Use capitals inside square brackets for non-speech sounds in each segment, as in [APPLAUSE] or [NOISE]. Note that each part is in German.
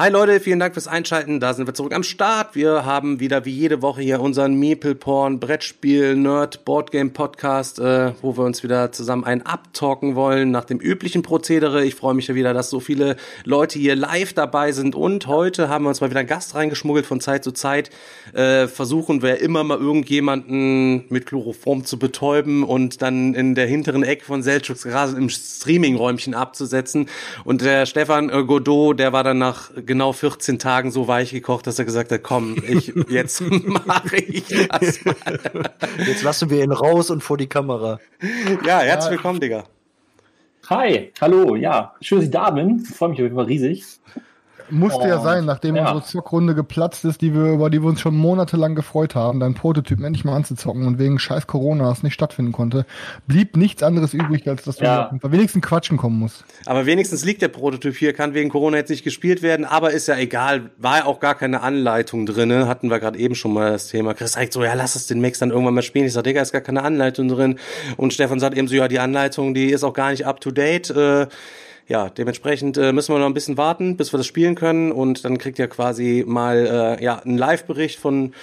Hi Leute, vielen Dank fürs Einschalten. Da sind wir zurück am Start. Wir haben wieder wie jede Woche hier unseren Meeple Porn Brettspiel Nerd Boardgame Podcast, äh, wo wir uns wieder zusammen ein abtalken wollen nach dem üblichen Prozedere. Ich freue mich ja wieder, dass so viele Leute hier live dabei sind und heute haben wir uns mal wieder einen Gast reingeschmuggelt von Zeit zu Zeit. Äh, versuchen wir immer mal irgendjemanden mit Chloroform zu betäuben und dann in der hinteren Ecke von Selchuks Rasen im Streaming-Räumchen abzusetzen. Und der Stefan äh, Godot, der war dann nach genau 14 Tagen so weich gekocht, dass er gesagt hat, komm, ich, [LAUGHS] jetzt mache ich das mal. Jetzt lassen wir ihn raus und vor die Kamera. Ja, herzlich willkommen, Digga. Hi, hallo, ja, schön, dass ich da bin. Ich freue mich auf jeden Fall riesig. Musste ja Und, sein, nachdem ja. unsere Zockrunde geplatzt ist, die wir, über die wir uns schon monatelang gefreut haben, deinen Prototypen endlich mal anzuzocken und wegen scheiß Corona es nicht stattfinden konnte, blieb nichts anderes übrig, als dass du Ja. ja. wenigstens quatschen kommen musst. Aber wenigstens liegt der Prototyp hier, kann wegen Corona jetzt nicht gespielt werden, aber ist ja egal, war ja auch gar keine Anleitung drinne, hatten wir gerade eben schon mal das Thema. Chris sagt so, ja, lass es den Max dann irgendwann mal spielen. Ich sag, Digga, ist gar keine Anleitung drin. Und Stefan sagt eben so, ja, die Anleitung, die ist auch gar nicht up to date. Äh, ja, dementsprechend äh, müssen wir noch ein bisschen warten, bis wir das spielen können und dann kriegt ihr quasi mal äh, ja einen Live-Bericht von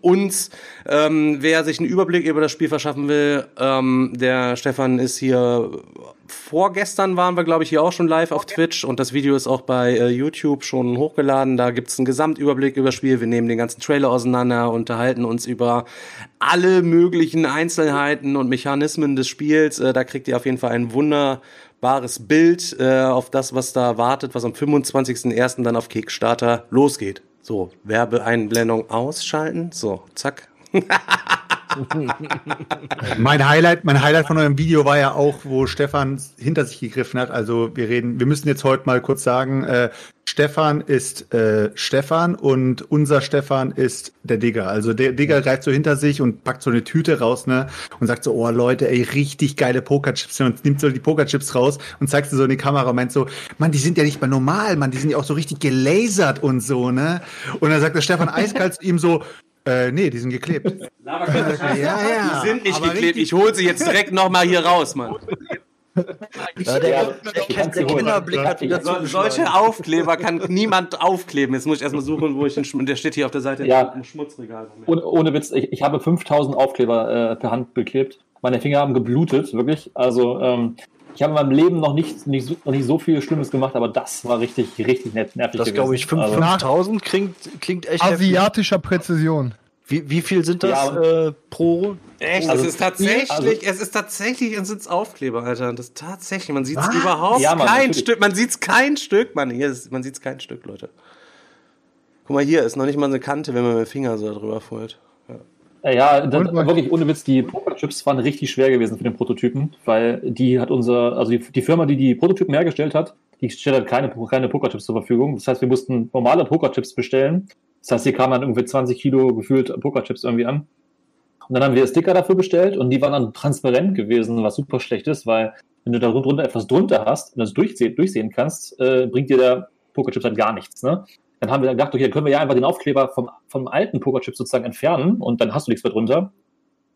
uns. Ähm, wer sich einen Überblick über das Spiel verschaffen will, ähm, der Stefan ist hier vorgestern waren wir, glaube ich, hier auch schon live auf Twitch und das Video ist auch bei äh, YouTube schon hochgeladen. Da gibt's einen Gesamtüberblick über das Spiel. Wir nehmen den ganzen Trailer auseinander, unterhalten uns über alle möglichen Einzelheiten und Mechanismen des Spiels. Äh, da kriegt ihr auf jeden Fall ein wunderbares Bild äh, auf das, was da wartet, was am 25.01. dann auf Kickstarter losgeht. So, Werbeeinblendung ausschalten. So, zack. Mein Highlight, mein Highlight von eurem Video war ja auch, wo Stefan hinter sich gegriffen hat. Also wir reden, wir müssen jetzt heute mal kurz sagen, äh, Stefan ist äh, Stefan und unser Stefan ist der Digger. Also der Digger greift so hinter sich und packt so eine Tüte raus, ne? Und sagt so, oh Leute, ey, richtig geile Pokerchips und nimmt so die Pokerchips raus und zeigt sie so in die Kamera und meint so, Mann, die sind ja nicht mal normal, Mann, die sind ja auch so richtig gelasert und so, ne? Und dann sagt der Stefan eiskalt zu ihm so, äh, nee, die sind geklebt. [LAUGHS] ja, ja. Die sind nicht aber geklebt. richtig- Ich hole sie jetzt direkt noch mal hier raus, Mann. [LAUGHS] Ja, der, der, der. Kinderblick hat wieder So, solche Aufkleber kann niemand aufkleben. Jetzt muss ich erstmal suchen, wo ich den Schm Der steht hier auf der Seite Ja. im Schmutzregal. Ohne, ohne Witz, ich, ich habe 5000 Aufkleber äh, per Hand beklebt. Meine Finger haben geblutet, wirklich. Also, ähm, ich habe in meinem Leben noch nicht, nicht, so, noch nicht so viel Schlimmes gemacht, aber das war richtig, richtig nett, nervig. Das glaube ich, 5 Also, 5000 klingt, klingt echt heftig. Asiatischer Präzision. Wie, wie viel sind das Ja. äh, pro? Echt? Also, es ist tatsächlich, also- es ist tatsächlich, es sind Aufkleber, Alter. Das ist tatsächlich, man sieht es überhaupt Ja, Mann, kein natürlich. Stück, man sieht es kein Stück, Mann. Hier ist, man sieht es kein Stück, Leute. Guck mal, hier ist noch nicht mal eine Kante, wenn man mit dem Finger so drüber folgt. Äh, Ja, das, wirklich ohne Witz, die Pokerchips waren richtig schwer gewesen für den Prototypen, weil die hat unser, also die, die Firma, die die Prototypen hergestellt hat, die stellt halt keine, keine Pokerchips zur Verfügung. Das heißt, wir mussten normale Pokerchips bestellen. Das heißt, hier kamen dann irgendwie 20 Kilo gefühlt Pokerchips irgendwie an. Und dann haben wir Sticker dafür bestellt und die waren dann transparent gewesen, was super schlecht ist, weil wenn du da drunter etwas drunter hast und das durchsehen, durchsehen kannst, äh, bringt dir der Pokerchips halt gar nichts. Ne? Dann haben wir dann gedacht, okay, dann können wir ja einfach den Aufkleber vom, vom alten Pokerchip sozusagen entfernen und dann hast du nichts mehr drunter.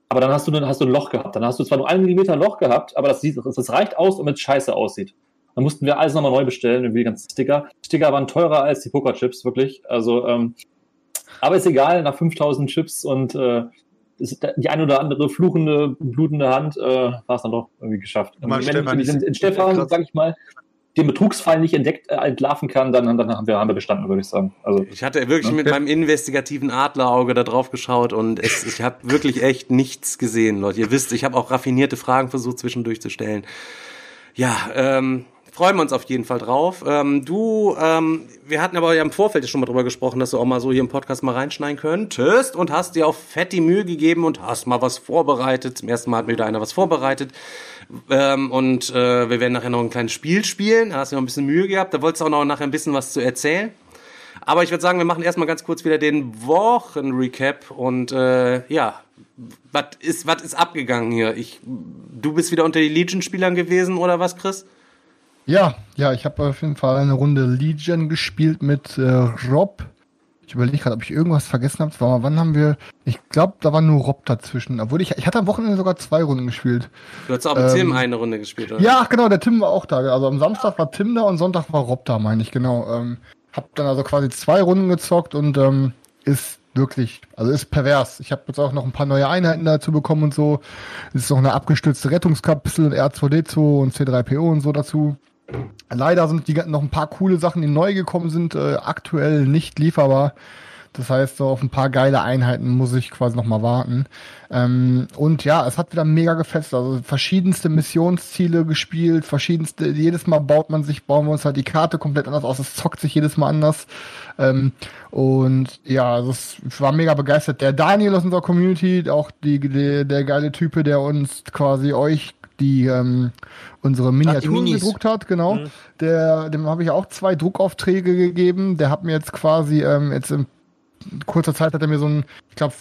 Aber dann hast du, dann hast du ein Loch gehabt. Dann hast du zwar nur einen Millimeter Loch gehabt, aber das, sieht, das reicht aus, damit es scheiße aussieht. Dann mussten wir alles nochmal neu bestellen, irgendwie die ganzen Sticker. Sticker waren teurer als die Pokerchips, wirklich. Also, ähm, aber ist egal, nach 5000 Chips und äh, die eine oder andere fluchende, blutende Hand äh, war es dann doch irgendwie geschafft. Wenn Stefan, in, in ich- Stefan, sag ich mal, den Betrugsfall nicht entdeckt, äh, entlarven kann, dann, dann haben, wir, haben wir bestanden, würde ich sagen. Also, Ich hatte wirklich mit meinem investigativen Adlerauge da drauf geschaut und es, [LAUGHS] ich habe wirklich echt nichts gesehen, Leute. Ihr wisst, ich habe auch raffinierte Fragen versucht zwischendurch zu stellen. Ja, ähm, freuen wir uns auf jeden Fall drauf. Ähm, du, ähm, wir hatten aber ja im Vorfeld schon mal drüber gesprochen, dass du auch mal so hier im Podcast mal reinschneiden könntest und hast dir auch fett die Mühe gegeben und hast mal was vorbereitet. Zum ersten Mal hat mir wieder einer was vorbereitet. Ähm, und äh, wir werden nachher noch ein kleines Spiel spielen. Da hast du noch ein bisschen Mühe gehabt. Da wolltest du auch noch nachher ein bisschen was zu erzählen. Aber ich würde sagen, wir machen erstmal ganz kurz wieder den Wochenrecap und äh, ja, was ist, was ist abgegangen hier? Ich, du bist wieder unter die Legion-Spielern gewesen oder was, Chris? Ja, ja, ich habe auf jeden Fall eine Runde Legion gespielt mit äh, Rob. Ich überlege gerade, ob ich irgendwas vergessen habe. War mal, wann haben wir? Ich glaube, da war nur Rob dazwischen. Obwohl ich, ich hatte am Wochenende sogar zwei Runden gespielt. Du hast auch mit Ähm, Tim eine Runde gespielt, oder? Ja, genau, der Tim war auch da. Also am Samstag war Tim da und Sonntag war Rob da, meine ich, genau. Ähm, hab dann also quasi zwei Runden gezockt und ähm, ist wirklich, also ist pervers. Ich habe jetzt auch noch ein paar neue Einheiten dazu bekommen und so. Es ist noch eine abgestürzte Rettungskapsel und R2D2 und C3PO und so dazu. Leider sind die noch ein paar coole Sachen, die neu gekommen sind, äh, aktuell nicht lieferbar. Das heißt, so auf ein paar geile Einheiten muss ich quasi noch mal warten. Ähm, und ja, es hat wieder mega gefesselt. Also verschiedenste Missionsziele gespielt, verschiedenste, jedes Mal baut man sich, bauen wir uns halt die Karte komplett anders aus. Es zockt sich jedes Mal anders. Ähm, und ja, also es, ich war mega begeistert. Der Daniel aus unserer Community, auch die, der, der geile Type, der uns quasi euch die ähm, unsere Miniaturen Minis. gedruckt hat, genau. Der, dem habe ich auch zwei Druckaufträge gegeben. Der hat mir jetzt quasi ähm, jetzt in kurzer Zeit hat er mir so einen, ich glaube,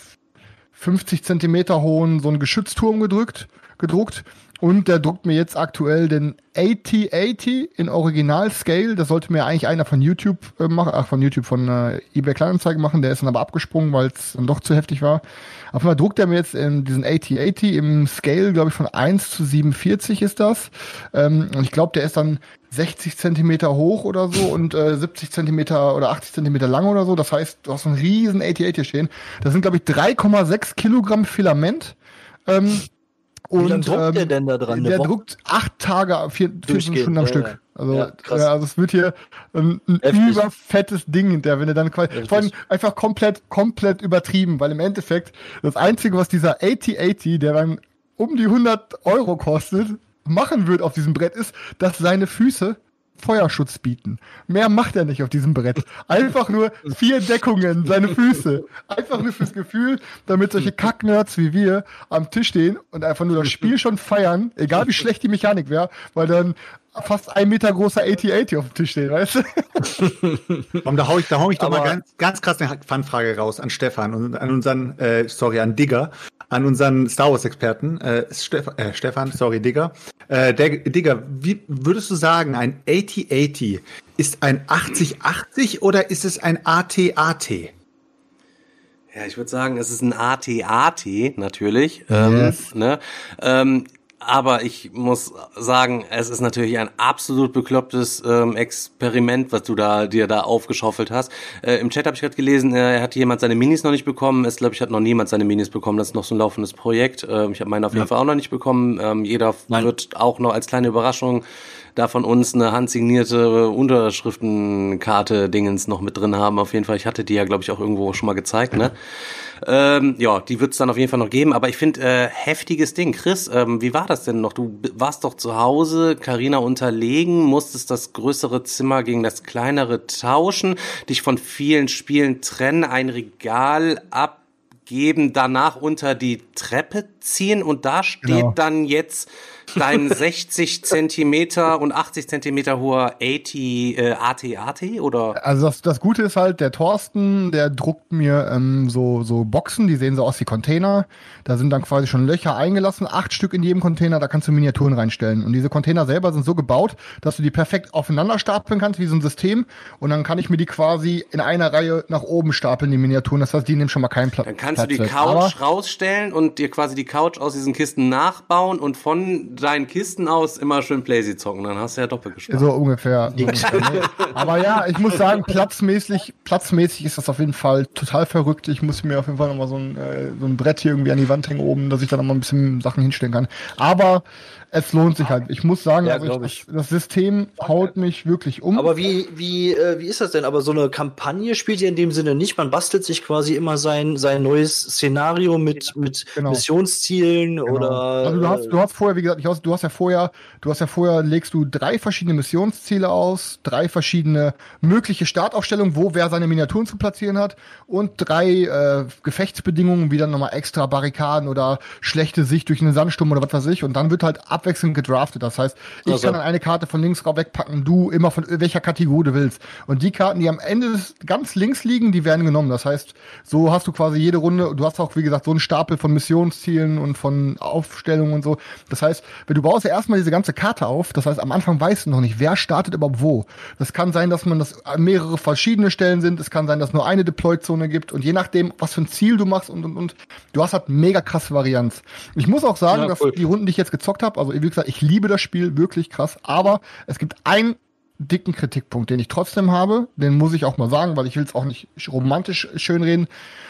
50 Zentimeter hohen so einen Geschützturm gedrückt, gedruckt. Und der druckt mir jetzt aktuell den 8080 in Original Scale. Das sollte mir eigentlich einer von YouTube äh, machen, ach von YouTube von äh, eBay Kleinanzeigen machen. Der ist dann aber abgesprungen, weil es dann doch zu heftig war. Auf einmal druckt er mir jetzt in diesen 8080 im Scale, glaube ich, von 1 zu 47 ist das. Ähm, und ich glaube, der ist dann 60 Zentimeter hoch oder so und äh, 70 Zentimeter oder 80 Zentimeter lang oder so. Das heißt, du hast einen riesen 8080 hier stehen. Das sind, glaube ich, 3,6 Kilogramm Filament. Ähm, Wie und, druckt ähm, der denn da dran? Der Woche? druckt acht Tage, vier, 14 Durchgehend, Stunden am ja, Stück. ja. Also, Ja, ja, krass. also es wird hier ein, ein Heftig. überfettes Ding hinterher, wenn du dann quasi, Richtig. vor allem einfach komplett, komplett übertrieben, weil im Endeffekt das Einzige, was dieser 8080, der dann um die 100 Euro kostet, machen wird auf diesem Brett, ist, dass seine Füße Feuerschutz bieten. Mehr macht er nicht auf diesem Brett. Einfach nur vier Deckungen, seine Füße. Einfach nur fürs Gefühl, damit solche Kacknerds wie wir am Tisch stehen und einfach nur das Spiel schon feiern, egal wie schlecht die Mechanik wäre, weil dann fast ein Meter großer 8080 auf dem Tisch steht, weißt du? [LAUGHS] Komm, da hau ich, da hau ich doch mal Aber- ganz, ganz krass eine Fanfrage raus an Stefan und an unseren, äh, sorry, an Digger, an unseren Star Wars Experten, äh, Steff, äh, Stefan, sorry, Digger. Äh, der, Digger, wie würdest du sagen, ein 8080 ist ein 8080 oder ist es ein AT-AT? Ja, ich würde sagen, es ist ein AT-AT natürlich. Yes. Ähm, ne? ähm, aber ich muss sagen, es ist natürlich ein absolut beklopptes ähm, Experiment, was du da dir da aufgeschaufelt hast. Äh, Im Chat habe ich gerade gelesen, äh, er hat jemand seine Minis noch nicht bekommen. Es glaube ich hat noch niemand seine Minis bekommen. Das ist noch so ein laufendes Projekt. Ähm, ich habe meine auf jeden Fall auch noch nicht bekommen. Ähm, jeder Nein. wird auch noch als kleine Überraschung da von uns eine handsignierte Unterschriftenkarte Dingens noch mit drin haben. Auf jeden Fall, ich hatte die ja, glaube ich, auch irgendwo schon mal gezeigt, ne? Ähm, ja, die wird es dann auf jeden Fall noch geben. Aber ich finde, äh, heftiges Ding. Chris, ähm, wie war das denn noch? Du warst doch zu Hause, Karina unterlegen, musstest das größere Zimmer gegen das kleinere tauschen, dich von vielen Spielen trennen, ein Regal abgeben, danach unter die Treppe ziehen und da steht Genau. dann jetzt dein [LAUGHS] 60 Zentimeter und 80 Zentimeter hoher 80 äh, AT-AT oder? Also das, das Gute ist halt, der Thorsten, der druckt mir ähm, so, so Boxen, die sehen so aus wie Container. Da sind dann quasi schon Löcher eingelassen, acht Stück in jedem Container, da kannst du Miniaturen reinstellen. Und diese Container selber sind so gebaut, dass du die perfekt aufeinander stapeln kannst, wie so ein System. Und dann kann ich mir die quasi in einer Reihe nach oben stapeln, die Miniaturen. Das heißt, die nehmen schon mal keinen Platz. Dann kannst du Platz die weg. Couch Aber- rausstellen und dir quasi die Couch aus diesen Kisten nachbauen und von deinen Kisten aus immer schön Playsy zocken. Dann hast du ja doppelt gespart. So ungefähr. So ungefähr ne? Aber ja, ich muss sagen, platzmäßig, platzmäßig ist das auf jeden Fall total verrückt. Ich muss mir auf jeden Fall nochmal so ein, äh, so ein Brett hier irgendwie an die Wand hängen oben, dass ich da nochmal ein bisschen Sachen hinstellen kann. Aber es lohnt sich halt. Ich muss sagen, Ja, also glaub ich, das, System haut mich wirklich um. Aber wie, wie, äh, wie ist das denn? Aber so eine Kampagne spielt ihr in dem Sinne nicht. Man bastelt sich quasi immer sein, sein neues Szenario mit, mit Genau. Missionszielen Genau. oder. also du hast, du hast vorher, wie gesagt, ich. Du hast ja vorher, du hast ja vorher, legst du drei verschiedene Missionsziele aus, drei verschiedene mögliche Startaufstellungen, wo wer seine Miniaturen zu platzieren hat und drei äh, Gefechtsbedingungen, wie dann nochmal extra Barrikaden oder schlechte Sicht durch einen Sandsturm oder was weiß ich. Und dann wird halt abwechselnd gedraftet. Das heißt, ich Also. kann dann eine Karte von links wegpacken, du immer von welcher Kategorie du willst. Und die Karten, die am Ende des, ganz links liegen, die werden genommen. Das heißt, so hast du quasi jede Runde, du hast auch, wie gesagt, so einen Stapel von Missionszielen und von Aufstellungen und so. Das heißt, wenn du baust ja erstmal diese ganze Karte auf, das heißt, am Anfang weißt du noch nicht, wer startet überhaupt wo. Das kann sein, dass man das an mehrere verschiedene Stellen sind. Es kann sein, dass nur eine Deploy-Zone gibt. Und je nachdem, was für ein Ziel du machst und, und, und, du hast halt mega krasse Varianz. Ich muss auch sagen, Ja, dass cool. die Runden, die ich jetzt gezockt habe, also wie gesagt, ich liebe das Spiel, wirklich krass. Aber es gibt einen dicken Kritikpunkt, den ich trotzdem habe, den muss ich auch mal sagen, weil ich will es auch nicht romantisch schönreden.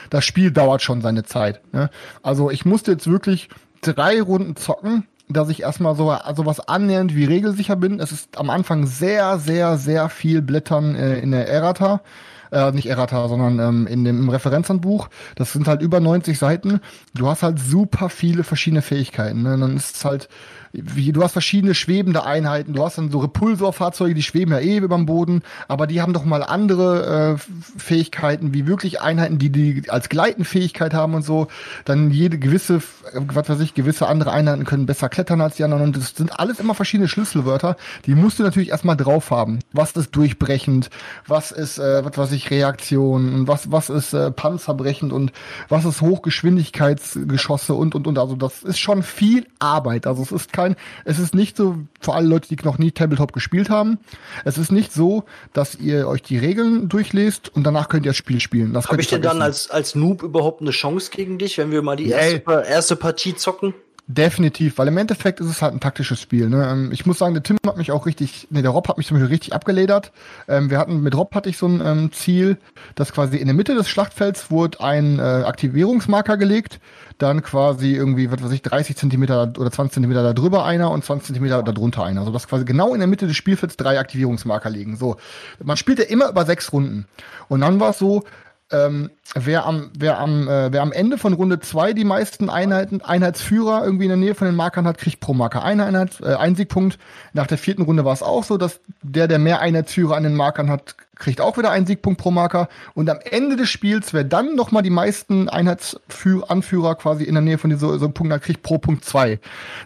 Das Spiel dauert schon seine Zeit. Ne? Also ich musste jetzt wirklich drei Runden zocken, dass ich erstmal so also was annähernd wie regelsicher bin. Es ist am Anfang sehr, sehr, sehr viel Blättern äh, in der Errata. Äh, nicht Errata, sondern ähm, in dem im Referenzhandbuch. Das sind halt über 90 Seiten. Du hast halt super viele verschiedene Fähigkeiten. Ne? Dann ist es halt, wie, du hast verschiedene schwebende Einheiten. Du hast dann so Repulsorfahrzeuge, die schweben ja eh über dem Boden, aber die haben doch mal andere äh, Fähigkeiten, wie wirklich Einheiten, die die als Gleitenfähigkeit haben und so. Dann jede gewisse, was weiß ich, gewisse andere Einheiten können besser klettern als die anderen. Und das sind alles immer verschiedene Schlüsselwörter. Die musst du natürlich erstmal drauf haben. Was ist durchbrechend? Was ist, äh, was weiß ich, Reaktion? Und was, was ist äh, panzerbrechend? Und was ist Hochgeschwindigkeitsgeschosse? Und, und, und. Also das ist schon viel Arbeit. Also es ist kein, es ist nicht so, für alle Leute, die noch nie Tabletop gespielt haben, es ist nicht so, dass ihr euch die Regeln durchlest und danach könnt ihr das Spiel spielen. Das Habe ich denn dann als, als Noob überhaupt eine Chance gegen dich, wenn wir mal die erste, erste Partie zocken? Definitiv, weil im Endeffekt ist es halt ein taktisches Spiel. Ne? Ähm, Ich muss sagen, der Tim hat mich auch richtig, nee, der Rob hat mich zum Beispiel richtig abgeledert. Ähm, wir hatten, mit Rob hatte ich so ein ähm, Ziel, dass quasi in der Mitte des Schlachtfelds wurde ein äh, Aktivierungsmarker gelegt, dann quasi irgendwie, was weiß ich, 30 Zentimeter oder 20 Zentimeter da drüber einer und 20 Zentimeter da drunter einer. Also dass quasi genau in der Mitte des Spielfelds drei Aktivierungsmarker liegen. So, man spielt ja immer über sechs Runden. Und dann war es so, ähm, wer am, wer am, äh, wer am Ende von Runde zwei die meisten Einheiten, Einheitsführer irgendwie in der Nähe von den Markern hat, kriegt pro Marker eine Einheit, äh, einen Siegpunkt. Nach der vierten Runde war es auch so, dass der, der mehr Einheitsführer an den Markern hat, kriegt auch wieder einen Siegpunkt pro Marker. Und am Ende des Spiels, wer dann noch mal die meisten Einheitsanführer quasi in der Nähe von so, so einem Punkt hat, kriegt pro Punkt zwei.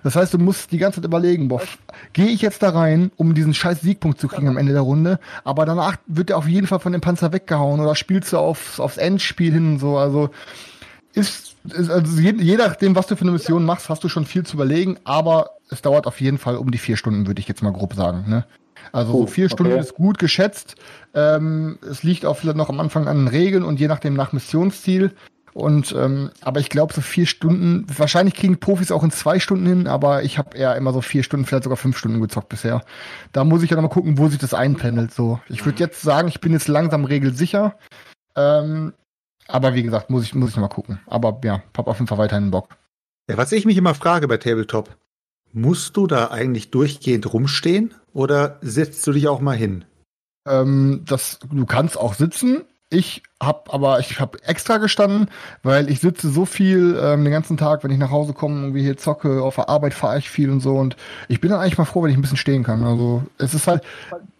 Das heißt, du musst die ganze Zeit überlegen, boah, gehe ich jetzt da rein, um diesen scheiß Siegpunkt zu kriegen am Ende der Runde, aber danach wird er auf jeden Fall von dem Panzer weggehauen oder spielst du aufs, aufs Endspiel hin und so. Also ist, ist also je, je nachdem, was du für eine Mission machst, hast du schon viel zu überlegen, aber es dauert auf jeden Fall um die vier Stunden, würde ich jetzt mal grob sagen. Ne? Also so Oh, vier Stunden okay. ist gut geschätzt. Ähm, es liegt auch vielleicht noch am Anfang an den Regeln und je nachdem nach Missionsziel. Und ähm, aber ich glaube, so vier Stunden, wahrscheinlich kriegen Profis auch in zwei Stunden hin, aber ich habe eher immer so vier Stunden, vielleicht sogar fünf Stunden gezockt bisher. Da muss ich ja noch mal gucken, wo sich das einpendelt. So, ich würde jetzt sagen, ich bin jetzt langsam regelsicher. Ähm, aber wie gesagt, muss ich, muss ich noch mal gucken. Aber ja, hab auf jeden Fall weiterhin Bock. Ja, was ich mich immer frage bei Tabletop, musst du da eigentlich durchgehend rumstehen oder setzt du dich auch mal hin? Ähm, das, du kannst auch sitzen. Ich hab aber, ich habe extra gestanden, weil ich sitze so viel ähm, den ganzen Tag, wenn ich nach Hause komme, irgendwie hier zocke, auf der Arbeit fahre ich viel und so und ich bin dann eigentlich mal froh, wenn ich ein bisschen stehen kann. Also es ist halt,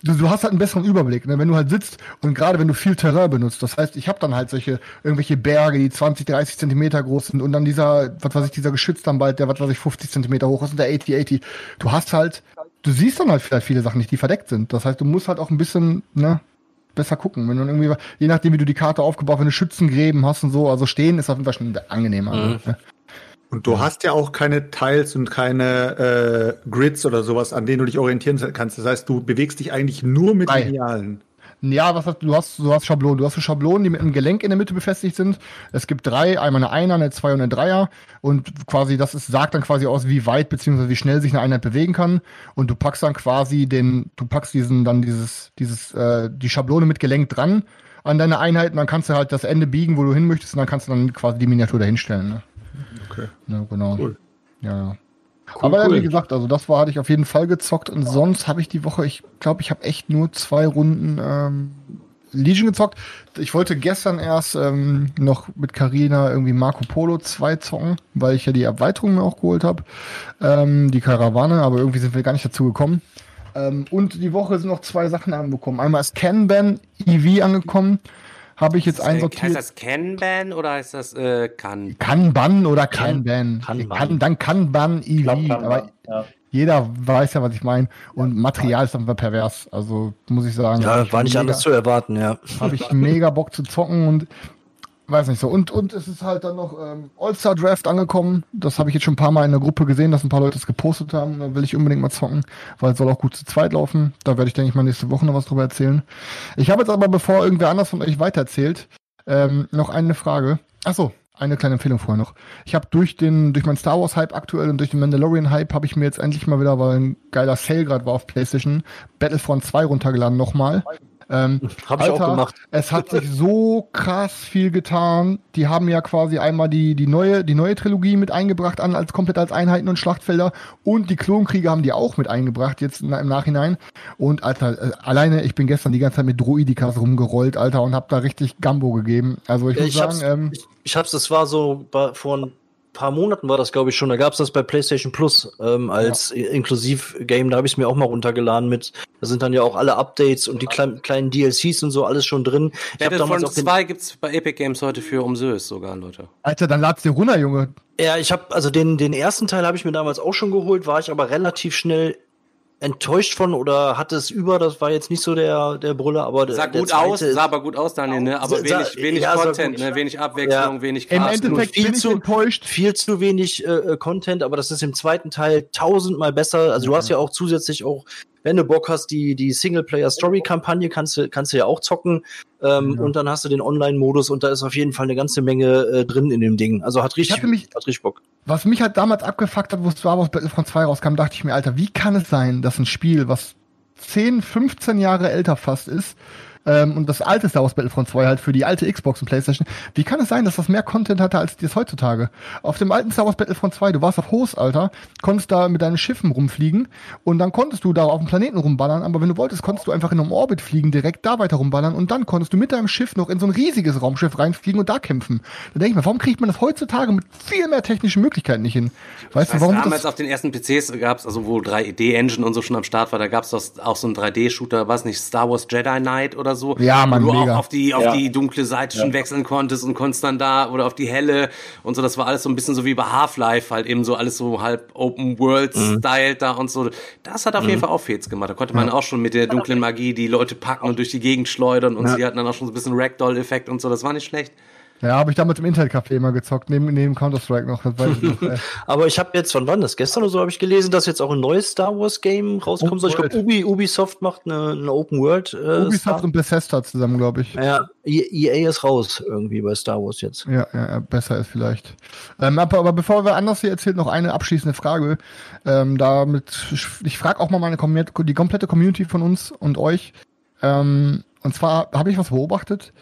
du, du hast halt einen besseren Überblick, ne? wenn du halt sitzt und gerade wenn du viel Terrain benutzt. Das heißt, ich habe dann halt solche irgendwelche Berge, die 20, 30 Zentimeter groß sind und dann dieser, was weiß ich, dieser Geschütz dann bald, der was weiß ich, 50 Zentimeter hoch ist und der 80, 80. Du hast halt, du siehst dann halt vielleicht viele Sachen nicht, die verdeckt sind. Das heißt, du musst halt auch ein bisschen, ne, besser gucken. Wenn du irgendwie, je nachdem, wie du die Karte aufgebaut, wenn du Schützengräben hast und so, also stehen ist auf jeden Fall schon angenehmer. Mhm. Ne? Und du hast ja auch keine Tiles und keine äh, Grids oder sowas, an denen du dich orientieren kannst. Das heißt, du bewegst dich eigentlich nur mit Frei. Linealen. Ja, was hast du? hast, du hast Schablonen. Du hast so Schablonen, die mit einem Gelenk in der Mitte befestigt sind. Es gibt drei, einmal eine Einer, eine Zwei und eine Dreier. Und quasi, das ist, sagt dann quasi aus, wie weit beziehungsweise wie schnell sich eine Einheit bewegen kann. Und du packst dann quasi den, du packst diesen, dann dieses, dieses, äh, die Schablone mit Gelenk dran an deine Einheit und dann kannst du halt das Ende biegen, wo du hin möchtest, und dann kannst du dann quasi die Miniatur dahinstellen. Ne? Okay. Ja, genau. Cool. Ja, ja. Aber cool. wie gesagt, also das war, hatte ich auf jeden Fall gezockt und sonst habe ich die Woche, ich glaube, ich habe echt nur zwei Runden ähm, Legion gezockt. Ich wollte gestern erst ähm, noch mit Carina irgendwie Marco Polo 2 zocken, weil ich ja die Erweiterung mir auch geholt habe. Ähm, die Karawane, aber irgendwie sind wir gar nicht dazu gekommen. Ähm, und die Woche sind noch zwei Sachen angekommen. Einmal ist Kanban EV angekommen. Habe ich jetzt Heißt einsortiert. das Kanban oder heißt das äh, Kan? Kanban oder Kanban? Kanban. Kann, dann Kanban EV. Aber ja. jeder weiß ja, was ich meine. Und Material ist einfach pervers. Also muss ich sagen. Ja, war nicht mega- anders zu erwarten, ja. habe ich mega Bock zu zocken und weiß nicht so. Und, und es ist halt dann noch ähm, All-Star Draft angekommen. Das habe ich jetzt schon ein paar Mal in der Gruppe gesehen, dass ein paar Leute es gepostet haben. Da will ich unbedingt mal zocken, weil es soll auch gut zu zweit laufen. Da werde ich, denke ich, mal nächste Woche noch was drüber erzählen. Ich habe jetzt aber, bevor irgendwer anders von euch weitererzählt, ähm, noch eine Frage. Ach so, eine kleine Empfehlung vorher noch. Ich habe durch den, durch meinen Star Wars Hype aktuell und durch den Mandalorian Hype habe ich mir jetzt endlich mal wieder, weil ein geiler Sale gerade war auf PlayStation, Battlefront 2 runtergeladen nochmal. Ähm, Habe ich auch Alter, gemacht. Es hat sich so krass viel getan. Die haben ja quasi einmal die, die neue, die neue Trilogie mit eingebracht an, als komplett als Einheiten und Schlachtfelder. Und die Klonkriege haben die auch mit eingebracht, jetzt im Nachhinein. Und Alter, äh, alleine, ich bin gestern die ganze Zeit mit Droidikas rumgerollt, Alter, und hab da richtig Gambo gegeben. Also ich Ja, muss ich sagen, ähm, ich, ich hab's, das war so bei, vor ein paar Monaten war das, glaube ich, schon. Da gab's das bei PlayStation Plus ähm, als Inklusiv-Game. Da habe ich mir auch mal runtergeladen mit. Da sind dann ja auch alle Updates und die kleinen, kleinen DLCs und so alles schon drin. Ich hab damals Battlefront auch den, 2 gibt's bei Epic Games heute für umsös sogar, Leute. Alter, dann lad's dir runter, Junge. Ja, ich habe also den den ersten Teil habe ich mir damals auch schon geholt, war ich aber relativ schnell enttäuscht von oder hatte es über. Das war jetzt nicht so der der Brüller, aber der- Sah der gut zweite aus, sah aber gut aus, Daniel, ne? Aber Sah- wenig, wenig ja, Content, ne? Wenig Abwechslung, Ja. wenig Im Cast. Endeffekt viel bin ich zu- enttäuscht. viel zu wenig äh, äh, Content, aber das ist im zweiten Teil tausendmal besser. Also du hast ja auch zusätzlich auch, wenn du Bock hast, die, die Singleplayer-Story-Kampagne kannst du, kannst du ja auch zocken. Ähm, Und dann hast du den Online-Modus und da ist auf jeden Fall eine ganze Menge äh, drin in dem Ding. Also hat richtig, mich- hat richtig Bock. Was mich halt damals abgefuckt hat, wo Star Wars Battlefront 2 rauskam, dachte ich mir, Alter, wie kann es sein, dass ein Spiel, was 10, 15 Jahre älter fast ist, ähm, und das alte Star Wars Battlefront 2 halt für die alte Xbox und Playstation, wie kann es sein, dass das mehr Content hatte als das heutzutage? Auf dem alten Star Wars Battlefront 2, du warst auf Host, Alter, konntest da mit deinen Schiffen rumfliegen und dann konntest du da auf dem Planeten rumballern, aber wenn du wolltest, konntest du einfach in einem Orbit fliegen, direkt da weiter rumballern und dann konntest du mit deinem Schiff noch in so ein riesiges Raumschiff reinfliegen und da kämpfen. Da denke ich mir, warum kriegt man das heutzutage mit viel mehr technischen Möglichkeiten nicht hin? Weißt du, warum damals das auf den ersten PCs gab's, also wo 3D-Engine und so schon am Start war, da gab's das auch so einen 3D-Shooter, was nicht, Star Wars Jedi Knight oder so. Ja, Mann, wo du mega. auch auf die, auf Ja. die dunkle Seite schon wechseln konntest und konntest dann da oder auf die helle und so. Das war alles so ein bisschen so wie bei Half-Life, halt eben so alles so halb Open World-Style da und so. Das hat auf jeden Fall auch Fets gemacht. Da konnte man auch schon mit der dunklen Magie die Leute packen und durch die Gegend schleudern und sie hatten dann auch schon so ein bisschen Ragdoll-Effekt und so. Das war nicht schlecht. Ja, habe ich damals im Internetcafé immer gezockt, neben, neben Counter-Strike noch. Das weiß ich noch. [LAUGHS] Aber ich habe jetzt, wann war das? Gestern oder so habe ich gelesen, dass jetzt auch ein neues Star Wars Game rauskommen soll. Ich glaube, World. Ubi, Ubisoft macht eine, eine Open World. Äh, Ubisoft Star und Bethesda zusammen, glaube ich. ja, E- EA ist raus irgendwie bei Star Wars jetzt. Ja, ja, besser ist vielleicht. Ähm, aber, aber bevor wir anders hier erzählen, noch eine abschließende Frage. Ähm, damit, ich frage auch mal meine die komplette Community von uns und euch. Ähm, und zwar habe ich was beobachtet.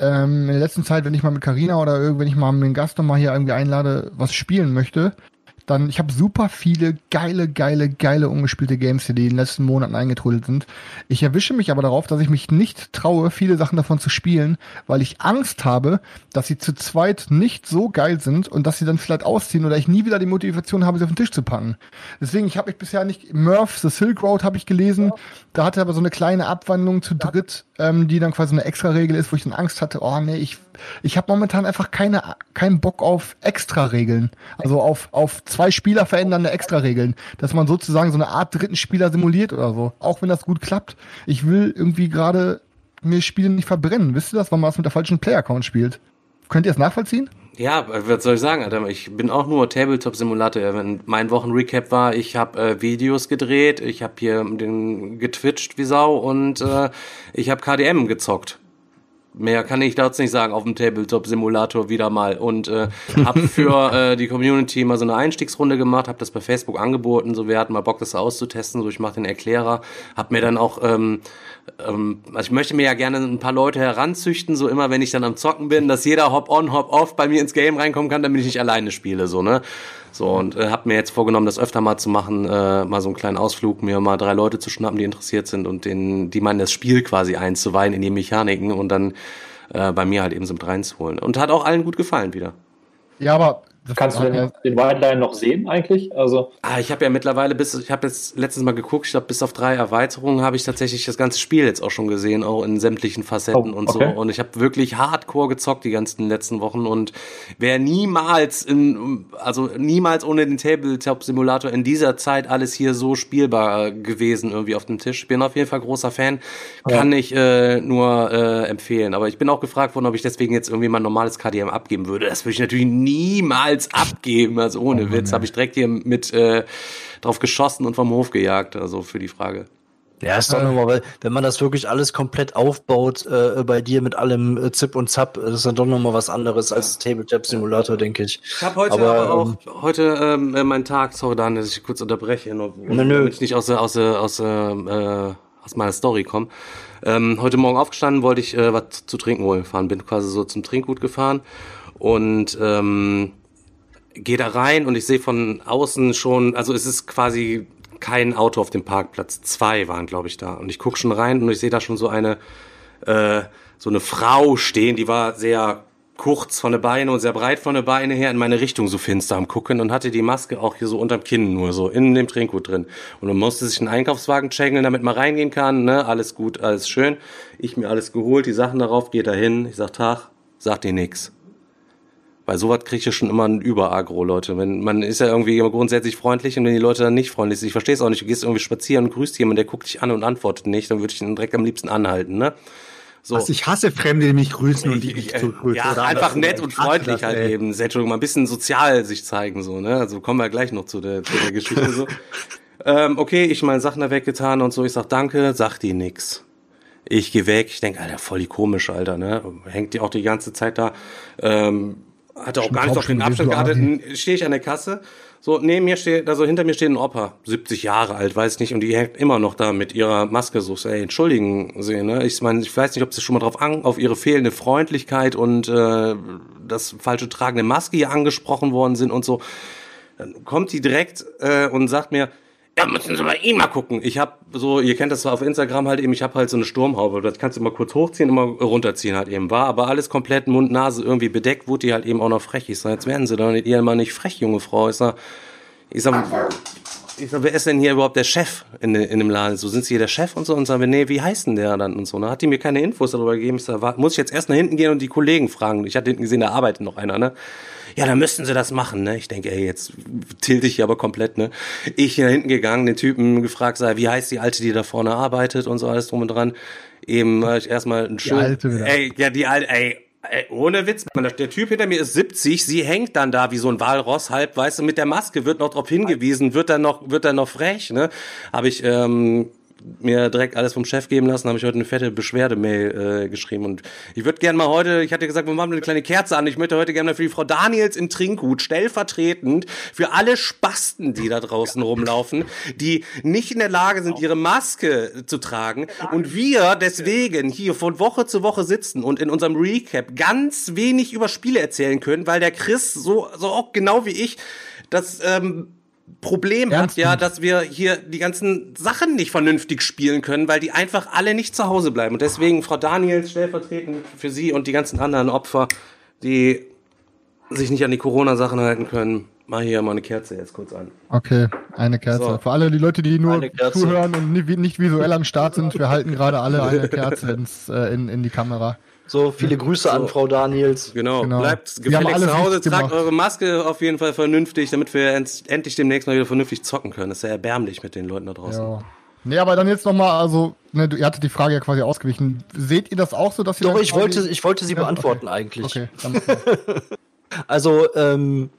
Ähm, in der letzten Zeit, wenn ich mal mit Carina oder irgend- wenn ich mal einen Gast noch mal hier irgendwie einlade, was spielen möchte, dann, ich habe super viele geile, geile, geile ungespielte Games hier, die in den letzten Monaten eingetrudelt sind. Ich erwische mich aber darauf, dass ich mich nicht traue, viele Sachen davon zu spielen, weil ich Angst habe, dass sie zu zweit nicht so geil sind und dass sie dann vielleicht ausziehen oder ich nie wieder die Motivation habe, sie auf den Tisch zu packen. Deswegen, ich habe mich bisher nicht, Murph, The Silk Road habe ich gelesen, da hatte aber so eine kleine Abwandlung zu dritt, ähm, die dann quasi eine Extra-Regel ist, wo ich dann Angst hatte, oh nee, ich, ich habe momentan einfach keine, keinen Bock auf Extra-Regeln. Also auf, auf zwei Spieler verändernde Extra-Regeln. Dass man sozusagen so eine Art dritten Spieler simuliert oder so. Auch wenn das gut klappt. Ich will irgendwie gerade mir Spiele nicht verbrennen. Wisst ihr das, wenn man das mit der falschen Player-Account spielt? Könnt ihr das nachvollziehen? Ja, was soll ich sagen, Alter? Ich bin auch nur Tabletop-Simulator. Wenn mein Wochenrecap war, ich habe äh, Videos gedreht, ich habe hier den getwitcht wie Sau und äh, ich habe KDM gezockt. Mehr kann ich dazu nicht sagen auf dem Tabletop-Simulator wieder mal. Und äh, habe für [LAUGHS] äh, die Community mal so eine Einstiegsrunde gemacht, habe das bei Facebook angeboten, so wir hatten mal Bock, das auszutesten, so ich mache den Erklärer, habe mir dann auch, ähm, ähm, also ich möchte mir ja gerne ein paar Leute heranzüchten, so immer wenn ich dann am Zocken bin, dass jeder Hop-on, Hop-off bei mir ins Game reinkommen kann, damit ich nicht alleine spiele, so, ne? So, und äh, habe mir jetzt vorgenommen, das öfter mal zu machen, äh, mal so einen kleinen Ausflug, mir mal drei Leute zu schnappen, die interessiert sind und den, die in das Spiel quasi einzuweihen, in die Mechaniken und dann äh, bei mir halt eben so mit reinzuholen. Und hat auch allen gut gefallen wieder. Ja, aber Kannst du den, den Wildline noch sehen eigentlich? Also Ah, ich habe ja mittlerweile bis, ich habe jetzt letztes Mal geguckt, ich glaube bis auf drei Erweiterungen habe ich tatsächlich das ganze Spiel jetzt auch schon gesehen, auch in sämtlichen Facetten Oh, und okay. so. Und ich habe wirklich hardcore gezockt die ganzen letzten Wochen und wäre niemals in, also niemals ohne den Tabletop-Simulator in dieser Zeit alles hier so spielbar gewesen irgendwie auf dem Tisch. Bin auf jeden Fall großer Fan, kann ich äh, nur äh, empfehlen. Aber ich bin auch gefragt worden, ob ich deswegen jetzt irgendwie mein normales KDM abgeben würde. Das würde ich natürlich niemals abgeben. Also ohne Witz habe ich direkt hier mit äh, drauf geschossen und vom Hof gejagt. Also für die Frage. Ja, ist doch nochmal, weil wenn man das wirklich alles komplett aufbaut äh, bei dir mit allem äh, Zip und Zap, das ist dann doch nochmal was anderes als Tabletop Simulator, denke ich. Ich habe heute Aber, aber, auch ähm, heute ähm, äh, meinen Tag, sorry Dan, dass ich kurz unterbreche, nur, Nö, nö. damit ich nicht aus aus aus der, äh, aus meiner Story komme. Ähm, heute Morgen aufgestanden, wollte ich äh, was zu trinken holen fahren, bin quasi so zum Trinkgut gefahren und ähm, gehe da rein und ich sehe von außen schon, also es ist quasi kein Auto auf dem Parkplatz, zwei waren glaube ich da. Und ich gucke schon rein und ich sehe da schon so eine äh, so eine Frau stehen, die war sehr kurz von den Beinen und sehr breit von den Beinen her in meine Richtung so finster am gucken und hatte die Maske auch hier so unterm Kinn nur so in dem Trinkgut drin. Und dann musste sich einen Einkaufswagen checkeln, damit man reingehen kann, ne, alles gut, alles schön. Ich mir alles geholt, die Sachen darauf, geht da hin, ich sag Tag, sagt ihr nix. Weil sowas kriege ich ja schon immer ein Überagro, Leute. Wenn, man ist ja irgendwie immer grundsätzlich freundlich und wenn die Leute dann nicht freundlich sind, ich verstehe es auch nicht, du gehst irgendwie spazieren und grüßt jemanden, der guckt dich an und antwortet nicht, dann würde ich ihn direkt am liebsten anhalten, ne? So. Was ich hasse Fremde, die mich grüßen und die Ich- mich ich- zurückgrüßen. Ja, Oder einfach nett und Ich freundlich das, halt ey. eben. Entschuldigung, mal ein bisschen sozial sich zeigen, so, ne? Also kommen wir gleich noch zu der, zu der Geschichte so. [LAUGHS] ähm, okay, ich meine Sachen da weggetan und so, ich sag danke, sagt die nix. Ich geh weg, ich denk, Alter, voll die komische, Alter, ne? Hängt die auch die ganze Zeit da, ähm, hatte auch Schon gar nicht auf den Abstand geachtet. Stehe ich an der Kasse, so neben mir steht, also hinter mir steht ein Opa, 70 Jahre alt, weiß nicht, und die hängt immer noch da mit ihrer Maske so, ey, entschuldigen Sie, ne? Ich meine, ich weiß nicht, ob Sie schon mal drauf an, auf Ihre fehlende Freundlichkeit und äh, das falsche Tragen der Maske hier angesprochen worden sind und so. Dann kommt die direkt äh, und sagt mir, ja, müssen Sie bei ihm mal gucken. Ich habe so, ihr kennt das zwar auf Instagram halt eben, ich habe halt so eine Sturmhaube, das kannst du immer kurz hochziehen, immer runterziehen halt eben. War aber alles komplett Mund, Nase irgendwie bedeckt, wurde die halt eben auch noch frech. Ich sag, jetzt werden Sie doch nicht, ihr mal nicht frech, junge Frau. Ich sag, ich sag, ich sag, wer ist denn hier überhaupt der Chef in, in dem Laden? So, sind Sie hier der Chef und so? Und sagen wir, nee, wie heißt denn der dann und so? Ne? Hat die mir keine Infos darüber gegeben. Ich sag, muss ich jetzt erst nach hinten gehen und die Kollegen fragen? Ich hatte hinten gesehen, da arbeitet noch einer, ne? Ja, dann müssten sie das machen, ne? Ich denke, ey, jetzt tilte ich hier aber komplett, ne? Ich nach hinten gegangen, den Typen gefragt, sei, wie heißt die Alte, die da vorne arbeitet und so alles drum und dran. Eben äh, ich erstmal ein schön, Alte wieder. ey, ja, die Alte, ey, ey, ohne Witz, man, der Typ hinter mir ist 70, sie hängt dann da wie so ein Walross halb, weißt du, mit der Maske wird noch drauf hingewiesen, wird dann noch, wird dann noch frech, ne? Habe ich ähm, mir direkt alles vom Chef geben lassen, habe ich heute eine fette Beschwerdemail äh, geschrieben. Und ich würde gerne mal heute, ich hatte gesagt, wir machen eine kleine Kerze an, ich möchte heute gerne für die Frau Daniels im Trinkgut stellvertretend für alle Spasten, die da draußen rumlaufen, die nicht in der Lage sind, ihre Maske zu tragen. Und wir deswegen hier von Woche zu Woche sitzen und in unserem Recap ganz wenig über Spiele erzählen können, weil der Chris so, so auch genau wie ich das ähm, Problem Ernst hat, ja, dass wir hier die ganzen Sachen nicht vernünftig spielen können, weil die einfach alle nicht zu Hause bleiben. Und deswegen, Frau Daniels, stellvertretend für Sie und die ganzen anderen Opfer, die sich nicht an die Corona-Sachen halten können, mal hier mal eine Kerze jetzt kurz an. Okay, eine Kerze. So. Für alle die Leute, die nur zuhören und nicht, nicht visuell am Start sind, wir halten gerade alle eine [LAUGHS] Kerze ins, äh, in, in die Kamera. So, viele Grüße an Frau Daniels. Genau, Genau. bleibt Wir haben gefälligst zu Hause, tragt gemacht. eure Maske auf jeden Fall vernünftig, damit wir end endlich demnächst mal wieder vernünftig zocken können. Das ist ja erbärmlich mit den Leuten da draußen. Ja. Nee, aber dann jetzt nochmal, also, ne, du, ihr hattet die Frage ja quasi ausgewichen. Seht ihr das auch so, dass ihr Doch, ich wollte, ich wollte sie Ja, beantworten okay. eigentlich. Okay, dann, [LAUGHS] Also, ähm,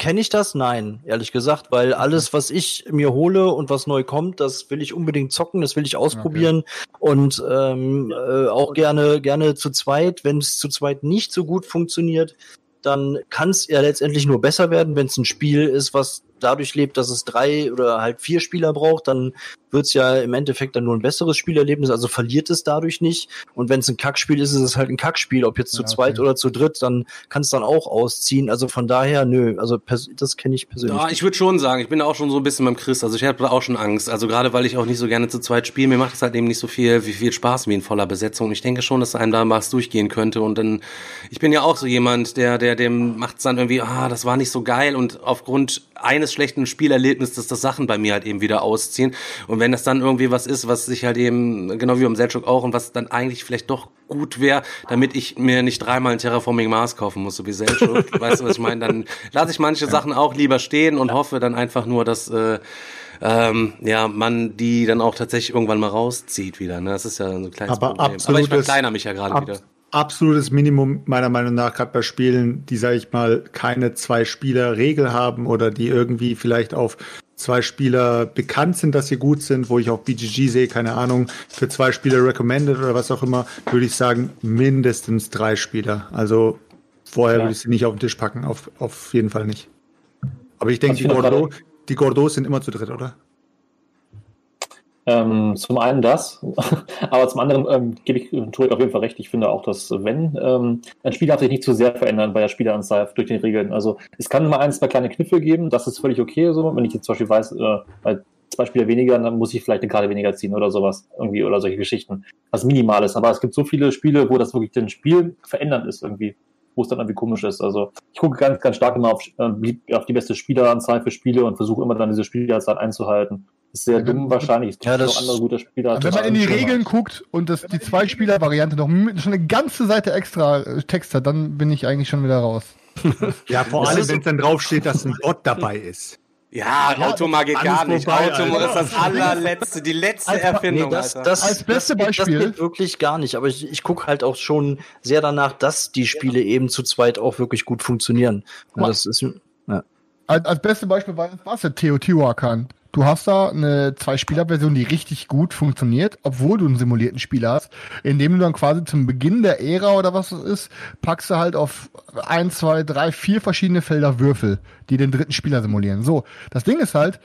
kenne ich das? Nein, ehrlich gesagt, weil alles, was ich mir hole und was neu kommt, das will ich unbedingt zocken, das will ich ausprobieren und ähm, äh, auch gerne, gerne zu zweit. Wenn es zu zweit nicht so gut funktioniert, dann kann es ja letztendlich nur besser werden, wenn es ein Spiel ist, was dadurch lebt, dass es drei oder halt vier Spieler braucht, dann wird's ja im Endeffekt dann nur ein besseres Spielerlebnis, also verliert es dadurch nicht. Und wenn es ein Kackspiel ist, ist es halt ein Kackspiel. Ob jetzt zu Ja, okay. zweit oder zu dritt, dann kann es dann auch ausziehen. Also von daher, nö, also das kenne ich persönlich. Ja, ich würde schon sagen, ich bin auch schon so ein bisschen beim Chris. Also ich habe da auch schon Angst. Also gerade weil ich auch nicht so gerne zu zweit spiele, mir macht es halt eben nicht so viel, wie viel Spaß wie in voller Besetzung. Und ich denke schon, dass einem da was durchgehen könnte. Und dann, ich bin ja auch so jemand, der, der, dem macht's dann irgendwie, ah, das war nicht so geil. Und aufgrund eines schlechten Spielerlebnisses, dass Sachen bei mir halt eben wieder ausziehen. Und wenn das dann irgendwie was ist, was sich halt eben, genau wie beim Selchuk auch, und was dann eigentlich vielleicht doch gut wäre, damit ich mir nicht dreimal ein Terraforming Mars kaufen muss, so wie Selchuk. [LAUGHS] weißt du, was ich meine? Dann lasse ich manche Sachen auch lieber stehen und hoffe dann einfach nur, dass äh, ähm, ja, man die dann auch tatsächlich irgendwann mal rauszieht wieder. Ne? Das ist ja so ein kleines Aber Problem. Aber ich verkleiner mich ja gerade Ab, wieder. Absolutes Minimum meiner Meinung nach, gerade bei Spielen, die, sage ich mal, keine Zwei-Spieler-Regel haben oder die irgendwie vielleicht auf zwei Spieler bekannt sind, dass sie gut sind, wo ich auf BGG sehe, keine Ahnung, für zwei Spieler recommended oder was auch immer, würde ich sagen, mindestens drei Spieler. Also vorher Ja. würde ich sie nicht auf den Tisch packen, auf, auf jeden Fall nicht. Aber ich denke, die, Gordo, die Gordos sind immer zu dritt, oder? Ähm, zum einen das, [LAUGHS] aber zum anderen ähm, gebe ich äh, Torik auf jeden Fall recht. Ich finde auch, dass wenn ähm, ein Spiel darf sich nicht zu sehr verändern bei der Spieleranzahl durch die Regeln. Also es kann immer ein, zwei kleine Kniffe geben, das ist völlig okay. So, wenn ich jetzt zum Beispiel weiß, äh, bei zwei Spieler weniger, dann muss ich vielleicht eine Karte weniger ziehen oder sowas irgendwie oder solche Geschichten. Was minimal ist. Aber es gibt so viele Spiele, wo das wirklich ein Spiel verändern ist irgendwie, wo es dann irgendwie komisch ist. Also ich gucke ganz, ganz stark immer auf, äh, auf die beste Spieleranzahl für Spiele und versuche immer dann diese Spieleranzahl einzuhalten. Ist sehr dumm wahrscheinlich. Es gibt Ja, das- noch andere gute Spieler. Wenn man in die. Regeln guckt und das, die Zwei-Spieler-Variante noch schon eine ganze Seite extra äh, Text hat, dann bin ich eigentlich schon wieder raus. [LAUGHS] Ja, vor allem, wenn es dann draufsteht, dass ein Bot dabei ist. Ja, Automa geht gar nicht. vorbei, Automa Alter. ist das allerletzte, die letzte Als- Erfindung, Nee, das, das, Als beste das, Beispiel- Das geht wirklich gar nicht. Aber ich, ich gucke halt auch schon sehr danach, dass die Spiele eben zu zweit auch wirklich gut funktionieren. Mal. das ist, ja. Als, als beste Beispiel war was der Teotihuacan. Du hast da eine Zwei-Spieler-Version, die richtig gut funktioniert, obwohl du einen simulierten Spieler hast, indem du dann quasi zum Beginn der Ära oder was es ist, packst du halt auf ein, zwei, drei, vier verschiedene Felder Würfel, die den dritten Spieler simulieren. So, das Ding ist halt,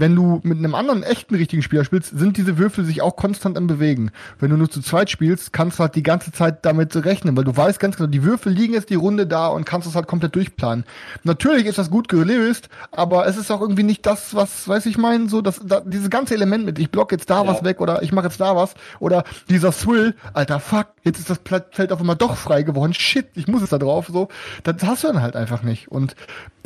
wenn du mit einem anderen echten richtigen Spieler spielst, sind diese Würfel sich auch konstant am Bewegen. Wenn du nur zu zweit spielst, kannst du halt die ganze Zeit damit rechnen, weil du weißt ganz genau, die Würfel liegen jetzt die Runde da und kannst es halt komplett durchplanen. Natürlich ist das gut gelöst, aber es ist auch irgendwie nicht das, was, weiß ich mein, so, das, da, dieses ganze Element mit, ich block jetzt da Ja. was weg oder ich mache jetzt da was oder dieser Swill, alter Fuck, jetzt ist das Feld auf einmal doch frei geworden, shit, ich muss es da drauf, so, das hast du dann halt einfach nicht. Und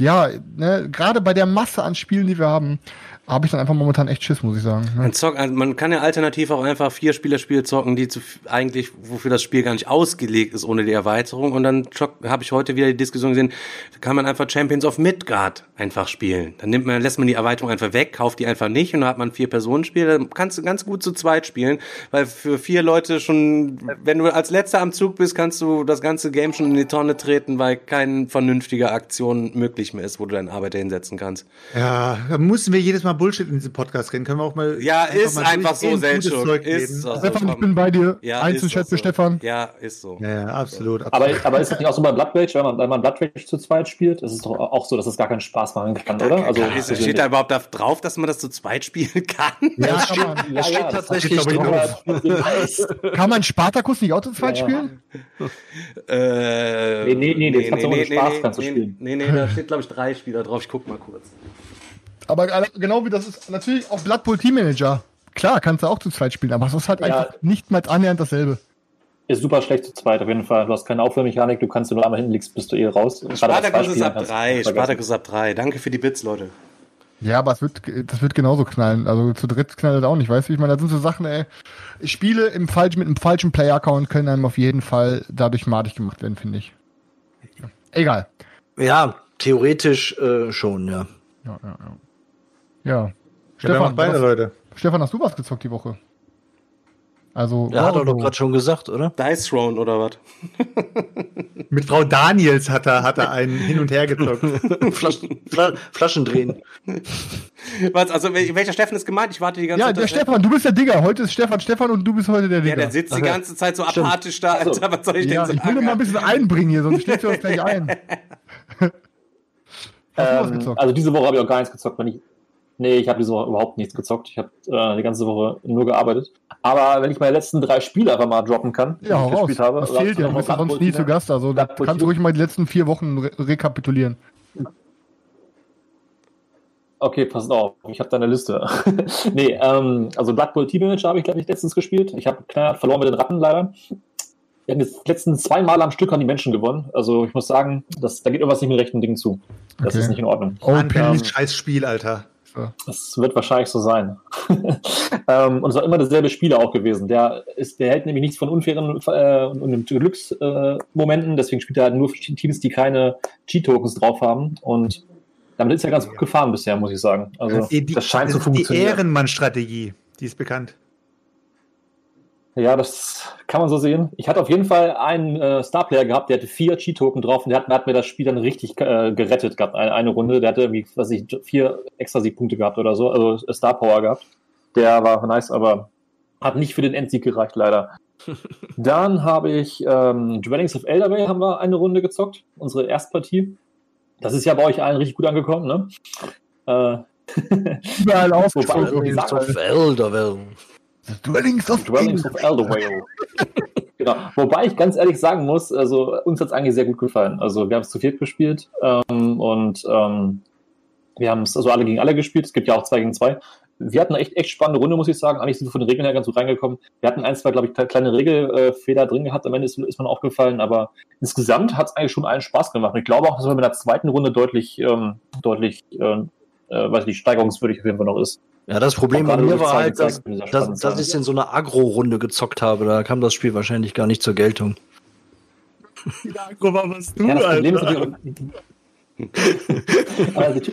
ja, ne, gerade bei der Masse an Spielen, die wir haben, habe ich dann einfach momentan echt Schiss, muss ich sagen. Ne? Man, zock, also man kann ja alternativ auch einfach vier Spielerspiele zocken, die zu, eigentlich, wofür das Spiel gar nicht ausgelegt ist ohne die Erweiterung. Und dann habe ich heute wieder die Diskussion gesehen, da kann man einfach Champions of Midgard einfach spielen. Dann nimmt man, lässt man die Erweiterung einfach weg, kauft die einfach nicht und dann hat man vier Personenspiele. Dann kannst du ganz gut zu zweit spielen, weil für vier Leute schon, wenn du als letzter am Zug bist, kannst du das ganze Game schon in die Tonne treten, weil keine vernünftige Aktion möglich mehr ist, wo du deinen Arbeiter hinsetzen kannst. Ja, da müssen wir jedes Mal Bullshit in diesem Podcast reden. Können wir auch mal. Ja, ist mal einfach so, Selchuk. Zeug Ist so. Stefan, ich bin bei dir. Ja, Einzelchat ist für so. Stefan. Ja, ist so. Ja, ja, absolut. absolut. Aber, aber ist das nicht auch so bei Blood Rage, wenn man, wenn man Blood Rage zu zweit spielt? ist es doch auch so, dass es gar keinen Spaß machen kann, oder? Also, ist, steht da überhaupt da drauf, dass man das zu zweit spielen kann? Ja, kann man, ja, steht ja, das tatsächlich steht, glaub ich, drauf. drauf. [LAUGHS] kann man Spartakus nicht auch zu zweit Ja, ja. spielen? Äh, Nee, nee, nee, das kannst du ohne Spaß kannst du nee, spielen. Nee, nee, da steht, glaube ich, drei Spieler drauf. Ich guck mal kurz. Aber genau wie das ist, natürlich auch Blood Bowl Team Manager. Klar, kannst du auch zu zweit spielen, aber es ist halt Ja. einfach nicht mal annähernd dasselbe. Ist super schlecht zu zweit auf jeden Fall. Du hast keine Aufwärmechanik, du kannst, du einmal hinlegst, bist du eh raus. Spartacus ist ab kannst du drei. vergessen. Spartacus ist ab drei. Danke für die Bits, Leute. Ja, aber es wird, das wird genauso knallen. Also zu dritt knallt das auch nicht. Weißt du, wie ich meine, da sind so Sachen, ey. Spiele im falsch, mit einem falschen Player-Account können einem auf jeden Fall dadurch madig gemacht werden, finde ich. Egal. ja, theoretisch äh, schon, ja. Ja, ja, ja. Ja. Ja, machen beide, was, Leute. Stefan, hast du was gezockt die Woche? Also, Ja, hat er doch gerade schon gesagt, oder? Dice Throne oder was? [LAUGHS] Mit Frau Daniels hat er, hat er einen hin und her gezockt. [LAUGHS] Flaschen, Fla Flaschen drehen. Was, also wel- welcher Steffen ist gemeint? Ich warte die ganze Ja, Zeit. der Stefan, du bist der Digger. Heute ist Stefan Stefan und du bist heute der Ja, Digger. der sitzt die Ach ja. ganze Zeit so Stimmt. apathisch da, Alter. Was soll ich ja, denn ich will nur sagen? mal ein bisschen einbringen hier, sonst schlägst du uns gleich ein. [LAUGHS] Was Ähm, also diese Woche habe ich auch gar nichts gezockt. Wenn ich, nee, ich habe diese Woche überhaupt nichts gezockt. Ich habe äh, die ganze Woche nur gearbeitet. Aber wenn ich meine letzten drei Spiele einfach mal droppen kann, die Ja, hau ich gespielt habe. Das oder fehlt ja, noch du bist sonst nie zu Gast. Also da kannst du Team. ruhig mal die letzten vier Wochen re rekapitulieren. Okay, passt auf. Ich habe da eine Liste. [LAUGHS] nee, ähm, also Blood Bowl Team Manager habe ich, glaube ich, letztens gespielt. Ich habe knallhart verloren mit den Ratten leider. Wir haben jetzt die letzten zwei Mal am Stück haben die Menschen gewonnen. Also ich muss sagen, das, da geht irgendwas nicht mit rechten Dingen zu. Das Okay. ist nicht in Ordnung. Okay. ein scheiß Spiel, Alter. So. Das wird wahrscheinlich so sein. [LAUGHS] ähm, und es war immer derselbe Spieler auch gewesen. Der, ist, der hält nämlich nichts von unfairen äh, und, und Glücksmomenten. Äh. Deswegen spielt er halt nur für Teams, die keine G-Tokens drauf haben. Und damit ist er ganz gut gefahren bisher, muss ich sagen. Also Die, die, das scheint zu ist die funktionieren. Ehrenmann-Strategie. Die ist bekannt. Ja, das kann man so sehen. Ich hatte auf jeden Fall einen äh, Starplayer gehabt, der hatte vier G-Token drauf und der hat, der hat mir das Spiel dann richtig äh, gerettet gehabt, eine, eine Runde. Der hatte irgendwie, was weiß ich, vier extra Siegpunkte gehabt oder so, also Star Power gehabt. Der war nice, aber hat nicht für den Endsieg gereicht, leider. [LAUGHS] dann habe ich ähm, Dwellings of Eldervale haben wir eine Runde gezockt, unsere Erstpartie. Das ist ja bei euch allen richtig gut angekommen, ne? Äh, [LAUGHS] Überall Wobei, Elderville. Dwellings of Dwellings of Eldervale. [LAUGHS] genau. Wobei ich ganz ehrlich sagen muss, also uns hat es eigentlich sehr gut gefallen. Also wir haben es zu viert gespielt ähm, und ähm, wir haben es also alle gegen alle gespielt. Es gibt ja auch zwei gegen zwei. Wir hatten eine echt, echt spannende Runde, muss ich sagen. Eigentlich sind wir von den Regeln her ganz gut reingekommen. Wir hatten ein, zwei, glaube ich, kle- kleine Regelfehler drin gehabt. Am Ende ist, ist man aufgefallen, aber insgesamt hat es eigentlich schon allen Spaß gemacht. Und ich glaube auch, dass man mit der zweiten Runde deutlich, ähm, deutlich, ähm, äh, weiß nicht, steigerungswürdig auf jeden Fall noch ist. Ja, das Problem bei mir war halt, dass, dass, dass ich in so einer Agro-Runde gezockt habe. Da kam das Spiel wahrscheinlich gar nicht zur Geltung. [LAUGHS] Agro war was du, Ja, das Problem ist also, [LAUGHS]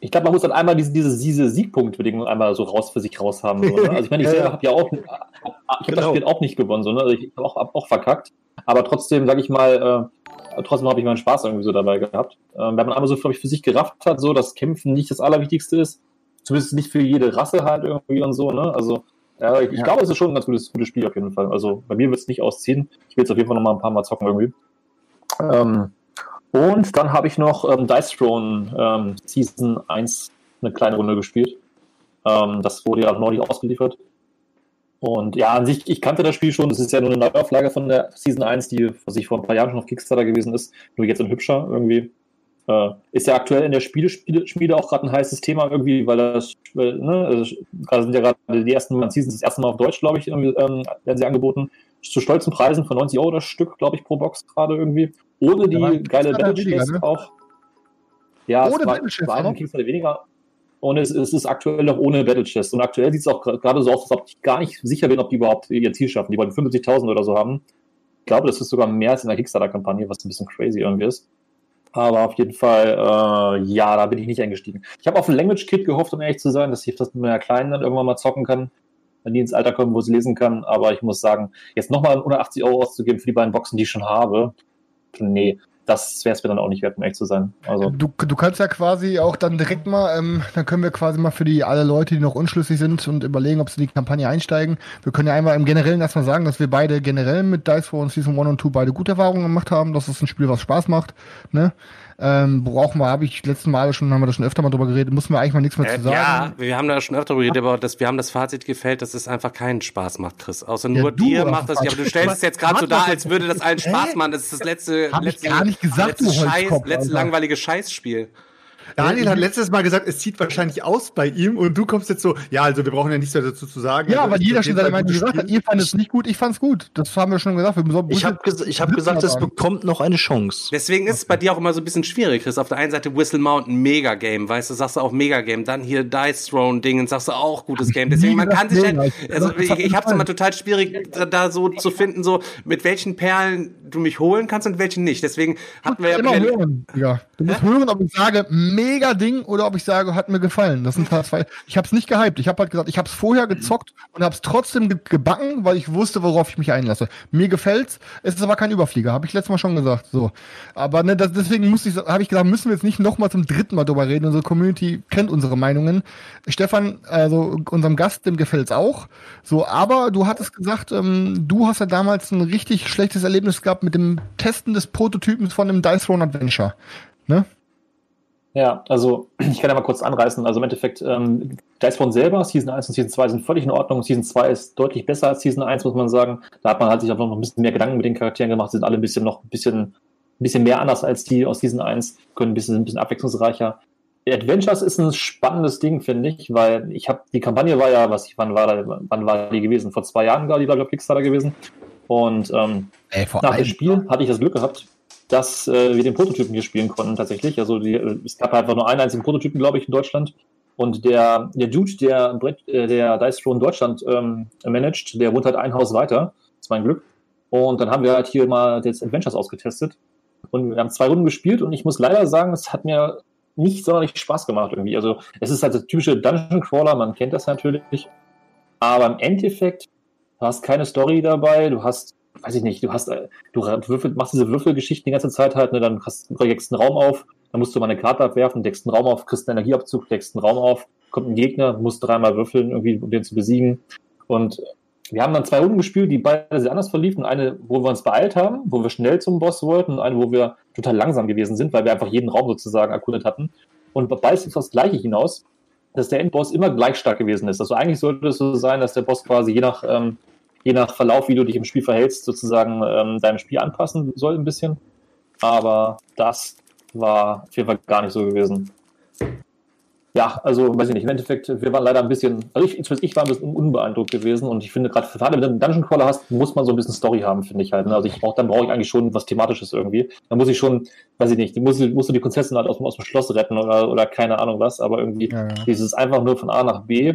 ich glaube, man muss dann einmal diese, diese, diese Siegpunktbedingung einmal so raus für sich raus haben. So, ne? Also ich meine, ich [LAUGHS] selber habe ja auch, ich habe das Genau. Spiel auch nicht gewonnen, so, ne? also ich habe auch, hab auch verkackt. Aber trotzdem, sage ich mal, äh, trotzdem habe ich meinen Spaß irgendwie so dabei gehabt. Ähm, wenn man einmal so, ich, für sich gerafft hat, so, dass Kämpfen nicht das Allerwichtigste ist, zumindest nicht für jede Rasse halt irgendwie und so, ne? Also ja, ich, Ja. glaube, es ist schon ein ganz gutes, gutes Spiel auf jeden Fall. Also bei mir wird es nicht ausziehen. Ich will es auf jeden Fall noch mal ein paar Mal zocken irgendwie. Ähm, und dann habe ich noch ähm, Dice Throne ähm, Season 1 eine kleine Runde gespielt. Ähm, das wurde ja auch neulich ausgeliefert. Und ja, an sich, ich kannte das Spiel schon. Das ist ja nur eine Neuauflage von der Season 1, die, was ich vor ein paar Jahren schon auf Kickstarter gewesen ist. Nur jetzt in hübscher irgendwie. Äh, ist ja aktuell in der Spieleschmiede Schmiede auch gerade ein heißes Thema irgendwie, weil das, ne, also, gerade sind ja gerade die ersten beiden Seasons das erste Mal auf Deutsch, glaube ich, ähm, werden sie angeboten. Zu stolzen Preisen von 90 Euro das Stück, glaube ich, pro Box gerade irgendwie. Ohne die Ja, geile Kickstarter Battle weniger, Chest ne? auch. Ja, Ohne es war, Battle Chest war auch? ein Kickstarter weniger. Und es, es ist aktuell noch ohne Battle Chest. Und aktuell sieht es auch gerade so aus, als ob ich gar nicht sicher bin, ob die überhaupt ihr Ziel schaffen. Die wollen 50.000 oder so haben. Ich glaube, das ist sogar mehr als in der Kickstarter-Kampagne, was ein bisschen crazy irgendwie ist. Aber auf jeden Fall, äh, ja, da bin ich nicht eingestiegen. Ich habe auf ein Language Kit gehofft, um ehrlich zu sein, dass ich das mit meiner Kleinen dann irgendwann mal zocken kann, wenn die ins Alter kommen, wo sie lesen kann. Aber ich muss sagen, jetzt nochmal 180 Euro auszugeben für die beiden Boxen, die ich schon habe, nee, das wäre es mir dann auch nicht wert, um ehrlich zu sein. Also, Du, du kannst ja quasi auch dann direkt mal, ähm, dann können wir quasi mal für die alle Leute, die noch unschlüssig sind und überlegen, ob sie in die Kampagne einsteigen. Wir können ja einmal im Generellen erstmal sagen, dass wir beide generell mit Dice for und Season 1 und 2 beide gute Erfahrungen gemacht haben. Das ist ein Spiel, was Spaß macht. Ne? Ähm, brauchen wir, habe ich letzten Mal schon, haben wir da schon öfter mal drüber geredet, müssen wir eigentlich mal nichts mehr Äh, zu sagen. ja, wir haben da schon öfter geredet, aber das, wir haben das Fazit gefällt, dass es einfach keinen Spaß macht, Chris. Außer Ja, nur dir macht das. Ja, aber du stellst es jetzt gerade so dar, als würde das allen Spaß machen. Das ist das letzte, Hab ich letzte, gar nicht gesagt, letzte, du Scheiß, letzte langweilige Scheißspiel. Daniel hat letztes Mal gesagt, es zieht wahrscheinlich aus bei ihm und du kommst jetzt so, ja, also wir brauchen ja nichts mehr dazu zu sagen. Ja, also, weil es jeder schon seine Meinung gesagt hat. Ihr fandet es nicht gut, ich fand's gut. Das haben wir schon gesagt. Wir Ich habe ges hab gesagt, es bekommt noch eine Chance. Deswegen ist es bei dir auch immer so ein bisschen schwierig, Chris. Auf der einen Seite Whistle Mountain, mega Game, weißt du, sagst du auch mega Game. Dann hier Dice Throne Dingen, sagst du auch gutes Game. Deswegen, man kann sich halt, also ich, ich hab's gefallen. immer total schwierig, da, so zu finden, so, mit welchen Perlen du mich holen kannst und welchen nicht. Deswegen hatten wir ja immer hören, Digga. Du musst hören, ob ich sage, mega Ding oder ob ich sage, hat mir gefallen. Das sind halt zwei. Ich hab's nicht gehypt. Ich habe halt gesagt, ich hab's vorher gezockt und hab's trotzdem ge gebacken, weil ich wusste, worauf ich mich einlasse. Mir gefällt's. Es ist aber kein Überflieger, habe ich letztes Mal schon gesagt. So. Aber ne, das, deswegen muss ich, habe ich gesagt, müssen wir jetzt nicht nochmal zum dritten Mal drüber reden. Unsere Community kennt unsere Meinungen. Stefan, also unserem Gast, dem gefällt's auch. So, aber du hattest gesagt, ähm, du hast ja damals ein richtig schlechtes Erlebnis gehabt mit dem Testen des Prototypen von dem Dice Throne Adventure. Ne? Ja, also [CLEARS THROAT] ich kann ja mal kurz anreißen. Also im Endeffekt, ähm, Dicebone selber, Season 1 und Season 2 sind völlig in Ordnung. Season 2 ist deutlich besser als Season 1, muss man sagen. Da hat man halt sich einfach noch ein bisschen mehr Gedanken mit den Charakteren gemacht, Sie sind alle ein bisschen noch ein bisschen, ein bisschen mehr anders als die aus Season 1, können ein bisschen, ein bisschen abwechslungsreicher. Adventures ist ein spannendes Ding, finde ich, weil ich habe, die Kampagne war ja, was ich, wann war da, wann war die gewesen? Vor zwei Jahren war die, glaube ich, auf Kickstarter gewesen. Und ähm, Ey, nach dem Spiel hatte ich das Glück gehabt, dass äh, wir den Prototypen hier spielen konnten tatsächlich. Also die, äh, es gab einfach nur einen einzigen Prototypen, glaube ich, in Deutschland. Und der, der Dude, der, äh, der Dice Throne Deutschland ähm, managt, der wohnt halt ein Haus weiter. Das ist mein Glück. Und dann haben wir halt hier mal jetzt Adventures ausgetestet. Und wir haben zwei Runden gespielt und ich muss leider sagen, es hat mir nicht sonderlich Spaß gemacht irgendwie. Also es ist halt der typische Dungeon Crawler, man kennt das natürlich. Aber im Endeffekt, du hast keine Story dabei, du hast, weiß ich nicht, du hast, äh, du würfel, machst diese Würfelgeschichten die ganze Zeit halt, ne, dann hast, deckst einen Raum auf, dann musst du mal eine Karte abwerfen, deckst einen Raum auf, kriegst einen Energieabzug, deckst einen Raum auf, kommt ein Gegner, musst dreimal würfeln, irgendwie, um den zu besiegen. Und wir haben dann zwei Runden gespielt, die beide sehr anders verliefen. Eine, wo wir uns beeilt haben, wo wir schnell zum Boss wollten, und eine, wo wir total langsam gewesen sind, weil wir einfach jeden Raum sozusagen erkundet hatten. Und beides ist das Gleiche hinaus, dass der Endboss immer gleich stark gewesen ist. Also eigentlich sollte es so sein, dass der Boss quasi je nach, ähm, je nach Verlauf, wie du dich im Spiel verhältst, sozusagen ähm, deinem Spiel anpassen soll ein bisschen. Aber das war auf jeden Fall gar nicht so gewesen. Ja, also weiß ich nicht. Im Endeffekt, wir waren leider ein bisschen, also ich, ich war ein bisschen unbeeindruckt gewesen und ich finde gerade, gerade wenn du einen Dungeon Crawler hast, muss man so ein bisschen Story haben, finde ich halt. Ne? Also ich brauch, dann brauche ich eigentlich schon was Thematisches irgendwie. Dann muss ich schon, weiß ich nicht, muss, musst du die Prinzessin halt aus, dem- aus dem Schloss retten oder, oder keine Ahnung was, aber irgendwie Ja, ja. dieses einfach nur von A nach B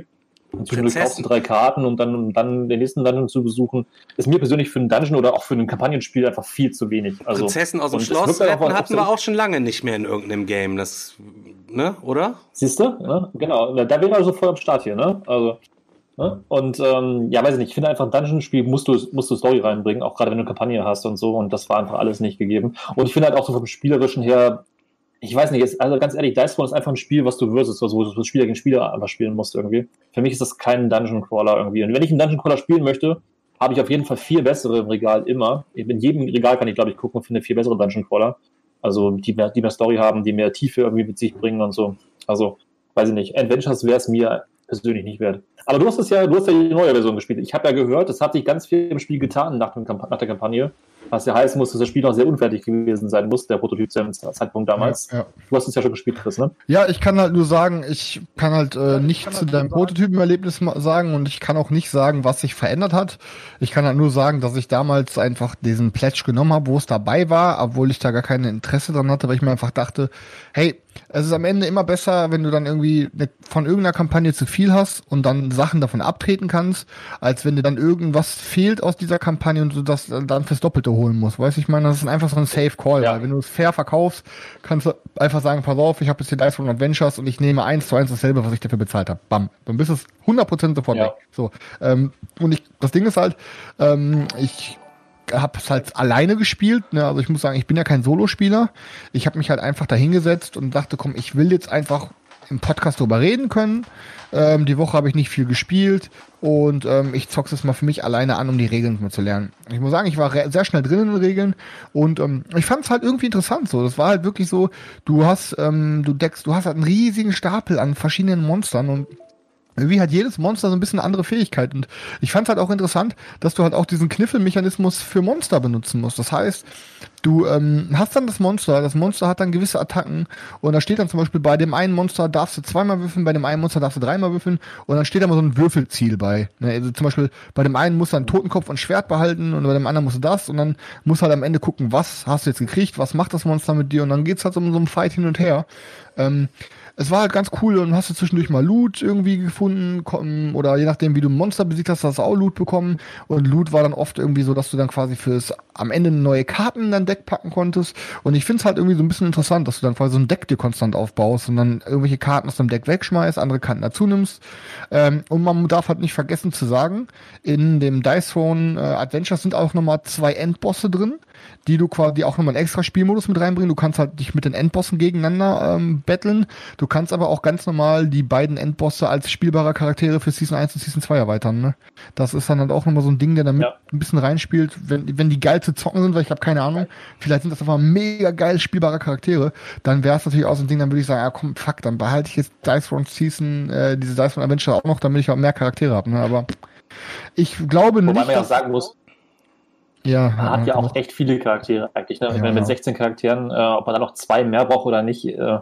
und zwischendurch kaufst du drei Karten und dann, um dann den nächsten Dungeon zu besuchen, ist mir persönlich für einen Dungeon oder auch für ein Kampagnenspiel einfach viel zu wenig. Also, Prinzessin aus dem Schloss auch- hatten wir auch schon lange nicht mehr in irgendeinem Game. Das, ne, oder? Siehst du? Ne? Genau. Da wäre er so voll am Start hier, ne? Also. Ne? Und ähm, ja, weiß ich nicht, ich finde einfach, ein Dungeon-Spiel musst du, musst du Story reinbringen, auch gerade wenn du eine Kampagne hast und so, und das war einfach alles nicht gegeben. Und ich finde halt auch so vom Spielerischen her, ich weiß nicht, jetzt, also ganz ehrlich, Diceball ist einfach ein Spiel, was du versus, also wo du Spieler gegen Spieler einfach spielen musst irgendwie. Für mich ist das kein Dungeon Crawler irgendwie. Und wenn ich einen Dungeon Crawler spielen möchte, habe ich auf jeden Fall vier bessere im Regal immer. In jedem Regal kann ich, glaube ich, gucken und finde vier bessere Dungeon Crawler. Also die mehr, die mehr Story haben, die mehr Tiefe irgendwie mit sich bringen und so. Also, weiß ich nicht. Adventures wäre es mir persönlich nicht wert. Aber du hast es ja, du hast ja die neue Version gespielt. Ich habe ja gehört, es hat sich ganz viel im Spiel getan nach, Kamp nach der Kampagne. Was ja heißen muss, dass das Spiel noch sehr unfertig gewesen sein muss, der Prototyp zu dem Zeitpunkt damals. Ja, ja. Du hast es ja schon gespielt, Chris, ne? Ja, ich kann halt nur sagen, ich kann halt äh, nicht zu deinem Prototypenerlebnis sagen und ich kann auch nicht sagen, was sich verändert hat. Ich kann halt nur sagen, dass ich damals einfach diesen Pledge genommen habe, wo es dabei war, obwohl ich da gar kein Interesse dran hatte, weil ich mir einfach dachte, hey, es ist am Ende immer besser, wenn du dann irgendwie ne, von irgendeiner Kampagne zu viel hast und dann Sachen davon abtreten kannst, als wenn dir dann irgendwas fehlt aus dieser Kampagne und du das dann fürs Doppelte holen musst. Weißt du, ich meine, das ist einfach so ein Safe Call, Ja. weil wenn du es fair verkaufst, kannst du einfach sagen, pass auf, ich habe jetzt hier Dice von Adventures und ich nehme eins zu eins dasselbe, was ich dafür bezahlt habe. Bam. Dann bist du es 100% sofort Ja. weg. So. Ähm, und ich, das Ding ist halt, ähm, ich habe es halt alleine gespielt. Ne? Also ich muss sagen, ich bin ja kein Solospieler. Ich habe mich halt einfach dahingesetzt und dachte, komm, ich will jetzt einfach im Podcast drüber reden können. Ähm, die Woche habe ich nicht viel gespielt und ähm, ich zock's es mal für mich alleine an, um die Regeln mal zu lernen. Ich muss sagen, ich war sehr schnell drin in den Regeln und ähm, ich fand es halt irgendwie interessant so. Das war halt wirklich so, du hast, ähm, du deckst, du hast halt einen riesigen Stapel an verschiedenen Monstern und irgendwie hat jedes Monster so ein bisschen andere Fähigkeit. Und ich fand es halt auch interessant, dass du halt auch diesen Kniffelmechanismus für Monster benutzen musst. Das heißt, du ähm, hast dann das Monster, das Monster hat dann gewisse Attacken und da steht dann zum Beispiel bei dem einen Monster darfst du zweimal würfeln, bei dem einen Monster darfst du dreimal würfeln und dann steht da mal so ein Würfelziel bei. Ne? Also zum Beispiel bei dem einen musst du einen Totenkopf und Schwert behalten und bei dem anderen musst du das und dann musst du halt am Ende gucken, was hast du jetzt gekriegt, was macht das Monster mit dir und dann geht's halt um so einen Fight hin und her. Ähm, es war halt ganz cool und hast du zwischendurch mal Loot irgendwie gefunden oder je nachdem, wie du ein Monster besiegt hast, hast du auch Loot bekommen und Loot war dann oft irgendwie so, dass du dann quasi fürs am Ende neue Karten in dein Deck packen konntest und ich finde es halt irgendwie so ein bisschen interessant, dass du dann quasi so ein Deck dir konstant aufbaust und dann irgendwelche Karten aus dem Deck wegschmeißt, andere Karten dazu nimmst ähm, und man darf halt nicht vergessen zu sagen, in dem Dice Throne äh, Adventures sind auch nochmal zwei Endbosse drin, die du quasi auch nochmal einen extra Spielmodus mit reinbringen. Du kannst halt dich mit den Endbossen gegeneinander ähm, battlen. Du kannst aber auch ganz normal die beiden Endbosse als spielbare Charaktere für Season 1 und Season 2 erweitern. Ne? Das ist dann halt auch nochmal so ein Ding, der damit Ja. ein bisschen reinspielt, wenn, wenn die geil zu zocken sind, weil ich habe keine Ahnung, vielleicht sind das einfach mega geil spielbare Charaktere, dann wäre es natürlich auch so ein Ding, dann würde ich sagen, ja komm, fuck, dann behalte ich jetzt Dice Throne Season, äh, diese Dice Throne Adventure auch noch, damit ich auch mehr Charaktere habe. Ne? Aber ich glaube Wobei nicht, man ja auch sagen muss, ja, man hat ja auch echt viele Charaktere eigentlich. Ne? Ich Ja, meine, mit ja. 16 Charakteren, äh, ob man da noch zwei mehr braucht oder nicht. Äh,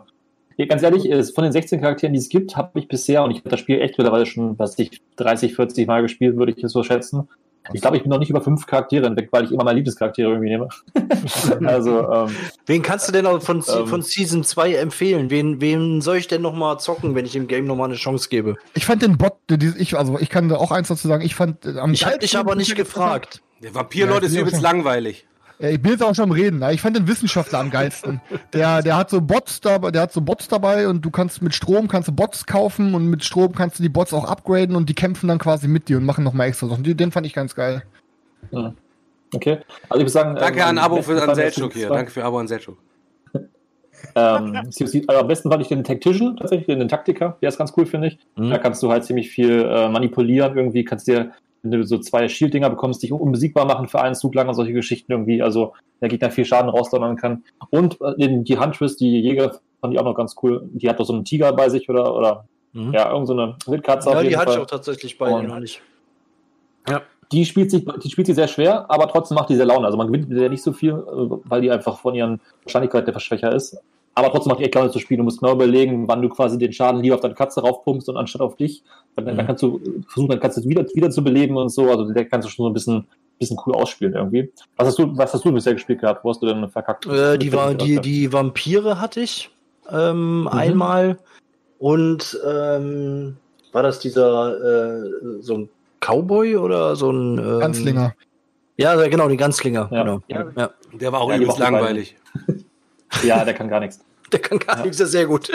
ja, ganz ehrlich, ist, von den 16 Charakteren, die es gibt, habe ich bisher, und ich habe das Spiel echt mittlerweile schon, was ich 30, 40 Mal gespielt, würde ich es so schätzen. Ich glaube, ich bin noch nicht über fünf Charaktere hinweg, weil ich immer meine Lieblingscharaktere irgendwie nehme. [LAUGHS] also, ähm, Wen kannst du denn auch von, Ähm. von Season 2 empfehlen? Wen, wen soll ich denn noch mal zocken, wenn ich dem Game noch mal eine Chance gebe? ich fand den Bot, ich, also ich kann da auch eins dazu sagen, ich fand äh, am Ich habe dich aber nicht gefragt. Der Vampir-Leute Ja, ist übelst langweilig. Ich bin jetzt auch schon am Reden. ne? Ich fand den Wissenschaftler am geilsten. Der, der hat so Bots dabei, der hat so Bots dabei und du kannst mit Strom kannst du Bots kaufen und mit Strom kannst du die Bots auch upgraden und die kämpfen dann quasi mit dir und machen nochmal extra Sachen. Den fand ich ganz geil. okay. Also ich würde sagen. Danke ähm, an Abo für an Selchuk hier. Danke für Abo an Selchuk. [LAUGHS] Ähm, also am besten fand ich den Tactician tatsächlich, den Taktiker. Der ist ganz cool, finde ich. Mhm. Da kannst du halt ziemlich viel äh, manipulieren irgendwie. Kannst dir, wenn du so zwei Shield-Dinger bekommst, dich unbesiegbar machen für einen Zug lang und solche Geschichten irgendwie. Also der Gegner viel Schaden rausdonnern kann. Und äh, die Huntress, die Jäger, fand ich auch noch ganz cool. Die hat doch so einen Tiger bei sich oder, oder Mhm. ja, irgend so eine Wildkatze Ja, auf die hatte ich auch tatsächlich bei dir noch nicht. Die spielt, sich, die spielt sie sehr schwer, aber trotzdem macht die sehr Laune. Also man gewinnt mit der nicht so viel, äh, weil die einfach von ihren Wahrscheinlichkeit der Verschwächer ist. Aber trotzdem macht die Laune zu spielen. Du musst genau überlegen, wann du quasi den Schaden lieber auf deine Katze raufpumpst und anstatt auf dich. Dann, dann Mhm. kannst du versuchen, dann kannst du wieder, wieder zu beleben und so. Also der kannst du schon so ein bisschen, bisschen cool ausspielen irgendwie. Was hast du, was hast du bisher gespielt gehabt? Wo hast du denn verkackt? Äh, die, war, die, die Vampire hatte ich ähm, einmal. Und ähm, war das dieser äh, so ein Cowboy oder so ein ähm, Ganzlinger. Ja, genau, die Ganzlinger. Ja. Genau. Ja. Ja. Der war auch Ja, übelst langweilig. [LAUGHS] Ja, der kann gar nichts. Der kann gar nichts, der ist sehr gut.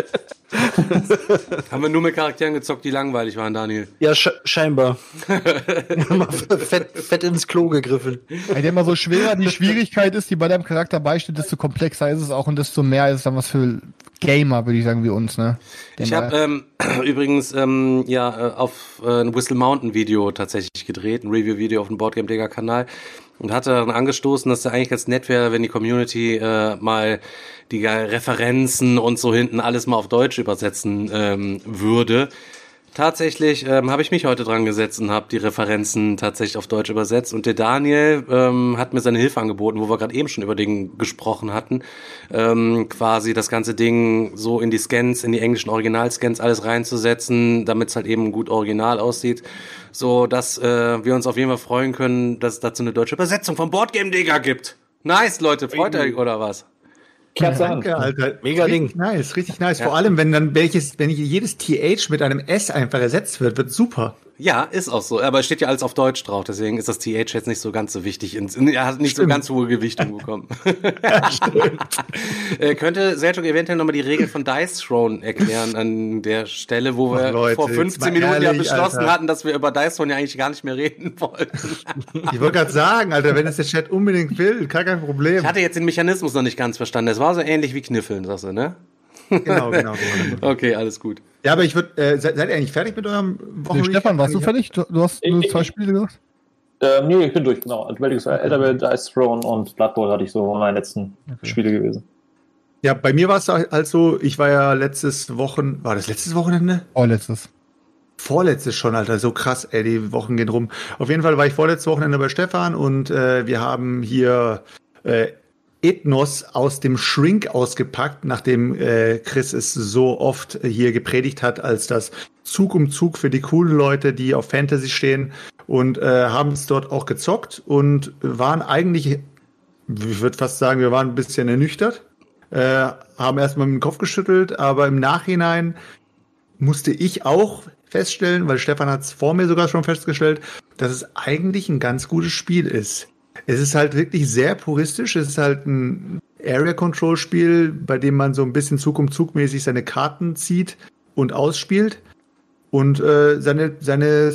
[LAUGHS] Haben wir nur mit Charakteren gezockt, die langweilig waren, Daniel. Ja, sch scheinbar. [LAUGHS] Fett, fett ins Klo gegriffen. Der immer so schwerer die Schwierigkeit ist, die bei deinem Charakter beisteht, desto komplexer ist es auch und desto mehr ist es dann was für Gamer, würde ich sagen, wie uns, ne? Ich habe ähm, [CLEARS THROAT] übrigens ähm, ja äh, auf äh, ein Whistle Mountain Video tatsächlich gedreht, ein Review-Video auf dem Boardgame Digger Kanal und hatte dann angestoßen, dass es eigentlich ganz nett wäre, wenn die Community äh, mal die Referenzen und so hinten alles mal auf Deutsch übersetzen ähm, würde. Tatsächlich ähm, habe ich mich heute dran gesetzt und habe die Referenzen tatsächlich auf Deutsch übersetzt. Und der Daniel ähm, hat mir seine Hilfe angeboten, wo wir gerade eben schon über den gesprochen hatten, ähm, quasi das ganze Ding so in die Scans, in die englischen Originalscans alles reinzusetzen, damit es halt eben gut original aussieht, so dass äh, wir uns auf jeden Fall freuen können, dass es dazu eine deutsche Übersetzung vom Boardgame Digger gibt. Nice, Leute, freut euch oder was? Kerze an. Danke, Alter. Mega richtig Ding. Nice, richtig nice. Vor allem, wenn dann welches, wenn jedes TH mit einem S einfach ersetzt wird, wird super. Ja, ist auch so. Aber es steht ja alles auf Deutsch drauf, deswegen ist das TH jetzt nicht so ganz so wichtig. Er hat nicht so Stimmt. ganz hohe Gewichtung bekommen. [LAUGHS] [LAUGHS] äh, könnte Sergio eventuell nochmal die Regel von Dice Throne erklären an der Stelle, wo wir Leute, vor jetzt 15 mal Minuten ja ehrlich, beschlossen Alter. hatten, dass wir über Dice Throne ja eigentlich gar nicht mehr reden wollten. Ich wollte gerade sagen, Alter, wenn es der Chat unbedingt will, gar kein Problem. Ich hatte jetzt den Mechanismus noch nicht ganz verstanden. Es war so ähnlich wie Kniffeln, sagst du, ne? Genau, genau, genau. [LAUGHS] Okay, alles gut. Ja, aber ich würde, äh, seid, seid ihr eigentlich fertig mit eurem Nee, Wochen? Stefan, warst du fertig? Du, du hast nur Ich- zwei ich- Spiele gesagt? Ähm, nee, ich bin durch, genau. Adventures Elderwell, Dice Throne und Blood Bowl hatte ich so meine letzten Spiele gewesen. Ja, bei mir war es halt so, ich war ja letztes Wochen, war das letztes Wochenende? Oh, letztes. Vorletztes schon, Alter, so krass, ey, die Wochen gehen rum. Auf jeden Fall war ich vorletztes Wochenende bei Stefan und äh, wir haben hier äh, Ethnos aus dem Shrink ausgepackt, nachdem äh, Chris es so oft hier gepredigt hat, als das Zug um Zug für die coolen Leute, die auf Fantasy stehen und äh, haben es dort auch gezockt und waren eigentlich, ich würde fast sagen, wir waren ein bisschen ernüchtert, äh, haben erstmal mit dem Kopf geschüttelt, aber im Nachhinein musste ich auch feststellen, weil Stefan hat es vor mir sogar schon festgestellt, dass es eigentlich ein ganz gutes Spiel ist. Es ist halt wirklich sehr puristisch. Es ist halt ein Area Control Spiel, bei dem man so ein bisschen Zug um Zug mäßig seine Karten zieht und ausspielt und äh, seine seine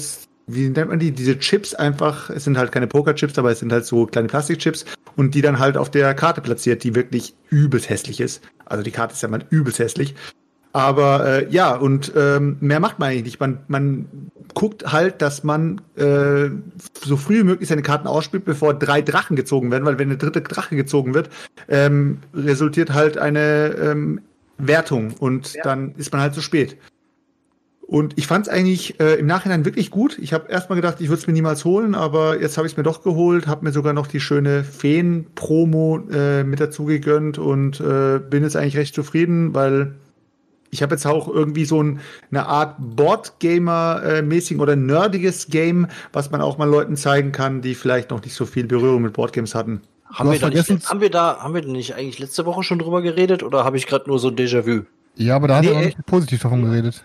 wie nennt man die diese Chips einfach, es sind halt keine Pokerchips, aber es sind halt so kleine Plastikchips und die dann halt auf der Karte platziert, die wirklich übelst hässlich ist. Also die Karte ist ja mal übelst hässlich. Aber äh, ja, und ähm, mehr macht man eigentlich nicht. Man, man guckt halt, dass man äh, so früh wie möglich seine Karten ausspielt, bevor drei Drachen gezogen werden, weil wenn der dritte Drache gezogen wird, ähm, resultiert halt eine ähm, Wertung und ja. dann ist man halt zu spät. Und ich fand es eigentlich äh, im Nachhinein wirklich gut. Ich habe erstmal gedacht, ich würde es mir niemals holen, aber jetzt habe ich es mir doch geholt, habe mir sogar noch die schöne Feen-Promo äh, mit dazu gegönnt und äh, bin jetzt eigentlich recht zufrieden, weil ich habe jetzt auch irgendwie so ein, eine Art Boardgamer-mäßig oder nerdiges Game, was man auch mal Leuten zeigen kann, die vielleicht noch nicht so viel Berührung mit Boardgames hatten. Haben wir, nicht, haben wir, da, haben wir nicht eigentlich letzte Woche schon drüber geredet oder habe ich gerade nur so ein Déjà-vu? Ja, aber da nee, hat er auch nicht positiv davon geredet.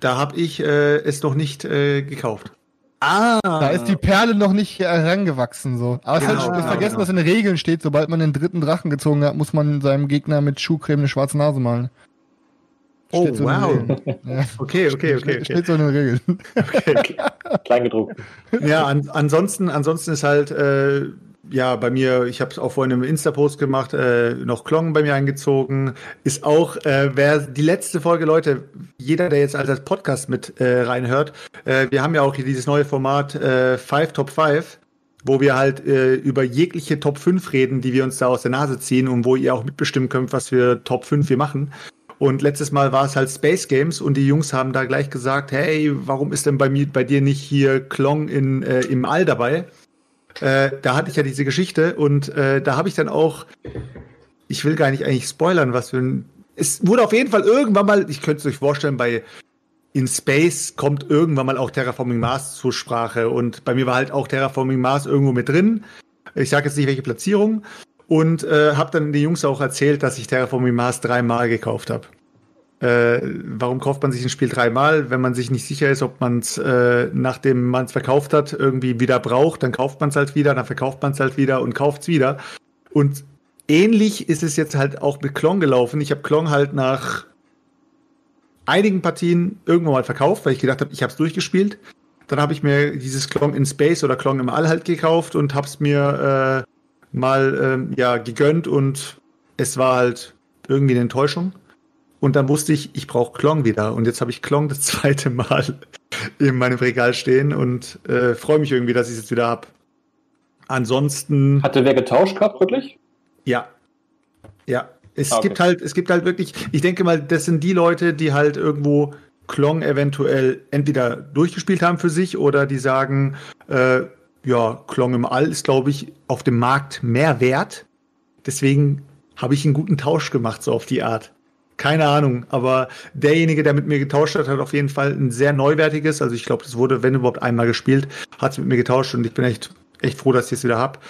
Da habe ich äh, es noch nicht äh, gekauft. Ah. Da ist die Perle noch nicht herangewachsen, so. Aber genau, es ist halt, vergessen, genau. was in den Regeln steht. Sobald man den dritten Drachen gezogen hat, muss man seinem Gegner mit Schuhcreme eine schwarze Nase malen. Oh, so wow. Ja. Okay, okay, okay, okay. Steht so in den Regeln. Okay, okay. [LAUGHS] Kleingedruckt. Ja, an, ansonsten, ansonsten ist halt, äh, ja, bei mir, ich habe es auch vorhin im Insta-Post gemacht, äh, noch Klong bei mir eingezogen. Ist auch, äh, wer die letzte Folge, Leute, jeder, der jetzt als Podcast mit äh, reinhört, äh, wir haben ja auch hier dieses neue Format äh, Five Top 5 wo wir halt äh, über jegliche Top 5 reden, die wir uns da aus der Nase ziehen und wo ihr auch mitbestimmen könnt, was für Top 5 wir machen. Und letztes Mal war es halt Space Games und die Jungs haben da gleich gesagt, hey, warum ist denn bei mir, bei dir nicht hier Klong in, äh, im All dabei? Äh, da hatte ich ja diese Geschichte und äh, da habe ich dann auch, ich will gar nicht eigentlich spoilern, was für ein. Es wurde auf jeden Fall irgendwann mal, ich könnte es euch vorstellen, bei in Space kommt irgendwann mal auch Terraforming Mars zur Sprache und bei mir war halt auch Terraforming Mars irgendwo mit drin. Ich sage jetzt nicht welche Platzierung und äh, habe dann den Jungs auch erzählt, dass ich Terraforming Mars dreimal gekauft habe. Äh, warum kauft man sich ein Spiel dreimal, wenn man sich nicht sicher ist, ob man es, äh, nachdem man es verkauft hat, irgendwie wieder braucht? Dann kauft man es halt wieder, dann verkauft man es halt wieder und kauft es wieder. Und ähnlich ist es jetzt halt auch mit Klong gelaufen. Ich habe Klong halt nach einigen Partien irgendwann mal verkauft, weil ich gedacht habe, ich habe es durchgespielt. Dann habe ich mir dieses Klong in Space oder Klong im All halt gekauft und habe es mir äh, mal ähm, ja gegönnt und es war halt irgendwie eine Enttäuschung. Und dann wusste ich, ich brauche Klong wieder. Und jetzt habe ich Klong das [LAUGHS] zweite Mal in meinem Regal stehen und äh, freue mich irgendwie, dass ich es jetzt wieder habe. Ansonsten. Hatte wer getauscht gehabt, wirklich? Ja. Ja. Es ah, okay. gibt halt, es gibt halt wirklich, ich denke mal, das sind die Leute, die halt irgendwo Klong eventuell entweder durchgespielt haben für sich oder die sagen, äh, ja, Klong im All ist, glaube ich, auf dem Markt mehr wert. Deswegen habe ich einen guten Tausch gemacht, so auf die Art. Keine Ahnung, aber derjenige, der mit mir getauscht hat, hat auf jeden Fall ein sehr neuwertiges, also ich glaube, das wurde, wenn überhaupt einmal gespielt, hat es mit mir getauscht und ich bin echt, echt froh, dass ich es wieder hab.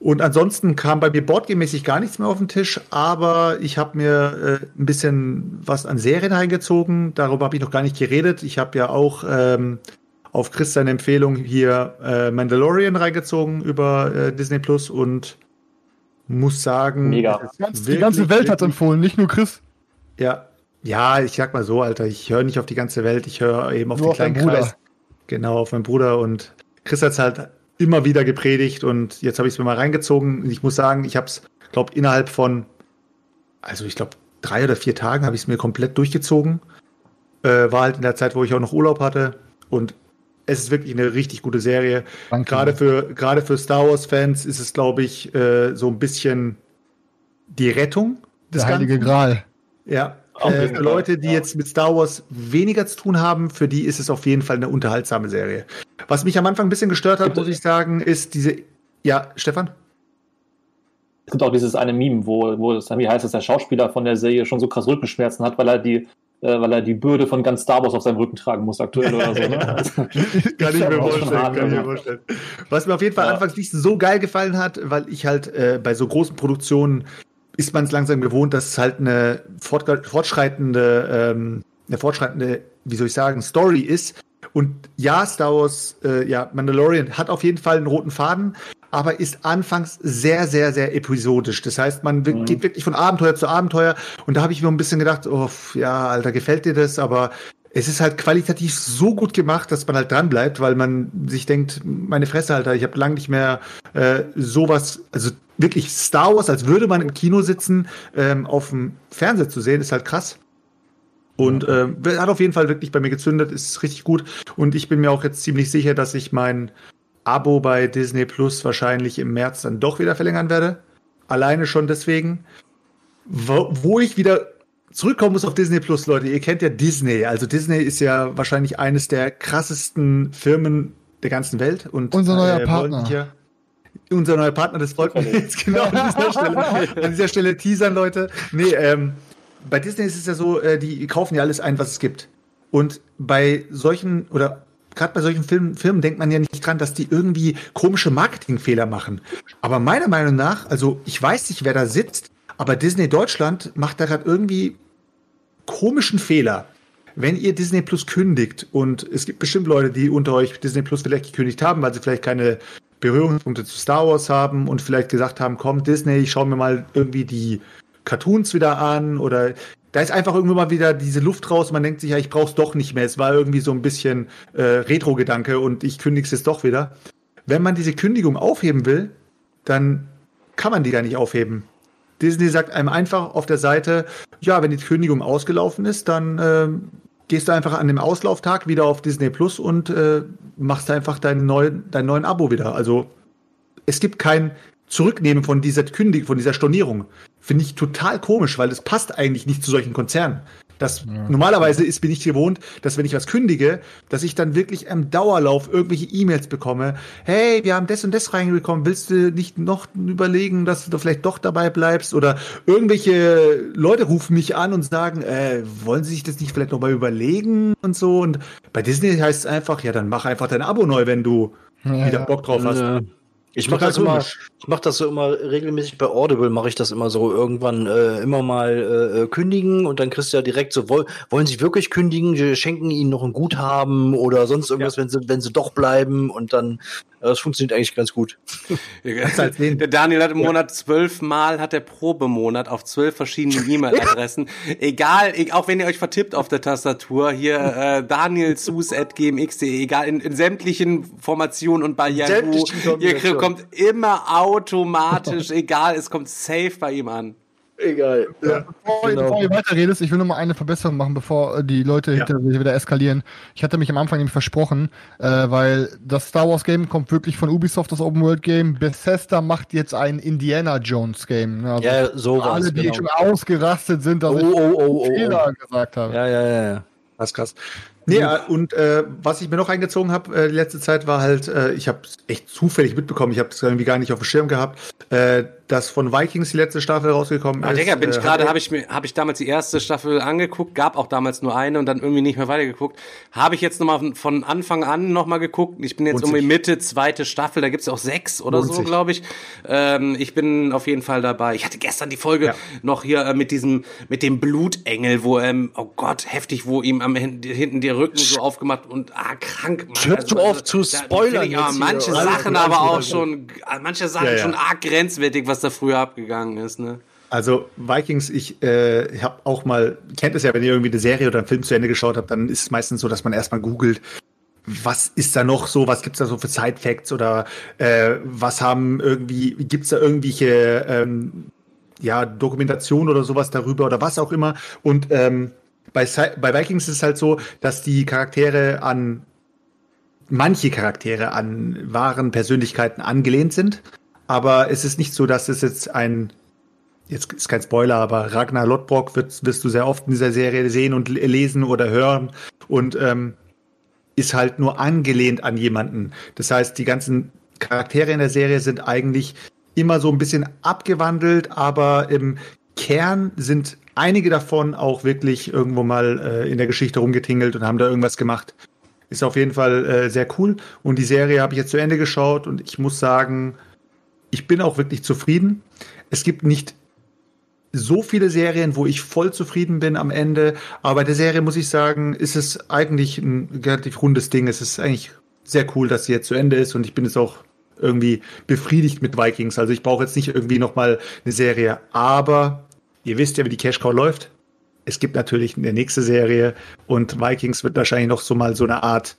Und ansonsten kam bei mir boardgame-mäßig gar nichts mehr auf den Tisch, aber ich habe mir äh, ein bisschen was an Serien eingezogen. Darüber habe ich noch gar nicht geredet. Ich habe ja auch ähm, auf Chris seine Empfehlung hier äh, Mandalorian reingezogen über äh, Disney Plus und muss sagen, Mega. die ganze Welt hat empfohlen, nicht nur Chris. Ja, ja, ich sag mal so, Alter, ich höre nicht auf die ganze Welt, ich höre eben auf Nur den kleinen Kreis. Bruder. Genau, auf meinen Bruder und Chris hat's halt immer wieder gepredigt und jetzt habe ich es mir mal reingezogen. Ich muss sagen, ich habe es, glaube innerhalb von, also ich glaube drei oder vier Tagen habe ich es mir komplett durchgezogen. Äh, war halt in der Zeit, wo ich auch noch Urlaub hatte und es ist wirklich eine richtig gute Serie. Danke. Gerade für gerade für Star Wars Fans ist es, glaube ich, äh, so ein bisschen die Rettung. Der Heilige Ganzen. Gral. Ja. Äh, für Leute, die ja. jetzt mit Star Wars weniger zu tun haben, für die ist es auf jeden Fall eine unterhaltsame Serie. Was mich am Anfang ein bisschen gestört hat, muss ich sagen, ist diese. Ja, Stefan? Es gibt auch dieses eine Meme, wo, wo es, wie heißt es, der Schauspieler von der Serie schon so krass Rückenschmerzen hat, weil er die, weil er die Bürde von ganz Star Wars auf seinem Rücken tragen muss aktuell oder so. Ne? [LAUGHS] [LAUGHS] kann ich mir vorstellen, hart, kann ich mir vorstellen. Was mir auf jeden Fall ja. anfangs nicht so geil gefallen hat, weil ich halt äh, bei so großen Produktionen ist man es langsam gewohnt, dass es halt eine fortschreitende, ähm, eine fortschreitende, wie soll ich sagen, Story ist. Und ja, Star Wars, äh, ja, Mandalorian hat auf jeden Fall einen roten Faden, aber ist anfangs sehr, sehr, sehr episodisch. Das heißt, man mhm. geht wirklich von Abenteuer zu Abenteuer. Und da habe ich mir ein bisschen gedacht, oh, ja, Alter, gefällt dir das? Aber es ist halt qualitativ so gut gemacht, dass man halt dran bleibt, weil man sich denkt, meine Fresse, Alter, ich habe lange nicht mehr äh, sowas, also wirklich Star Wars, als würde man im Kino sitzen, ähm, auf dem Fernseher zu sehen, ist halt krass. Und äh, hat auf jeden Fall wirklich bei mir gezündet, ist richtig gut. Und ich bin mir auch jetzt ziemlich sicher, dass ich mein Abo bei Disney Plus wahrscheinlich im März dann doch wieder verlängern werde. Alleine schon deswegen. Wo, wo ich wieder zurückkommen muss auf Disney Plus, Leute. Ihr kennt ja Disney. Also Disney ist ja wahrscheinlich eines der krassesten Firmen der ganzen Welt. Und, Unser neuer äh, Partner. hier- unser neuer Partner, das folgt mir jetzt genau an dieser Stelle. An dieser Stelle teasern, Leute. Nee, ähm, bei Disney ist es ja so, äh, die kaufen ja alles ein, was es gibt. Und bei solchen, oder gerade bei solchen Filmen, Firmen denkt man ja nicht dran, dass die irgendwie komische Marketingfehler machen. Aber meiner Meinung nach, also ich weiß nicht, wer da sitzt, aber Disney Deutschland macht da gerade irgendwie komischen Fehler. Wenn ihr Disney Plus kündigt und es gibt bestimmt Leute, die unter euch Disney Plus vielleicht gekündigt haben, weil sie vielleicht keine Berührungspunkte zu Star Wars haben und vielleicht gesagt haben, komm Disney, ich schaue mir mal irgendwie die Cartoons wieder an oder da ist einfach irgendwann mal wieder diese Luft raus man denkt sich, ja, ich brauch's doch nicht mehr. Es war irgendwie so ein bisschen äh, Retro-Gedanke und ich kündige es jetzt doch wieder. Wenn man diese Kündigung aufheben will, dann kann man die gar nicht aufheben. Disney sagt einem einfach auf der Seite, ja, wenn die Kündigung ausgelaufen ist, dann ähm, gehst du einfach an dem Auslauftag wieder auf Disney Plus und äh, machst einfach deinen neuen, deinen neuen Abo wieder. Also es gibt kein Zurücknehmen von dieser Kündigung, von dieser Stornierung. Finde ich total komisch, weil es passt eigentlich nicht zu solchen Konzernen. Das normalerweise ist bin ich gewohnt, dass wenn ich was kündige, dass ich dann wirklich im Dauerlauf irgendwelche E-Mails bekomme. Hey, wir haben das und das reingekommen. Willst du nicht noch überlegen, dass du vielleicht doch dabei bleibst? Oder irgendwelche Leute rufen mich an und sagen, äh, wollen sie sich das nicht vielleicht noch mal überlegen und so? Und bei Disney heißt es einfach, ja, dann mach einfach dein Abo neu, wenn du Ja, wieder ja. Bock drauf hast. Ja. Ich mache das immer, ich mach das so immer regelmäßig bei Audible, mache ich das immer so irgendwann äh, immer mal äh, äh, kündigen und dann kriegst du ja direkt so, woll, wollen sie wirklich kündigen, wir schenken ihnen noch ein Guthaben oder sonst irgendwas, wenn sie, wenn sie doch bleiben und dann, äh, das funktioniert eigentlich ganz gut. [LAUGHS] Der Daniel hat im Monat zwölfmal hat der Probemonat auf zwölf verschiedenen [LAUGHS] E-Mail-Adressen. Egal, e- auch wenn ihr euch vertippt auf der Tastatur, hier äh, [LAUGHS] danielsus.gmx.de, egal, in, in sämtlichen Formationen und bei Yahoo, sämtlichen ihr Kombinationen. Kommt immer automatisch, [LAUGHS] egal, es kommt safe bei ihm an. Egal. Ja. Bevor, Genau. bevor ihr weiterredest, ich will noch mal eine Verbesserung machen, bevor äh, die Leute Ja. hinter sich wieder eskalieren. Ich hatte mich am Anfang nämlich versprochen, äh, weil das Star Wars Game kommt wirklich von Ubisoft, das Open World Game. Bethesda macht jetzt ein Indiana Jones Game. ne? Also Ja, so war's, alle, die genau. schon ausgerastet sind, dass Oh, ich oh, oh, oh, Fehler gesagt habe. Ja, ja, ja, ja. Das krass. Nee, ja, und äh, was ich mir noch eingezogen habe äh, die letzte Zeit war halt, äh, ich habe echt zufällig mitbekommen, ich habe es irgendwie gar nicht auf dem Schirm gehabt, äh, dass von Vikings die letzte Staffel rausgekommen Ah, ist. Digga, bin ich äh, gerade, habe ich mir, habe ich damals die erste Staffel angeguckt, gab auch damals nur eine und dann irgendwie nicht mehr weitergeguckt. Habe ich jetzt nochmal von, Anfang an nochmal geguckt. Ich bin jetzt Lohnt irgendwie. Mitte zweite Staffel, da gibt's auch sechs oder Lohnt so, glaube ich. Ähm, ich bin auf jeden Fall dabei. Ich hatte gestern die Folge Ja. noch hier äh, mit diesem, mit dem Blutengel, wo, ähm, oh Gott, heftig, wo ihm am hin- hinten der Rücken so aufgemacht und ah, krank. Mann. Hör zu auf zu da- spoilern find Ich aber hier. manche Alles Sachen aber auch gut. schon, äh, manche Sachen Ja, ja. schon arg grenzwertig, was da früher abgegangen ist, ne? Also Vikings, ich, äh, habe auch mal, kennt es ja, wenn ihr irgendwie eine Serie oder einen Film zu Ende geschaut habt, dann ist es meistens so, dass man erstmal googelt, was ist da noch so, was gibt's da so für Side-Facts oder äh, was haben irgendwie, gibt's da irgendwelche ähm, ja, Dokumentation oder sowas darüber oder was auch immer. Und ähm, bei, bei Vikings ist es halt so, dass die Charaktere an manche Charaktere an wahren Persönlichkeiten angelehnt sind. Aber es ist nicht so, dass es jetzt ein, jetzt ist kein Spoiler, aber Ragnar Lodbrok wird, wirst du sehr oft in dieser Serie sehen und lesen oder hören und ähm, ist halt nur angelehnt an jemanden. Das heißt, die ganzen Charaktere in der Serie sind eigentlich immer so ein bisschen abgewandelt, aber im Kern sind einige davon auch wirklich irgendwo mal äh, in der Geschichte rumgetingelt und haben da irgendwas gemacht. Ist auf jeden Fall äh, sehr cool. Und die Serie habe ich jetzt zu Ende geschaut und ich muss sagen, ich bin auch wirklich zufrieden. Es gibt nicht so viele Serien, wo ich voll zufrieden bin am Ende. Aber bei der Serie muss ich sagen, ist es eigentlich ein relativ rundes Ding. Es ist eigentlich sehr cool, dass sie jetzt zu Ende ist und ich bin jetzt auch irgendwie befriedigt mit Vikings. Also ich brauche jetzt nicht irgendwie noch mal eine Serie. Aber ihr wisst ja, wie die Cash Cow läuft. Es gibt natürlich eine nächste Serie und Vikings wird wahrscheinlich noch so mal so eine Art,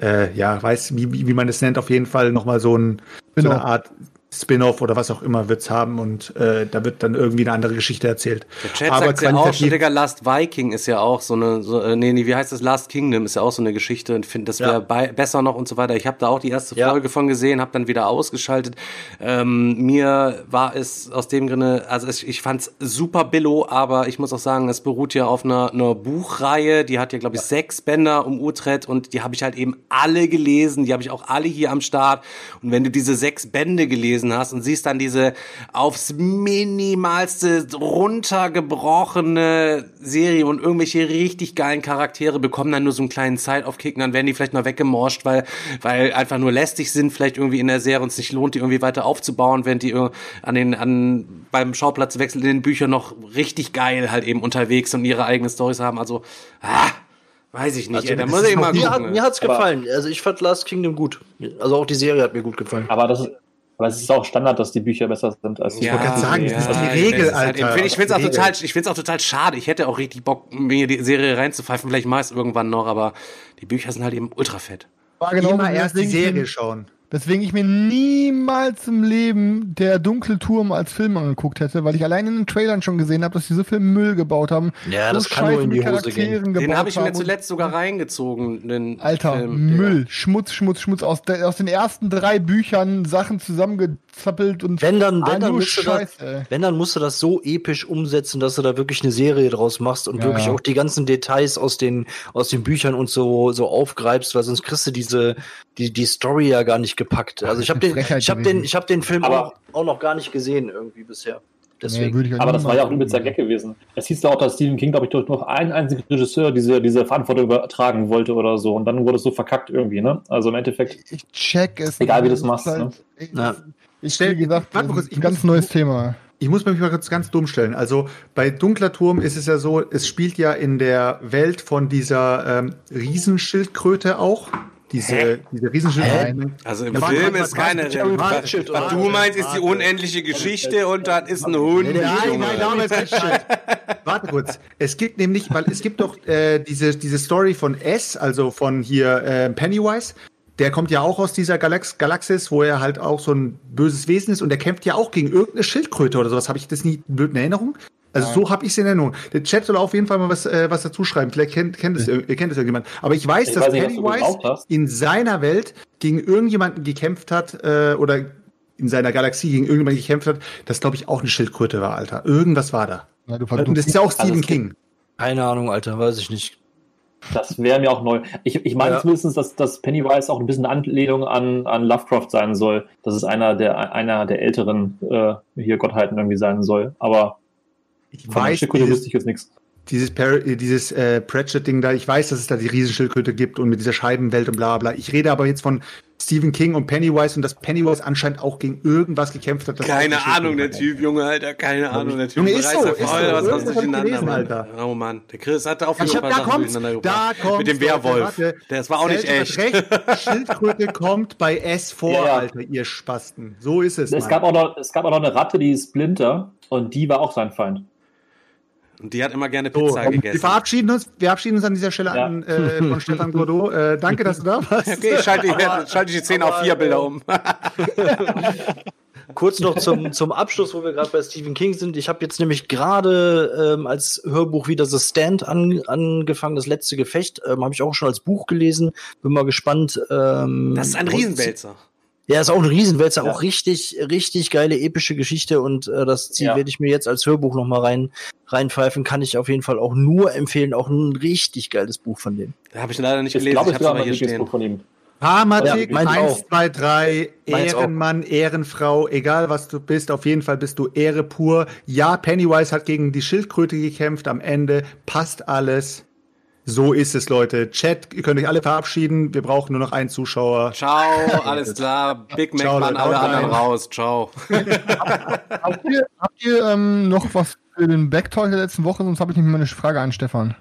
äh, ja, weiß, wie, wie man es nennt, auf jeden Fall noch mal so, ein, so Genau. eine Art Spin-off oder was auch immer wird's haben und äh, da wird dann irgendwie eine andere Geschichte erzählt. Der Chat sagt ja auch schon, Digga, Last Viking ist ja auch so eine, so, äh, nee, nee, wie heißt das? Last Kingdom ist ja auch so eine Geschichte und finde, das wäre Ja. besser noch und so weiter. Ich habe da auch die erste Ja. Folge von gesehen, habe dann wieder ausgeschaltet. Ähm, mir war es aus dem Grunde, also es, ich fand's super billo, aber ich muss auch sagen, es beruht ja auf einer, einer Buchreihe, die hat ja, glaube ich, sechs Bänder um Utrecht und die habe ich halt eben alle gelesen, die habe ich auch alle hier am Start. Und wenn du diese sechs Bände gelesen hast und siehst dann diese aufs minimalste runtergebrochene Serie und irgendwelche richtig geilen Charaktere bekommen dann nur so einen kleinen Zeitaufkick und dann werden die vielleicht mal weggemorscht, weil, weil einfach nur lästig sind, vielleicht irgendwie in der Serie und es nicht lohnt, die irgendwie weiter aufzubauen, während die an den, an, beim Schauplatzwechsel in den Büchern noch richtig geil halt eben unterwegs und ihre eigenen Stories haben. Also, ah, weiß ich nicht, Also, ey, da muss ich mal mir, hat, gucken. mir hat's Aber- gefallen. Also ich fand Last Kingdom gut. Also auch die Serie hat mir gut gefallen. Aber das ist, aber es ist auch Standard, dass die Bücher besser sind als die Ja, wollte gerade sagen, das ist die Regel, halt Alter. ich finde es auch total, ich find's auch total schade. Ich hätte auch richtig Bock, mir die Serie reinzupfeifen. Vielleicht mach ich's irgendwann noch, aber die Bücher sind halt eben ultra fett. War genau Immer erst die ich Serie schauen. Deswegen ich mir niemals im Leben der Dunkle Turm als Film angeguckt hätte, weil ich allein in den Trailern schon gesehen habe, dass die so viel Müll gebaut haben. Ja, so das kann nur in die Scheiße mit Hose gehen. Den habe ich mir zuletzt sogar reingezogen. Den Alter, Film. Müll, Schmutz, Schmutz, Schmutz. Aus, der, aus den ersten drei Büchern Sachen zusammengezappelt und Wenn dann, Ah, wenn dann, nur musst du Scheiße, das, wenn dann musst du das so episch umsetzen, dass du da wirklich eine Serie draus machst und Ja, wirklich ja. auch die ganzen Details aus den aus den Büchern und so so aufgreibst, weil sonst kriegst du diese die die Story ja gar nicht gepackt. Also ich habe den Frechheit ich habe gewesen. den ich habe den Film Aber- auch, auch noch gar nicht gesehen irgendwie bisher. Nee, Deswegen. würde ich auch Aber das war ja auch ein übelster Gag gewesen. Es hieß ja auch, dass Stephen King, glaube ich, durch noch einen einzigen Regisseur diese, diese Verantwortung übertragen wollte oder so. Und dann wurde es so verkackt irgendwie, ne? Also im Endeffekt, Ich check es. Egal, wie du es machst, halt- ne? Ich, Ja. ich Stell- wie gesagt, warte das ist ich ein ganz muss- neues Thema. Ich muss mich mal kurz ganz dumm stellen. Also bei Dunkler Turm ist es ja so, es spielt ja in der Welt von dieser ähm, Riesenschildkröte auch. Diese, diese Riesenschildkröte. Also im Ja, Film ist keine. was, du meinst, ist die unendliche Geschichte und dann ist ein Hund. Nein, Junge. nein, damals nicht. Warte kurz. Es gibt nämlich, weil es gibt doch äh, diese, diese Story von S, also von hier äh, Pennywise. Der kommt ja auch aus dieser Galax Galaxis, wo er halt auch so ein böses Wesen ist und der kämpft ja auch gegen irgendeine Schildkröte oder sowas. Habe ich das nie blöd in Erinnerung? Also so habe ich es in Erinnerung. Der Chat soll auf jeden Fall mal was, äh, was dazu schreiben. Vielleicht kennt, kennt, es, ir- kennt es irgendjemand. Aber ich weiß, Ich dass weiß nicht, Pennywise in seiner Welt gegen irgendjemanden gekämpft hat äh, oder in seiner Galaxie gegen irgendjemanden gekämpft hat, das glaube ich auch eine Schildkröte war, Alter. Irgendwas war da. Na, du Und das ist ja auch Stephen gibt- King. Keine Ahnung, Alter, weiß ich nicht. das wäre mir auch neu. Ich, ich meine Ja. zumindest, dass, dass Pennywise auch ein bisschen Anlehnung an, an Lovecraft sein soll. Dass es einer der, einer der älteren äh, hier Gottheiten irgendwie sein soll. Aber Ich von der weiß, Schildkröte dieses, wusste ich jetzt nichts. dieses, äh, dieses äh, Pratchett-Ding da, ich weiß, dass es da die Riesenschildkröte gibt und mit dieser Scheibenwelt und bla bla. Ich rede aber jetzt von Stephen King und Pennywise und dass Pennywise anscheinend auch gegen irgendwas gekämpft hat. Keine Ahnung, der Typ, Junge, Alter, keine Ahnung, der Typ. Junge, ist so, ist voll so. was ich durcheinander, gelesen, Mann. Alter. Oh Mann, der Chris hatte auch Ich wieder hab, da kommt's, da kommt's. Mit dem Werwolf. Das war auch nicht echt. [LAUGHS] Schildkröte kommt bei S vor. Alter, ihr Spasten. So ist es. Es gab, auch noch, es gab auch noch eine Ratte, die ist Splinter. Und die war auch sein Feind. Und die hat immer gerne So, Pizza wir gegessen. verabschieden uns, wir verabschieden uns an dieser Stelle Ja. an, äh, von Stefan Godot. Äh, danke, dass du da warst. Okay, ich schalte, die- schalte ich die 10 auf aber, 4 Bilder äh, um. [LAUGHS] Kurz noch zum, zum Abschluss, wo wir gerade bei Stephen King sind. Ich habe jetzt nämlich gerade ähm, als Hörbuch wieder The Stand an, angefangen, das letzte Gefecht. Ähm, habe ich auch schon als Buch gelesen. Bin mal gespannt. Ähm, Das ist ein Riesenwälzer. Ja, ist auch ein Riesenwälzer, Ja. auch richtig, richtig geile epische Geschichte und äh, das Ziel Ja. werde ich mir jetzt als Hörbuch noch mal rein reinpfeifen. Kann ich auf jeden Fall auch nur empfehlen. Auch ein richtig geiles Buch von dem. Da habe ich leider nicht Ich gelesen, glaube, ich ich habe aber hier stehen. von ihm. Dramatik, Ja, meins 1, auch. 2, 3, Meins auch. Ehrenmann, Ehrenfrau, egal was du bist, auf jeden Fall bist du Ehre pur. Ja, Pennywise hat gegen die Schildkröte gekämpft, am Ende passt alles. So ist es, Leute. Chat, ihr könnt euch alle verabschieden, wir brauchen nur noch einen Zuschauer. Ciao, [LAUGHS] alles klar. Big Mac Ciao, Leute, alle anderen raus. Ciao. [LAUGHS] Habt ihr, habt ihr ähm, noch was für den Backtalk der letzten Woche? Sonst habe ich nämlich mal eine Frage an Stefan.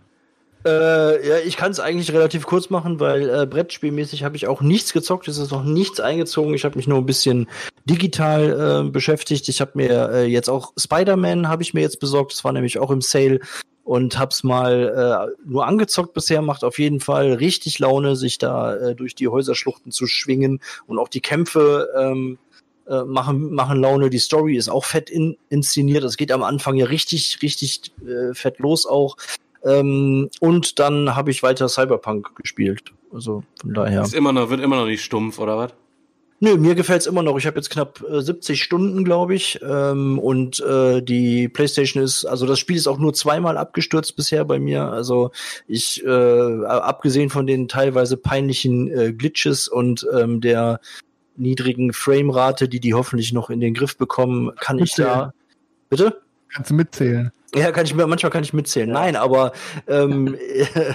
Äh, ja, ich kann es eigentlich relativ kurz machen, weil äh, Brettspielmäßig habe ich auch nichts gezockt. Es ist noch nichts eingezogen. Ich habe mich nur ein bisschen digital äh, beschäftigt. Ich habe mir äh, jetzt auch Spider-Man habe ich mir jetzt besorgt. Das war nämlich auch im Sale und hab's mal äh, nur angezockt bisher. Macht auf jeden Fall richtig Laune, sich da äh, durch die Häuserschluchten zu schwingen und auch die Kämpfe ähm, äh, machen, machen Laune. Die Story ist auch fett in, inszeniert. Es geht am Anfang ja richtig, richtig äh, fett los auch. Ähm, und dann habe ich weiter Cyberpunk gespielt. Also von daher. Ist immer noch, wird immer noch nicht stumpf, oder was? Nö, mir gefällt's immer noch. Ich habe jetzt knapp äh, 70 Stunden, glaube ich. Ähm, und äh, die PlayStation ist, also das Spiel ist auch nur zweimal abgestürzt bisher bei mir. Also ich, äh, abgesehen von den teilweise peinlichen äh, Glitches und ähm, der niedrigen Framerate, die die hoffentlich noch in den Griff bekommen, kann ich da. Bitte? Kannst du mitzählen. Ja, kann ich mir, manchmal kann ich mitzählen. Nein, aber ähm,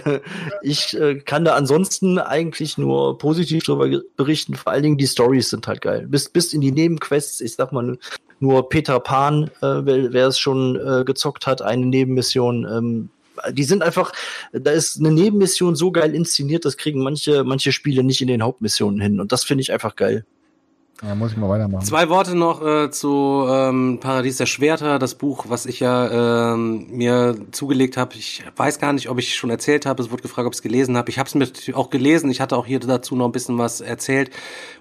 [LAUGHS] ich äh, kann da ansonsten eigentlich nur positiv darüber berichten. Vor allen Dingen die Stories sind halt geil. Bis, bis in die Nebenquests, ich sag mal nur Peter Pan, äh, wer, wer es schon äh, gezockt hat, eine Nebenmission. Ähm, die sind einfach, da ist eine Nebenmission so geil inszeniert, das kriegen manche, manche Spiele nicht in den Hauptmissionen hin. Und das finde ich einfach geil. Ja, muss ich mal weitermachen. Zwei Worte noch äh, zu ähm, Paradies der Schwerter, das Buch, was ich ja ähm, mir zugelegt habe. Ich weiß gar nicht, ob ich schon erzählt habe. Es wurde gefragt, ob ich es gelesen habe. Ich habe es auch gelesen. Ich hatte auch hier dazu noch ein bisschen was erzählt.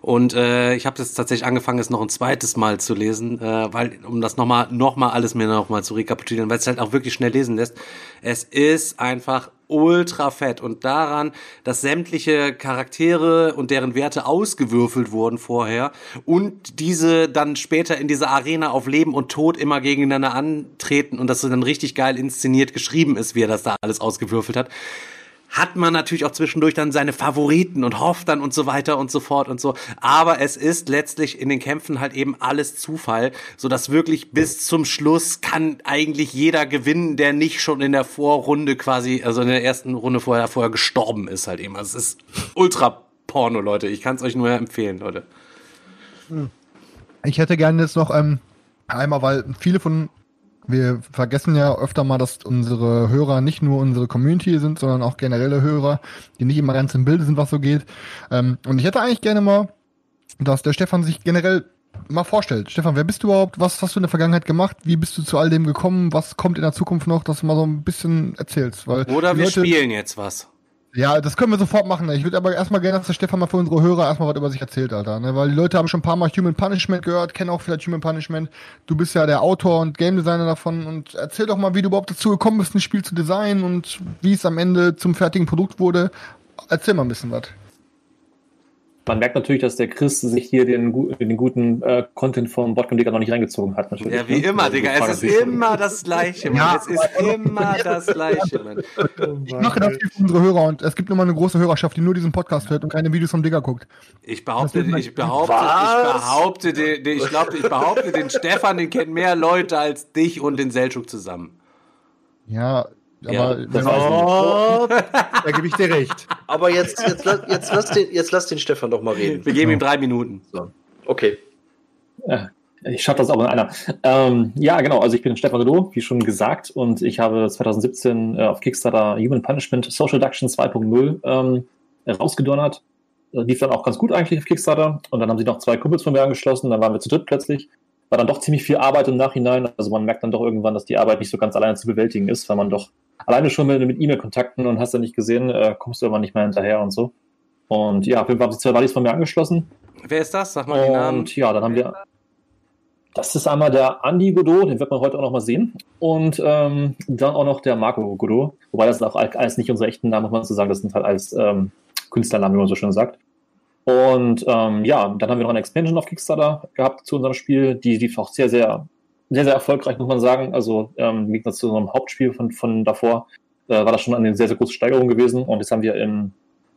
Und äh, ich habe das tatsächlich angefangen, es noch ein zweites Mal zu lesen, äh, weil um das nochmal noch mal alles mir nochmal zu rekapitulieren, weil es halt auch wirklich schnell lesen lässt. Es ist einfach ultra fett. Und daran, dass sämtliche Charaktere und deren Werte ausgewürfelt wurden vorher und diese dann später in dieser Arena auf Leben und Tod immer gegeneinander antreten und dass so dann richtig geil inszeniert geschrieben ist, wie er das da alles ausgewürfelt hat hat man natürlich auch zwischendurch dann seine Favoriten und hofft dann und so weiter und so fort und so. Aber es ist letztlich in den Kämpfen halt eben alles Zufall, so dass wirklich bis zum Schluss kann eigentlich jeder gewinnen, der nicht schon in der Vorrunde quasi, also in der ersten Runde vorher, vorher gestorben ist halt eben. Also es ist ultra Porno, Leute. Ich kann es euch nur empfehlen, Leute. Ich hätte gerne jetzt noch ähm, einmal, weil viele von wir vergessen ja öfter mal, dass unsere Hörer nicht nur unsere Community sind, sondern auch generelle Hörer, die nicht immer ganz im Bilde sind, was so geht. Ähm, und ich hätte eigentlich gerne mal, dass der Stefan sich generell mal vorstellt. Stefan, wer bist du überhaupt? Was hast du in der Vergangenheit gemacht? Wie bist du zu all dem gekommen? Was kommt in der Zukunft noch? Dass du mal so ein bisschen erzählst. Weil Oder wir Leute- spielen jetzt was. Ja, das können wir sofort machen. Ich würde aber erstmal gerne, dass der Stefan mal für unsere Hörer erstmal was über sich erzählt, Alter. Ne? Weil die Leute haben schon ein paar Mal Human Punishment gehört, kennen auch vielleicht Human Punishment. Du bist ja der Autor und Game Designer davon und erzähl doch mal, wie du überhaupt dazu gekommen bist, ein Spiel zu designen und wie es am Ende zum fertigen Produkt wurde. Erzähl mal ein bisschen was. Man merkt natürlich, dass der Chris sich hier den, den guten äh, Content vom Botcom Digger noch nicht reingezogen hat. Natürlich, Ja, wie ne? immer, Also, Digga. Es ist immer das Gleiche, Mann. Ja, es ist immer das Gleiche, Mann. Ich mache das für unsere Hörer und es gibt nur mal eine große Hörerschaft, die nur diesen Podcast hört und keine Videos vom Digger guckt. Ich behaupte, ich behaupte, ich Was? behaupte, den, den, ich glaube, ich behaupte, den Stefan, den kennen mehr Leute als dich und den Selchuk zusammen. Ja, Ja, aber nicht. Oh, [LAUGHS] da gebe ich dir recht. Aber jetzt, jetzt, jetzt, lass den, jetzt lass den Stefan doch mal reden. Wir geben ihm drei Minuten. Okay. Ich schaffe das auch in einer. Ähm, ja, genau. Also ich bin Stefan Godot, wie schon gesagt, und ich habe 2017 äh, auf Kickstarter Human Punishment Social Deduction 2.0 ähm, rausgedonnert. Äh, lief dann auch ganz gut eigentlich auf Kickstarter. Und dann haben sich noch zwei Kumpels von mir angeschlossen. Dann waren wir zu dritt plötzlich. War dann doch ziemlich viel Arbeit im Nachhinein. Also man merkt dann doch irgendwann, dass die Arbeit nicht so ganz alleine zu bewältigen ist, weil man doch alleine schon mit, mit E-Mail-Kontakten und hast du nicht gesehen, äh, kommst du immer nicht mehr hinterher und so. Und ja, auf jeden Fall haben sich zwei Buddies von mir angeschlossen. Wer ist das? Sag mal die Namen. Und ja, dann haben wir. Das ist einmal der Andy Godot, den wird man heute auch noch mal sehen. Und ähm, dann auch noch der Marco Godot. Wobei das auch alles nicht unsere echten Namen, muss man so sagen. Das sind halt alles ähm, Künstlernamen, wie man so schön sagt. Und ähm, ja, dann haben wir noch eine Expansion auf Kickstarter gehabt zu unserem Spiel. Die lief auch sehr, sehr, sehr, sehr erfolgreich, muss man sagen. Also ähm, im Gegensatz zu unserem Hauptspiel von, von davor äh, war das schon eine sehr, sehr große Steigerung gewesen. Und jetzt haben wir im,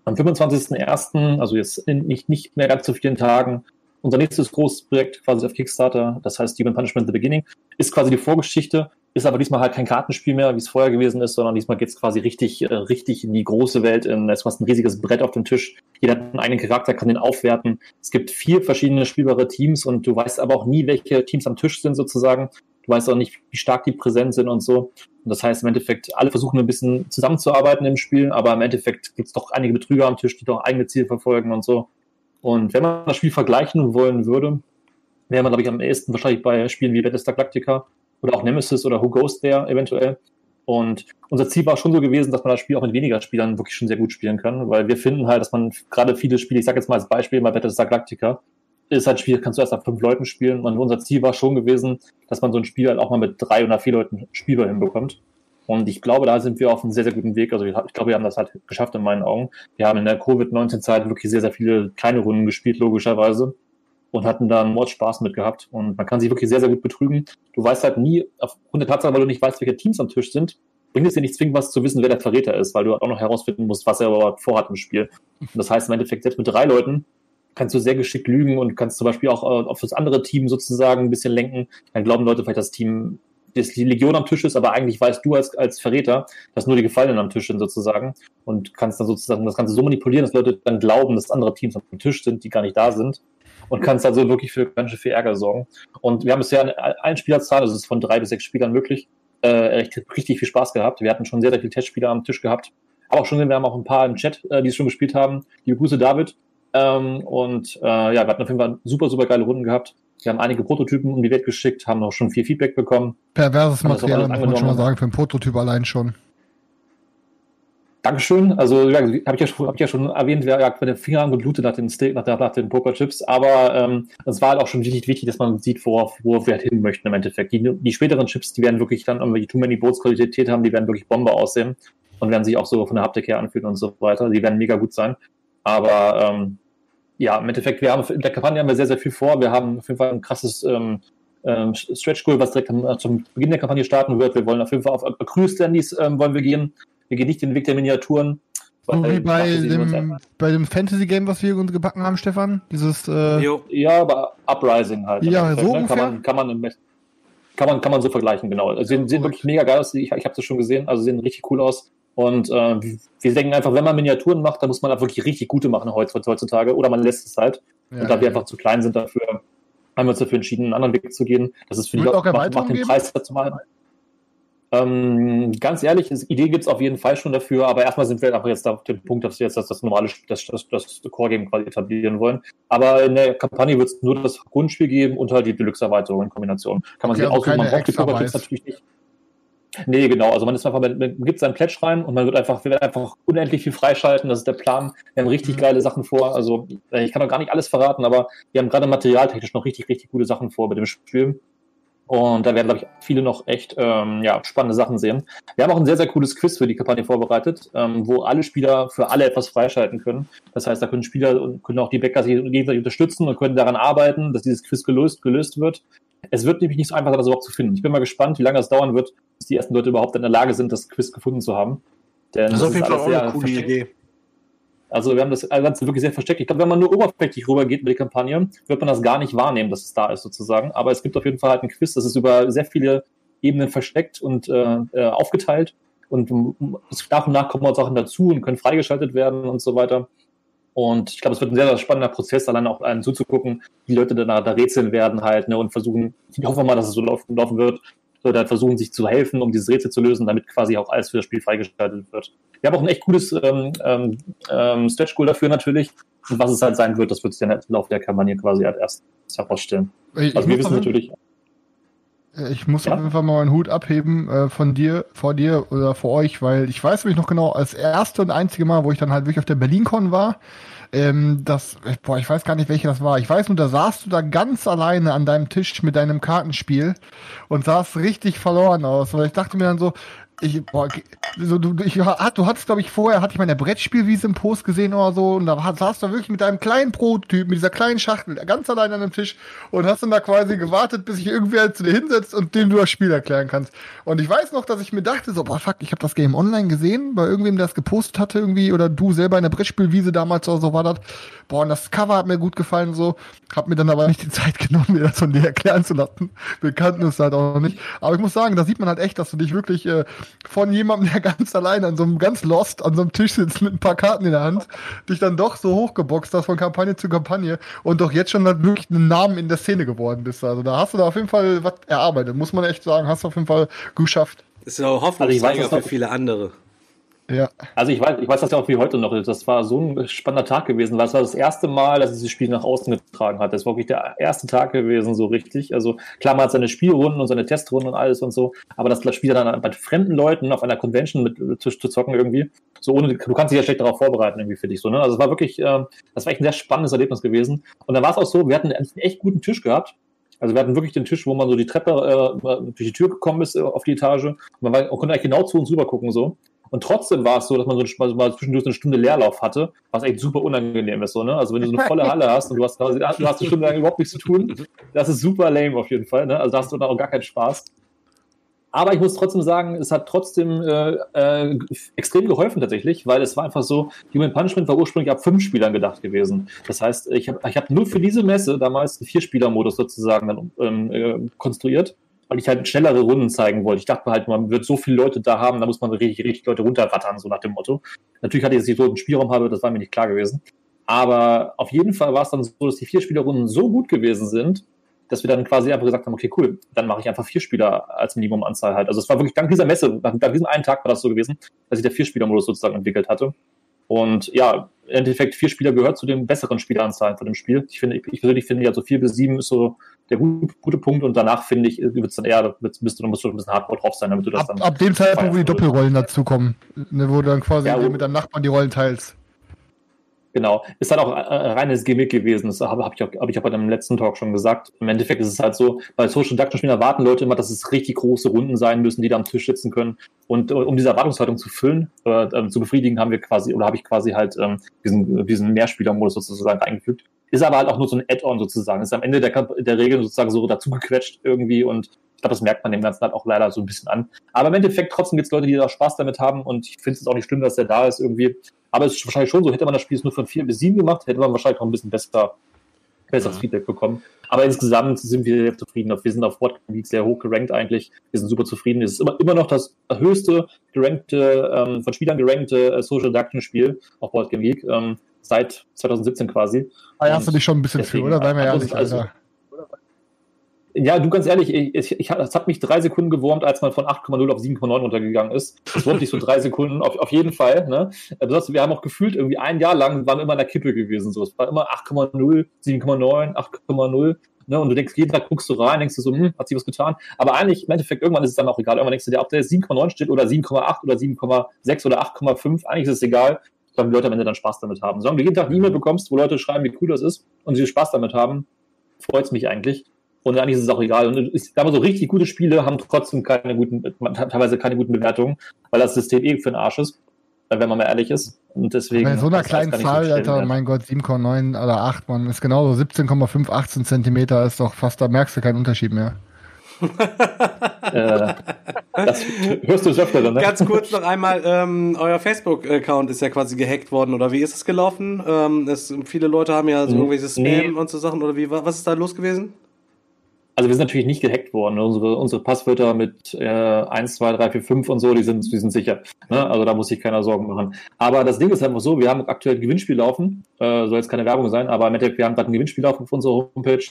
am 25.01., also jetzt in nicht, nicht mehr ganz so vielen Tagen, unser nächstes großes Projekt quasi auf Kickstarter, das heißt Human Punishment The Beginning, ist quasi die Vorgeschichte, ist aber diesmal halt kein Kartenspiel mehr, wie es vorher gewesen ist, sondern diesmal geht's quasi richtig, äh, richtig in die große Welt. In, es ist ein riesiges Brett auf dem Tisch. Jeder hat einen eigenen Charakter, kann den aufwerten. Es gibt vier verschiedene spielbare Teams und du weißt aber auch nie, welche Teams am Tisch sind sozusagen. Du weißt auch nicht, wie stark die präsent sind und so. Und das heißt im Endeffekt, alle versuchen ein bisschen zusammenzuarbeiten im Spiel, aber im Endeffekt gibt's doch einige Betrüger am Tisch, die doch eigene Ziele verfolgen und so. Und wenn man das Spiel vergleichen wollen würde, wäre man, glaube ich, am ehesten wahrscheinlich bei Spielen wie Battlestar Galactica oder auch Nemesis oder Who Goes There eventuell. Und unser Ziel war schon so gewesen, dass man das Spiel auch mit weniger Spielern wirklich schon sehr gut spielen kann, weil wir finden halt, dass man gerade viele Spiele, ich sage jetzt mal als Beispiel mal Battlestar Galactica, ist halt ein Spiel, kannst du erst ab fünf Leuten spielen. Und unser Ziel war schon gewesen, dass man so ein Spiel halt auch mal mit drei oder vier Leuten spielbar hinbekommt. Und ich glaube, da sind wir auf einem sehr, sehr guten Weg. Also ich glaube, wir haben das halt geschafft in meinen Augen. Wir haben in der Covid-19-Zeit wirklich sehr, sehr viele kleine Runden gespielt, logischerweise. Und hatten da einen Mord Spaß mit gehabt. Und man kann sich wirklich sehr, sehr gut betrügen. Du weißt halt nie, aufgrund der Tatsache, weil du nicht weißt, welche Teams am Tisch sind, bringt es dir nicht zwingend was zu wissen, wer der Verräter ist, weil du auch noch herausfinden musst, was er überhaupt vorhat im Spiel. Und das heißt im Endeffekt, selbst mit drei Leuten kannst du sehr geschickt lügen und kannst zum Beispiel auch äh, auf das andere Team sozusagen ein bisschen lenken. Dann glauben Leute vielleicht, das Team, dass die Legion am Tisch ist, aber eigentlich weißt du als, als Verräter, dass nur die Gefallenen am Tisch sind sozusagen und kannst dann sozusagen das Ganze so manipulieren, dass Leute dann glauben, dass andere Teams am Tisch sind, die gar nicht da sind und kannst also wirklich für ganz viel Ärger sorgen. Und wir haben bisja eine Einspielerzahl, also es ist von drei bis sechs Spielern möglich, äh, richtig, richtig viel Spaß gehabt. Wir hatten schon sehr, sehr viele Testspieler am Tisch gehabt. Aber auch schon, wir haben auch ein paar im Chat, äh, die es schon gespielt haben. Liebe Grüße, David. Ähm, und äh, ja, wir hatten auf jeden Fall super, super geile Runden gehabt. Wir haben einige Prototypen um die Welt geschickt, haben auch schon viel Feedback bekommen. Perverses Material, muss man schon mal sagen, für einen Prototyp allein schon. Dankeschön. Also ja, habe ich, ja schon, hab ich ja schon erwähnt, wer ja, mit den Fingern geblutet nach den Steak, nach, nach den Pokerchips. Aber ähm, es war halt auch schon richtig wichtig, dass man sieht, worauf, worauf wir halt hin möchten im Endeffekt. Die, die späteren Chips, die werden wirklich dann irgendwie Too Many Boats Qualität haben, die werden wirklich Bombe aussehen und werden sich auch so von der Haptik her anfühlen und so weiter. Die werden mega gut sein. Aber ähm, ja, im Endeffekt, wir haben in der Kampagne haben wir sehr, sehr viel vor. Wir haben auf jeden Fall ein krasses ähm, ähm, Stretch Goal, was direkt am, zum Beginn der Kampagne starten wird. Wir wollen auf jeden Fall auf Cruise Standys ähm, wollen wir gehen. Wir gehen nicht den Weg der Miniaturen. So wie bei dem, bei dem Fantasy-Game, was wir uns gebacken haben, Stefan? Dieses, äh Ja, aber Uprising halt. Ja, so ne? kann, man, kann, man, kann, man, kann man so vergleichen, genau. Also, sehen, sehen wirklich mega geil aus. Ich, ich habe das schon gesehen. Also sehen richtig cool aus. Und äh, wir denken einfach, wenn man Miniaturen macht, dann muss man auch wirklich richtig gute machen heutzutage. Oder man lässt es halt. Ja, und da wir einfach zu klein sind dafür, haben wir uns dafür entschieden, einen anderen Weg zu gehen. Das ist für die auch macht, macht den Preis dazu mal. Ähm, ganz ehrlich, Idee gibt es auf jeden Fall schon dafür, aber erstmal sind wir einfach jetzt auf dem Punkt, dass wir jetzt das, das normale, das, das, das Core-Game quasi etablieren wollen. Aber in der Kampagne wird es nur das Grundspiel geben und halt die Deluxe-Erweiterung in Kombination. Kann man okay, sich also aussuchen, man braucht die Cover-Chips natürlich nicht. Nee, genau. Also man ist einfach, man, man gibt seinen Pledge rein und man wird einfach, wir werden einfach unendlich viel freischalten. Das ist der Plan. Wir haben richtig mhm. geile Sachen vor. Also äh, ich kann noch gar nicht alles verraten, aber wir haben gerade materialtechnisch noch richtig, richtig gute Sachen vor bei dem Spiel. Und da werden, glaube ich, viele noch echt ähm, ja, spannende Sachen sehen. Wir haben auch ein sehr, sehr cooles Quiz für die Kampagne vorbereitet, ähm, wo alle Spieler für alle etwas freischalten können. Das heißt, da können Spieler und können auch die Bäcker sich gegenseitig unterstützen und können daran arbeiten, dass dieses Quiz gelöst, gelöst wird. Es wird nämlich nicht so einfach, das überhaupt zu finden. Ich bin mal gespannt, wie lange es dauern wird, bis die ersten Leute überhaupt in der Lage sind, das Quiz gefunden zu haben. Denn das ist auf jeden Fall auch eine coole Idee. Also wir haben das Ganze wirklich sehr versteckt. Ich glaube, wenn man nur oberflächlich rübergeht mit der Kampagne, wird man das gar nicht wahrnehmen, dass es da ist sozusagen. Aber es gibt auf jeden Fall halt ein Quiz, das ist über sehr viele Ebenen versteckt und äh, äh aufgeteilt. Und nach und nach kommen auch Sachen dazu und können freigeschaltet werden und so weiter. Und ich glaube, es wird ein sehr, sehr spannender Prozess, allein auch einem zuzugucken, wie Leute da, da rätseln werden halt ne, und versuchen, ich hoffe mal, dass es so laufen, laufen wird, Leute halt versuchen, sich zu helfen, um dieses Rätsel zu lösen, damit quasi auch alles für das Spiel freigeschaltet wird. Wir haben auch ein echt cooles ähm, ähm, ähm Stretch Goal dafür natürlich. Und was es halt sein wird, das wird sich dann im Laufe der Kampagne quasi halt erst herausstellen. Also wir wissen natürlich. Ich muss ja? auf jeden Fall mal meinen Hut abheben äh, von dir, vor dir oder vor euch, weil ich weiß nämlich noch genau, als erste und einzige Mal, wo ich dann halt wirklich auf der BerlinCon war, ähm, das, boah, ich weiß gar nicht, welche das war. Ich weiß nur, da saßt du da ganz alleine an deinem Tisch mit deinem Kartenspiel und sahst richtig verloren aus. Weil ich dachte mir dann so, ich, boah, so, du, ich, du hattest, glaube ich, vorher, hatte ich meine Brettspielwiese im Post gesehen oder so, und da saß du wirklich mit deinem kleinen Prototyp, mit dieser kleinen Schachtel, ganz allein an dem Tisch und hast dann da quasi gewartet, bis sich irgendwer zu dir hinsetzt und dem du das Spiel erklären kannst. Und ich weiß noch, dass ich mir dachte, so, boah, fuck, ich habe das Game online gesehen, bei irgendwem, der das gepostet hatte irgendwie, oder du selber in der Brettspielwiese damals oder so war das. Boah, und das Cover hat mir gut gefallen, so. Hab mir dann aber nicht die Zeit genommen, mir das von dir erklären zu lassen. Wir kannten es halt auch noch nicht. Aber ich muss sagen, da sieht man halt echt, dass du dich wirklich äh, von jemandem, der ganz allein an so einem ganz Lost, an so einem Tisch sitzt mit ein paar Karten in der Hand, dich dann doch so hochgeboxt hast von Kampagne zu Kampagne und doch jetzt schon halt wirklich einen Namen in der Szene geworden bist. Also da hast du da auf jeden Fall was erarbeitet, muss man echt sagen, hast du auf jeden Fall geschafft. Das ist ja auch Hoffnungsträger also für viele andere. Ja. Also ich weiß, ich weiß das ja auch wie heute noch. Das war so ein spannender Tag gewesen, weil es war das erste Mal, dass dieses Spiel nach außen getragen hat. Das war wirklich der erste Tag gewesen, so richtig. Also klar, man hat seine Spielrunden und seine Testrunden und alles und so, aber das Spiel dann bei fremden Leuten auf einer Convention mit zu, zu zocken irgendwie, so ohne, du kannst dich ja schlecht darauf vorbereiten irgendwie für dich so. Ne? Also es war wirklich, äh, das war echt ein sehr spannendes Erlebnis gewesen. Und dann war es auch so, wir hatten einen echt guten Tisch gehabt. Also wir hatten wirklich den Tisch, wo man so die Treppe äh, durch die Tür gekommen ist äh, auf die Etage. Man, war, man konnte eigentlich genau zu uns rüber gucken so. Und trotzdem war es so, dass man so also mal zwischendurch eine Stunde Leerlauf hatte, was echt super unangenehm ist. So, ne? Also wenn du so eine volle [LAUGHS] Halle hast und du hast, du hast eine Stunde lang überhaupt nichts zu tun, das ist super lame auf jeden Fall. Ne? Also da hast du dann auch gar keinen Spaß. Aber ich muss trotzdem sagen, es hat trotzdem äh, äh, extrem geholfen tatsächlich, weil es war einfach so, Human Punishment war ursprünglich ab fünf Spielern gedacht gewesen. Das heißt, ich habe ich hab nur für diese Messe damals einen Vier-Spieler-Modus sozusagen dann ähm, äh, konstruiert weil ich halt schnellere Runden zeigen wollte. Ich dachte halt, man wird so viele Leute da haben, da muss man richtig, richtig Leute runterrattern, so nach dem Motto. Natürlich hatte ich, dass ich so einen Spielraum habe, das war mir nicht klar gewesen. Aber auf jeden Fall war es dann so, dass die Vierspielerrunden so gut gewesen sind, dass wir dann quasi einfach gesagt haben, okay, cool, dann mache ich einfach vier Spieler als Minimumanzahl halt. Also es war wirklich dank dieser Messe, nach diesem einen Tag war das so gewesen, dass ich der Vierspieler-Modus sozusagen entwickelt hatte. Und ja, im Endeffekt vier Spieler gehört zu den besseren Spieleranzahlen von dem Spiel. Ich finde, ich persönlich finde ja so vier bis sieben ist so der gute, gute Punkt und danach finde ich, wird es dann eher, bist du, musst du ein bisschen hardcore drauf sein, damit du das ab, dann. Ab dem Zeitpunkt, wo die Doppelrollen dazukommen, ne, wo du dann quasi Ja, mit deinem Nachbarn die Rollen teilst. Genau. Ist halt auch ein reines Gimmick gewesen. Das habe hab ich, auch, hab ich auch bei dem letzten Talk schon gesagt. Im Endeffekt ist es halt so, bei Social Deduction Spielen erwarten Leute immer, dass es richtig große Runden sein müssen, die da am Tisch sitzen können. Und äh, um diese Erwartungshaltung zu füllen, äh, ähm, zu befriedigen, haben wir quasi, oder habe ich quasi halt ähm, diesen, diesen Mehrspielermodus sozusagen eingefügt. Ist aber halt auch nur so ein Add-on sozusagen. Ist am Ende der, der Regeln sozusagen so dazugequetscht irgendwie und glaube, das merkt man dem Ganzen halt auch leider so ein bisschen an. Aber im Endeffekt trotzdem gibt es Leute, die da Spaß damit haben und ich finde es auch nicht schlimm, dass der da ist irgendwie. Aber es ist wahrscheinlich schon so, hätte man das Spiel jetzt nur von vier bis sieben gemacht, hätte man wahrscheinlich auch ein bisschen besser, besseres Feedback bekommen. Aber insgesamt sind wir sehr zufrieden. Wir sind auf Board League sehr hoch gerankt eigentlich. Wir sind super zufrieden. Es ist immer, immer noch das höchste gerankte, ähm, von Spielern gerankte äh, Social Deduction Spiel auf Board Game Geek ähm, seit 2017 quasi. Da hast du dich schon ein bisschen Deswegen, für, oder? Sei also, ehrlich, also- Alter. Ja, du ganz ehrlich, ich, ich, ich, es hat mich drei Sekunden gewurmt, als man von 8,0 auf 7,9 runtergegangen ist. Das wurmt dich so drei Sekunden, auf, auf jeden Fall. Ne? Besonders, wir haben auch gefühlt irgendwie ein Jahr lang waren wir immer in der Kippe gewesen. So. Es war immer 8,0, 7,9, 8,0 Ne? Und du denkst, jeden Tag guckst du rein, denkst du so, hm, hat sich was getan. Aber eigentlich, im Endeffekt, irgendwann ist es dann auch egal. Irgendwann denkst du dir, ob der jetzt 7,9 steht oder 7,8 oder 7,6 oder 8,5, eigentlich ist es egal. Weil die Leute am Ende dann Spaß damit haben. Solange du jeden Tag eine E-Mail bekommst, wo Leute schreiben, wie cool das ist und sie Spaß damit haben, freut es mich eigentlich. Und eigentlich ist es auch egal. Und ich sag mal so, richtig gute Spiele haben trotzdem keine guten, teilweise keine guten Bewertungen, weil das System eh für den Arsch ist, wenn man mal ehrlich ist. Und deswegen. Bei so einer kleinen so Zahl, schlimm, Alter, mein Gott, 7,9 oder 8, man, ist genauso 17,5, 18 Zentimeter ist doch fast, da merkst du keinen Unterschied mehr. [LAUGHS] Äh, das hörst du des Öfteren, ne? Ganz kurz noch einmal, ähm, euer Facebook-Account ist ja quasi gehackt worden, oder wie ist es gelaufen? Ähm, es, viele Leute haben ja so irgendwelche Spam Nee. und so Sachen, oder wie, wa- was ist da los gewesen? Also wir sind natürlich nicht gehackt worden. Unsere, unsere Passwörter mit äh, 1, 2, 3, 4, 5 und so, die sind, die sind sicher. Ne? Also da muss sich keiner Sorgen machen. Aber das Ding ist einfach so, wir haben aktuell ein Gewinnspiel laufen. Äh, soll jetzt keine Werbung sein, aber im Endeffekt, wir haben gerade ein Gewinnspiel laufen auf unserer Homepage.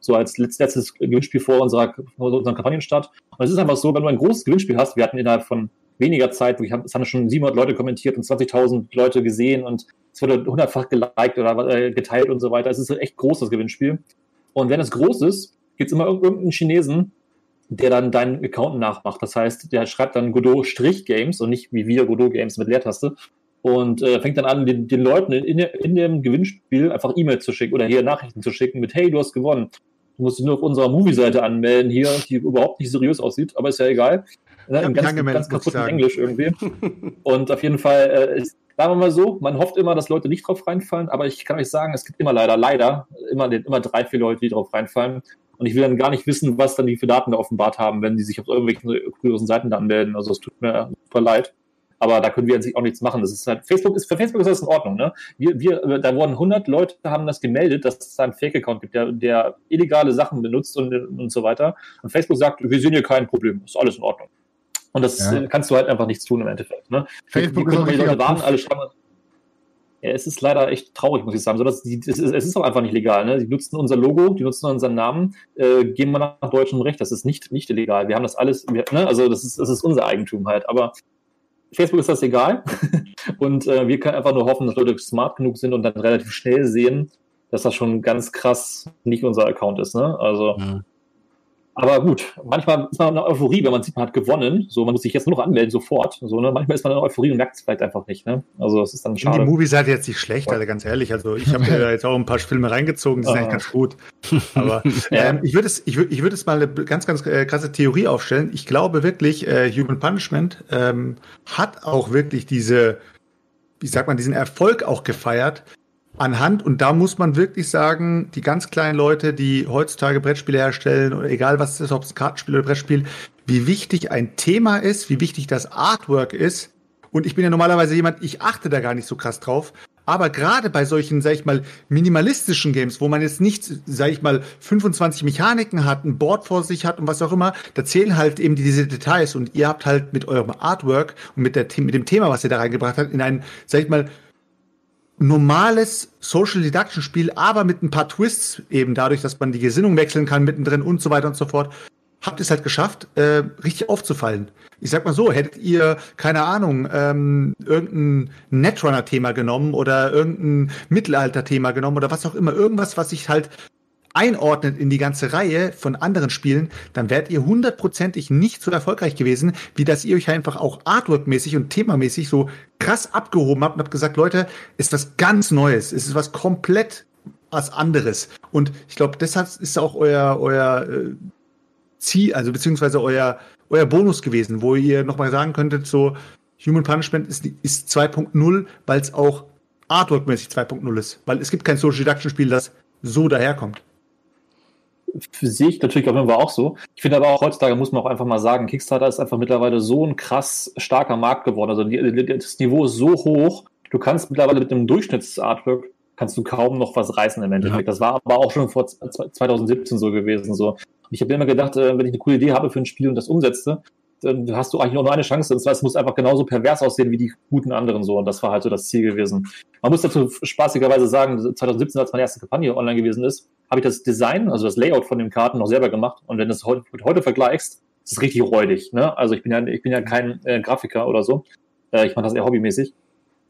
So als letzt- letztes Gewinnspiel vor unserer, vor unserem Kampagnenstart. Und es ist einfach so, wenn du ein großes Gewinnspiel hast, wir hatten innerhalb von weniger Zeit, hab, es haben schon 700 Leute kommentiert und 20.000 Leute gesehen und es wurde hundertfach geliked oder äh, geteilt und so weiter. Es ist ein echt großes Gewinnspiel. Und wenn es groß ist, gibt es immer irg- irgendeinen Chinesen, der dann deinen Account nachmacht. Das heißt, der schreibt dann Godot-Games und nicht wie wir Godot-Games mit Leertaste. Und äh, fängt dann an, den, den Leuten in, in dem Gewinnspiel einfach E-Mails zu schicken oder hier Nachrichten zu schicken mit, hey, du hast gewonnen. Du musst dich nur auf unserer Movie-Seite anmelden hier, die überhaupt nicht seriös aussieht, aber ist ja egal. Ne, Im ganz, ganz kaputten. Englisch irgendwie. [LAUGHS] Und auf jeden Fall äh, ist, sagen wir mal so, man hofft immer, dass Leute nicht drauf reinfallen, aber ich kann euch sagen, es gibt immer leider, leider, immer, immer drei, vier Leute, die drauf reinfallen. Und ich will dann gar nicht wissen, was dann die für Daten da offenbart haben, wenn die sich auf irgendwelchen kuriosen Seiten da anmelden. Also es tut mir super leid. Aber da können wir an sich auch nichts machen. Das ist halt, Facebook ist, für Facebook ist das in Ordnung, ne? Wir, wir, äh, da wurden 100 Leute haben das gemeldet, dass es da einen Fake-Account gibt, der, der illegale Sachen benutzt und, und so weiter. Und Facebook sagt, wir sehen hier kein Problem, ist alles in Ordnung. Und das Ja. äh, kannst du halt einfach nichts tun im Endeffekt, ne? Facebook Die ist die richtiger Leute warten, alle schreiben. Ja, es ist leider echt traurig, muss ich sagen. Es, ist, auch einfach nicht legal. Ne? Die nutzen unser Logo, die nutzen unseren Namen, äh, gehen wir nach deutschem Recht. Das ist nicht, nicht illegal. Wir haben das alles, wir, ne? also das ist, das ist unser Eigentum halt. Aber Facebook ist das egal. [LAUGHS] und äh, wir können einfach nur hoffen, dass Leute smart genug sind und dann relativ schnell sehen, dass das schon ganz krass nicht unser Account ist. Ne? Also Mhm. Aber gut, manchmal ist man in einer Euphorie, wenn man sieht, man hat gewonnen. So, man muss sich jetzt nur noch anmelden, sofort. So, ne? Manchmal ist man in einer Euphorie und merkt es vielleicht einfach nicht. Ne? Also, das ist dann Und die schade. Movie seid jetzt nicht schlecht, Alter, ganz ehrlich. Also ich habe mir da [LAUGHS] jetzt auch ein paar Filme reingezogen, die sind Ah. eigentlich ganz gut. [LAUGHS] Aber ähm, ich würde es, ich würde, ich würde es mal eine ganz, ganz äh, krasse Theorie aufstellen. Ich glaube wirklich, äh, Human Punishment ähm, hat auch wirklich diese, wie sagt man, diesen Erfolg auch gefeiert. Anhand, und da muss man wirklich sagen, die ganz kleinen Leute, die heutzutage Brettspiele herstellen, oder egal was es ist, ob es ein Kartenspiel oder Brettspiel, wie wichtig ein Thema ist, wie wichtig das Artwork ist. Und ich bin ja normalerweise jemand, ich achte da gar nicht so krass drauf. Aber gerade bei solchen, sag ich mal, minimalistischen Games, wo man jetzt nicht, sag ich mal, 25 Mechaniken hat, ein Board vor sich hat und was auch immer, da zählen halt eben diese Details und ihr habt halt mit eurem Artwork und mit, der, mit dem Thema, was ihr da reingebracht habt, in ein, sag ich mal, normales Social Deduction Spiel, aber mit ein paar Twists eben dadurch, dass man die Gesinnung wechseln kann mittendrin und so weiter und so fort, habt ihr es halt geschafft, äh, richtig aufzufallen. Ich sag mal so, hättet ihr, keine Ahnung, ähm, irgendein Netrunner-Thema genommen oder irgendein Mittelalter-Thema genommen oder was auch immer, irgendwas, was sich halt einordnet in die ganze Reihe von anderen Spielen, dann wärt ihr hundertprozentig nicht so erfolgreich gewesen, wie dass ihr euch einfach auch artworkmäßig und themamäßig so krass abgehoben habt und habt gesagt, Leute, ist was ganz Neues, es ist was komplett was anderes. Und ich glaube, deshalb ist auch euer, euer äh, Ziel, also beziehungsweise euer, euer Bonus gewesen, wo ihr nochmal sagen könntet, so Human Punishment ist, ist 2.0, weil es auch artworkmäßig 2.0 ist. Weil es gibt kein Social Deduction Spiel, das so daherkommt. Sehe ich natürlich auf jeden Fall auch so. Ich finde aber auch heutzutage muss man auch einfach mal sagen, Kickstarter ist einfach mittlerweile so ein krass starker Markt geworden. Also die, die, das Niveau ist so hoch. Du kannst mittlerweile mit einem Durchschnittsartwork kannst du kaum noch was reißen im Endeffekt. Das war aber auch schon vor z- 2017 so gewesen. So. Ich habe immer gedacht, äh, wenn ich eine coole Idee habe für ein Spiel und das umsetze, dann hast du eigentlich nur noch eine Chance. Und zwar, es muss einfach genauso pervers aussehen wie die guten anderen so. Und das war halt so das Ziel gewesen. Man muss dazu spaßigerweise sagen, 2017, als meine erste Kampagne online gewesen ist, habe ich das Design, also das Layout von den Karten noch selber gemacht. Und wenn du es heute, mit heute vergleichst, ist es richtig räudig. Ne? Also ich bin ja, ich bin ja kein äh, Grafiker oder so. Äh, ich mache das eher hobbymäßig.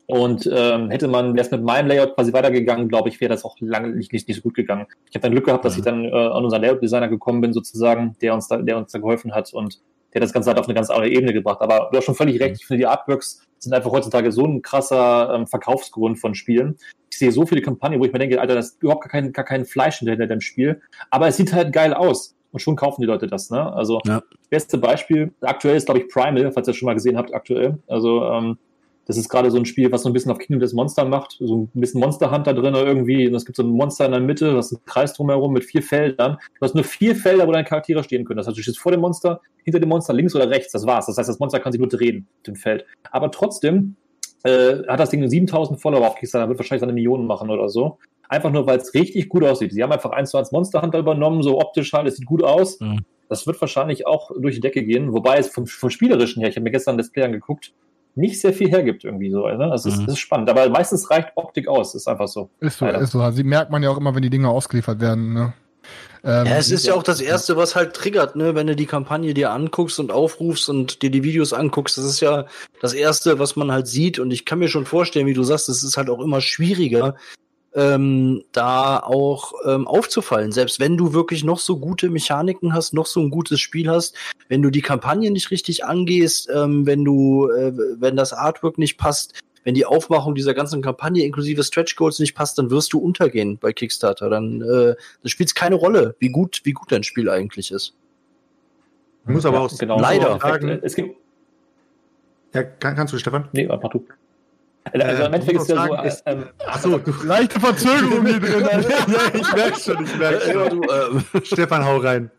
Und ähm, hätte man, wäre es mit meinem Layout quasi weitergegangen, glaube ich, wäre das auch lange nicht, nicht, nicht so gut gegangen. Ich habe dann Glück gehabt, dass ich dann äh, an unseren Layout-Designer gekommen bin, sozusagen, der uns da, der uns da geholfen hat und der das Ganze halt auf eine ganz andere Ebene gebracht. Aber du hast schon völlig recht, ich finde, die Artworks sind einfach heutzutage so ein krasser ähm, Verkaufsgrund von Spielen. Ich sehe so viele Kampagnen, wo ich mir denke, Alter, das ist überhaupt gar kein, gar kein Fleisch hinter dem Spiel. Aber es sieht halt geil aus. Und schon kaufen die Leute das, ne? Also, Ja. beste Beispiel, aktuell ist, glaube ich, Primal, falls ihr das schon mal gesehen habt, aktuell. Also, ähm, das ist gerade so ein Spiel, was so ein bisschen auf Kingdom des Monster macht. So ein bisschen Monster Hunter drin irgendwie. Und es gibt so ein Monster in der Mitte, das ist ein Kreis drumherum mit vier Feldern. Du hast nur vier Felder, wo deine Charaktere stehen können. Das heißt, du stehst vor dem Monster, hinter dem Monster, links oder rechts. Das war's. Das heißt, das Monster kann sich nur drehen auf dem Feld. Aber trotzdem äh, hat das Ding 7000 Follower auf Kickstarter, wird wahrscheinlich seine Millionen machen oder so. Einfach nur, weil es richtig gut aussieht. Sie haben einfach eins zu eins Monster Hunter übernommen, so optisch halt, es sieht gut aus. Mhm. Das wird wahrscheinlich auch durch die Decke gehen. Wobei es vom, vom Spielerischen her, ich habe mir gestern das Play angeguckt, nicht sehr viel hergibt irgendwie so. Ne? Das, ist, Mhm. das ist spannend. Aber meistens reicht Optik aus. Ist einfach so. Ist so, Leider. ist so. Also, merkt man ja auch immer, wenn die Dinge ausgeliefert werden. Ne? Ähm, Ja, es ist ja auch das Erste, was halt triggert, ne, wenn du die Kampagne dir anguckst und aufrufst und dir die Videos anguckst. Das ist ja das Erste, was man halt sieht. Und ich kann mir schon vorstellen, wie du sagst, es ist halt auch immer schwieriger, ähm, da auch ähm, aufzufallen. Selbst wenn du wirklich noch so gute Mechaniken hast, noch so ein gutes Spiel hast, wenn du die Kampagne nicht richtig angehst, ähm, wenn du, äh, wenn das Artwork nicht passt, wenn die Aufmachung dieser ganzen Kampagne inklusive Stretch Goals nicht passt, dann wirst du untergehen bei Kickstarter. Dann, äh, dann spielt es keine Rolle, wie gut, wie gut dein Spiel eigentlich ist. Ich muss aber Ja, auch genau. leider. sagen, Es gibt. ja, kann, kannst du, Stefan? Nee, einfach du. Also Äh, im Endeffekt muss ist ja so. ist- ähm, Achso, du. Leichte Verzögerung hier drin. [LAUGHS] Ja, ich merke schon, ich merke Ja, schon. du, äh, [LAUGHS] Stefan, hau rein.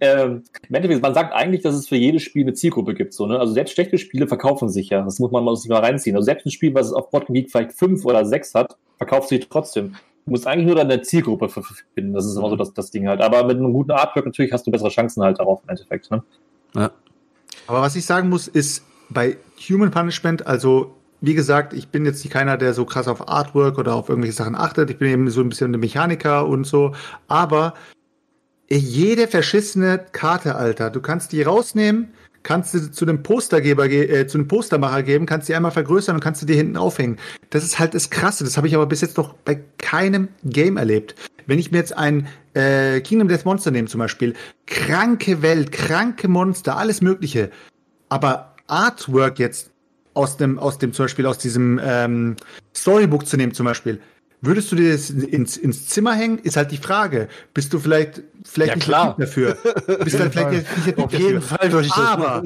ähm, im Endeffekt, man sagt eigentlich, dass es für jedes Spiel eine Zielgruppe gibt. So, ne? Also selbst schlechte Spiele verkaufen sich ja. Das muss man mal, sich mal reinziehen. Also selbst ein Spiel, was es auf Bottom Geek vielleicht fünf oder sechs hat, verkauft sich trotzdem. Du musst eigentlich nur deine Zielgruppe finden. Das ist immer so das, das Ding halt. Aber mit einem guten Artwork natürlich hast du bessere Chancen halt darauf im Endeffekt. Ne? Aber was ich sagen muss, ist bei Human Punishment, also wie gesagt, ich bin jetzt nicht keiner, der so krass auf Artwork oder auf irgendwelche Sachen achtet. Ich bin eben so ein bisschen ein Mechaniker und so. Aber jede verschissene Karte, Alter, du kannst die rausnehmen, kannst du zu dem Postergeber, ge- äh, zu dem Postermacher geben, kannst die einmal vergrößern und kannst du die hinten aufhängen. Das ist halt das Krasse. Das habe ich aber bis jetzt noch bei keinem Game erlebt. Wenn ich mir jetzt ein äh, Kingdom Death Monster nehme zum Beispiel, kranke Welt, kranke Monster, alles Mögliche, aber Artwork jetzt aus dem, aus dem zum Beispiel aus diesem ähm, Storybook zu nehmen zum Beispiel, würdest du dir das ins, ins Zimmer hängen? Ist halt die Frage. Bist du vielleicht vielleicht Ja, nicht klar. [LAUGHS] der Typ dafür? Bist du halt vielleicht nicht der Typ Auf jeden dafür? Fall würde ich das Aber,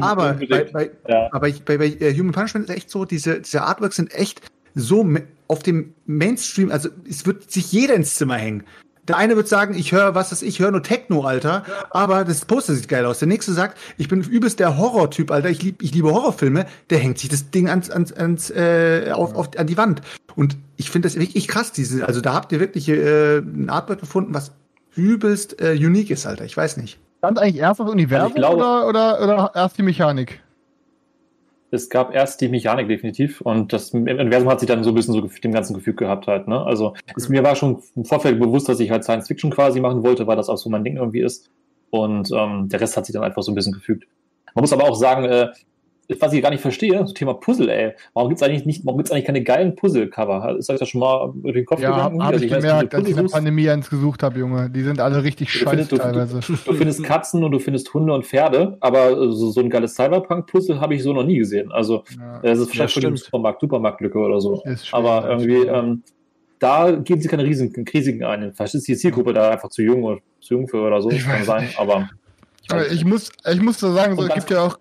aber bei, bei, Ja. aber ich, bei, bei äh, Human Punishment ist echt so, diese, diese Artworks sind echt so auf dem Mainstream, also es wird sich jeder ins Zimmer hängen. Der eine wird sagen, ich höre, was ist, ich höre nur Techno, Alter, aber das Poster sieht geil aus. Der nächste sagt, ich bin übelst der Horrortyp, Alter, ich, lieb, ich liebe Horrorfilme, der hängt sich das Ding ans, ans, ans, äh, auf, auf, an die Wand. Und ich finde das wirklich krass, diese, also da habt ihr wirklich äh, ein Artwork gefunden, was übelst äh, unique ist, Alter. Ich weiß nicht. Stand eigentlich erst das Universum glaube- oder, oder, oder erst die Mechanik? Es gab erst die Mechanik definitiv und das Universum hat sich dann so ein bisschen so dem ganzen Gefühl gehabt halt. Ne? Also es, mir war schon im Vorfeld bewusst, dass ich halt Science Fiction quasi machen wollte, weil das auch so mein Ding irgendwie ist. Und ähm, der Rest hat sich dann einfach so ein bisschen gefügt. Man muss aber auch sagen, äh, was ich gar nicht verstehe, das Thema Puzzle, ey. Warum gibt's eigentlich nicht, warum gibt's eigentlich keine geilen Puzzle-Cover? Ist euch das schon mal über den Kopf Ja, gegangen? habe Also ich weiß, gemerkt, als ich in der Pandemie eins gesucht habe, Junge. Die sind alle richtig Du scheiße findest- du- teilweise. Du findest Katzen und du findest Hunde und Pferde, aber so, so ein geiles Cyberpunk-Puzzle habe ich so noch nie gesehen. Also Ja. das ist wahrscheinlich schon eine. Supermarkt, Supermarktlücke oder so. Ist schwierig, aber irgendwie, ähm, da geben sie keine riesigen Risiken ein. Vielleicht ist die Zielgruppe da einfach zu jung oder zu jung für oder so. Ich kann sein, aber ich ich muss, ich muss da sagen, so, es gibt ja auch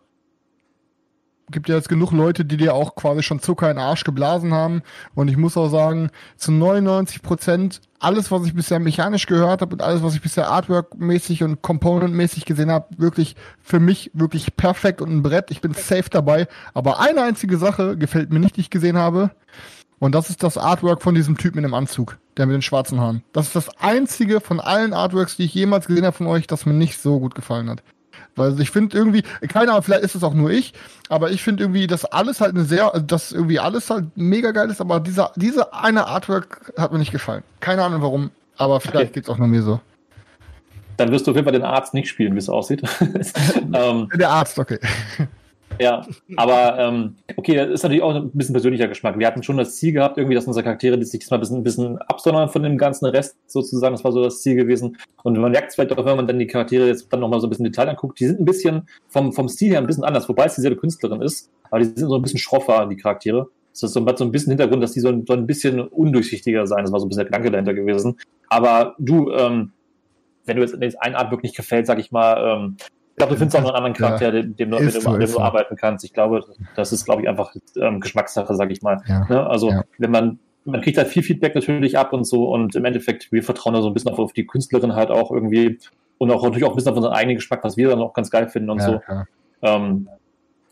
gibt ja jetzt genug Leute, die dir auch quasi schon Zucker in den Arsch geblasen haben. Und ich muss auch sagen, zu 99 Prozent alles, was ich bisher mechanisch gehört habe und alles, was ich bisher Artwork-mäßig und Component-mäßig gesehen habe, wirklich für mich wirklich perfekt und ein Brett. Ich bin safe dabei. Aber eine einzige Sache gefällt mir nicht, die ich gesehen habe. Und das ist das Artwork von diesem Typ mit dem Anzug, der mit den schwarzen Haaren. Das ist das einzige von allen Artworks, die ich jemals gesehen habe von euch, das mir nicht so gut gefallen hat. Weil ich finde irgendwie, keine Ahnung, vielleicht ist es auch nur ich, aber ich finde irgendwie, dass alles halt eine sehr, dass irgendwie alles halt mega geil ist, aber dieser, diese eine Artwork hat mir nicht gefallen. Keine Ahnung warum, aber vielleicht Okay. geht's auch nur mir so. Dann wirst du auf jeden Fall den Arzt nicht spielen, wie es aussieht. [LAUGHS] ähm, Der Arzt, okay. Ja, aber ähm, okay, das ist natürlich auch ein bisschen persönlicher Geschmack. Wir hatten schon das Ziel gehabt, irgendwie, dass unsere Charaktere sich diesmal ein bisschen, ein bisschen absondern von dem ganzen Rest sozusagen. Das war so das Ziel gewesen. Und man merkt es vielleicht auch, wenn man dann die Charaktere jetzt dann nochmal so ein bisschen Detail anguckt, die sind ein bisschen vom, vom Stil her ein bisschen anders, wobei es dieselbe Künstlerin ist, aber die sind so ein bisschen schroffer, die Charaktere. Das ist so, hat so ein bisschen Hintergrund, dass die so ein, so ein bisschen undurchsichtiger sein. Das war so ein bisschen der Gedanke dahinter gewesen. Aber du, ähm, wenn du jetzt jetzt ein Artwork nicht gefällt, sag ich mal, ähm, glaube, du findest auch noch einen anderen Ja. Charakter, dem, dem, dem, dem ist du so. arbeiten kannst. Ich glaube, das ist, glaube ich, einfach ähm, Geschmackssache, sag ich mal. Ja. Ne? Also, Ja. wenn man, man kriegt halt viel Feedback natürlich ab und so und im Endeffekt, wir vertrauen da so ein bisschen auf, auf die Künstlerin halt auch irgendwie und auch natürlich auch ein bisschen auf unseren eigenen Geschmack, was wir dann auch ganz geil finden und Ja, so. Ähm,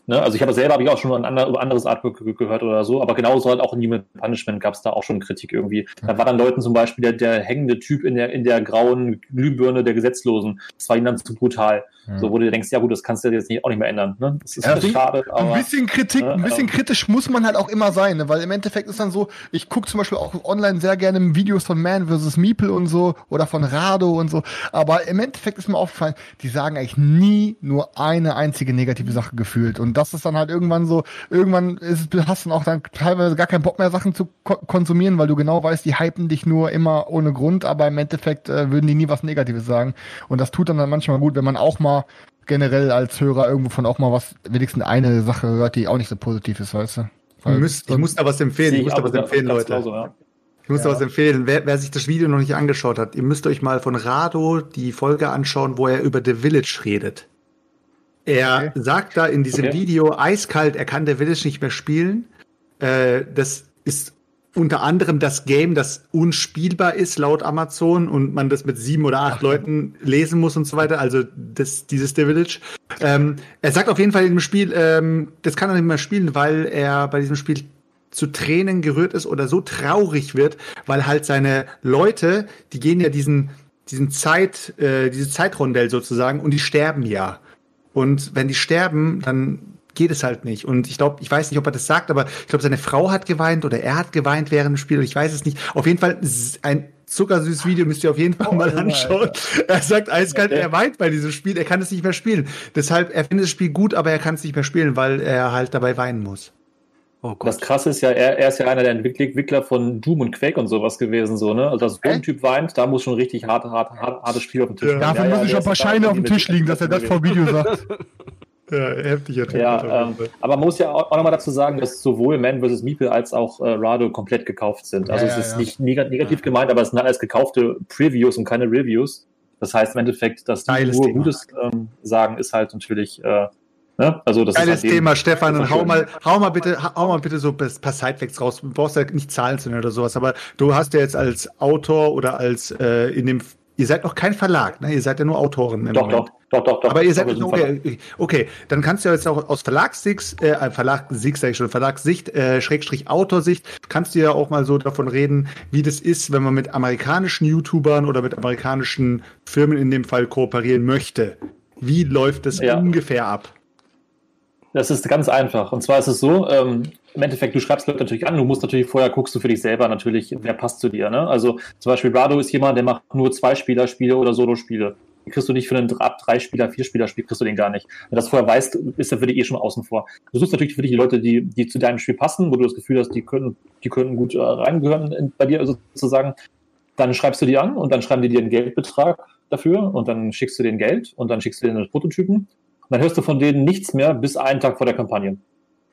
ne, also ich habe selber habe ich auch schon ein ander, über anderes Artwork ge- gehört oder so, aber genauso halt auch in Human Punishment gab es da auch schon Kritik irgendwie. Da war dann Leuten zum Beispiel der, der hängende Typ in der in der grauen Glühbirne der Gesetzlosen. Das war ihnen dann zu brutal. Ja. So wo du denkst, ja gut, das kannst du jetzt nicht, auch nicht mehr ändern. Ne? Das ist Ja, deswegen- schade, Ein aber bisschen Kritik, Ja, ein bisschen aber- kritisch muss man halt auch immer sein, ne? weil im Endeffekt ist dann so, ich gucke zum Beispiel auch online sehr gerne Videos von Man vs. Meeple und so oder von Rado und so, aber im Endeffekt ist mir aufgefallen, die sagen eigentlich nie nur eine einzige negative Sache gefühlt und das ist dann halt irgendwann so, irgendwann ist, hast du dann auch dann teilweise gar keinen Bock mehr Sachen zu ko konsumieren, weil du genau weißt, die hypen dich nur immer ohne Grund, aber im Endeffekt äh, würden die nie was Negatives sagen und das tut dann, dann manchmal gut, wenn man auch mal generell als Hörer irgendwo von auch mal was, wenigstens eine Sache hört, die auch nicht so positiv ist, weißt du? Ich Weil- muss, ich muss da was empfehlen. sehe Ich muss da was empfehlen, Leute. genauso, ja. Ich muss da Ja. was empfehlen. Wer, wer sich das Video noch nicht angeschaut hat, ihr müsst euch mal von Rado die Folge anschauen, wo er über The Village redet. Er Okay. sagt da in diesem Okay. Video eiskalt, er kann The Village nicht mehr spielen. Äh, das ist unter anderem das Game, das unspielbar ist laut Amazon und man das mit sieben oder acht Leuten lesen muss und so weiter. Also das, dieses The Village. Ähm, er sagt auf jeden Fall in dem Spiel, ähm, das kann er nicht mehr spielen, weil er bei diesem Spiel zu Tränen gerührt ist oder so traurig wird, weil halt seine Leute, die gehen ja diesen, diesen Zeit, äh, diese Zeitrondell sozusagen und die sterben ja. Und wenn die sterben, dann geht es halt nicht. Und ich glaube, ich weiß nicht, ob er das sagt, aber ich glaube, seine Frau hat geweint oder er hat geweint während dem Spiel. Ich weiß es nicht. Auf jeden Fall ein zuckersüßes Video müsst ihr auf jeden Fall mal Alter, anschauen. [LAUGHS] Er sagt eiskalt, er weint bei diesem Spiel, er kann es nicht mehr spielen. Deshalb, er findet das Spiel gut, aber er kann es nicht mehr spielen, weil er halt dabei weinen muss. Oh Das krasse ist ja, er, er ist ja einer der Entwickler von Doom und Quake und sowas gewesen, so, ne? Also, dass so ein Typ weint, da muss schon richtig hart, hart, hart, hartes Spiel auf dem Tisch Ja. sein. Dafür Ja, ja, muss ich der ein paar Scheine auf dem Tisch liegen, dass er das vor Video sagt. [LAUGHS] Ja, heftiger Typ. Ja, ähm, aber man muss ja auch, auch nochmal dazu sagen, dass sowohl Man vs. Meeple als auch äh, Rado komplett gekauft sind. Also Ja, es ja, ist ja. nicht neg negativ gemeint, aber es sind alles gekaufte Previews und keine Reviews. Das heißt im Endeffekt, dass die Geiles nur Thema. Gutes ähm, sagen, ist halt natürlich, äh, ne? Also das Geiles ist halt Thema, Stefan. Und hau mal, hau mal bitte, hau mal bitte so ein paar Sidefacts raus. Du brauchst ja nicht Zahlen zu nennen oder sowas, aber du hast ja jetzt als Autor oder als äh, in dem, ihr seid noch kein Verlag, ne? Ihr seid ja nur Autoren. im Doch, Moment. doch, doch, doch, doch. Aber ihr seid Doch, okay, okay, dann kannst du ja jetzt auch aus Verlagssicht, äh, Verlagssicht sag ich schon, Verlagssicht, äh, Schrägstrich Autorsicht, kannst du ja auch mal so davon reden, wie das ist, wenn man mit amerikanischen YouTubern oder mit amerikanischen Firmen in dem Fall kooperieren möchte. Wie läuft das Ja. ungefähr ab? Das ist ganz einfach. Und zwar ist es so, ähm, im Endeffekt, du schreibst Leute natürlich an, du musst natürlich vorher guckst du für dich selber natürlich, wer passt zu dir. Ne? Also zum Beispiel Rado ist jemand, der macht nur Zwei-Spieler-Spiele oder Solo-Spiele. Die kriegst du nicht für einen ab drei Spieler, vier Spieler Spiel kriegst du den gar nicht. Wenn du das vorher weißt, ist er für dich eh schon außen vor. Du suchst natürlich für dich die Leute, die, die zu deinem Spiel passen, wo du das Gefühl hast, die können, die können gut äh, reingehören in, bei dir sozusagen. Dann schreibst du die an und dann schreiben die dir einen Geldbetrag dafür und dann schickst du denen Geld und dann schickst du denen Prototypen. Und dann hörst du von denen nichts mehr bis einen Tag vor der Kampagne.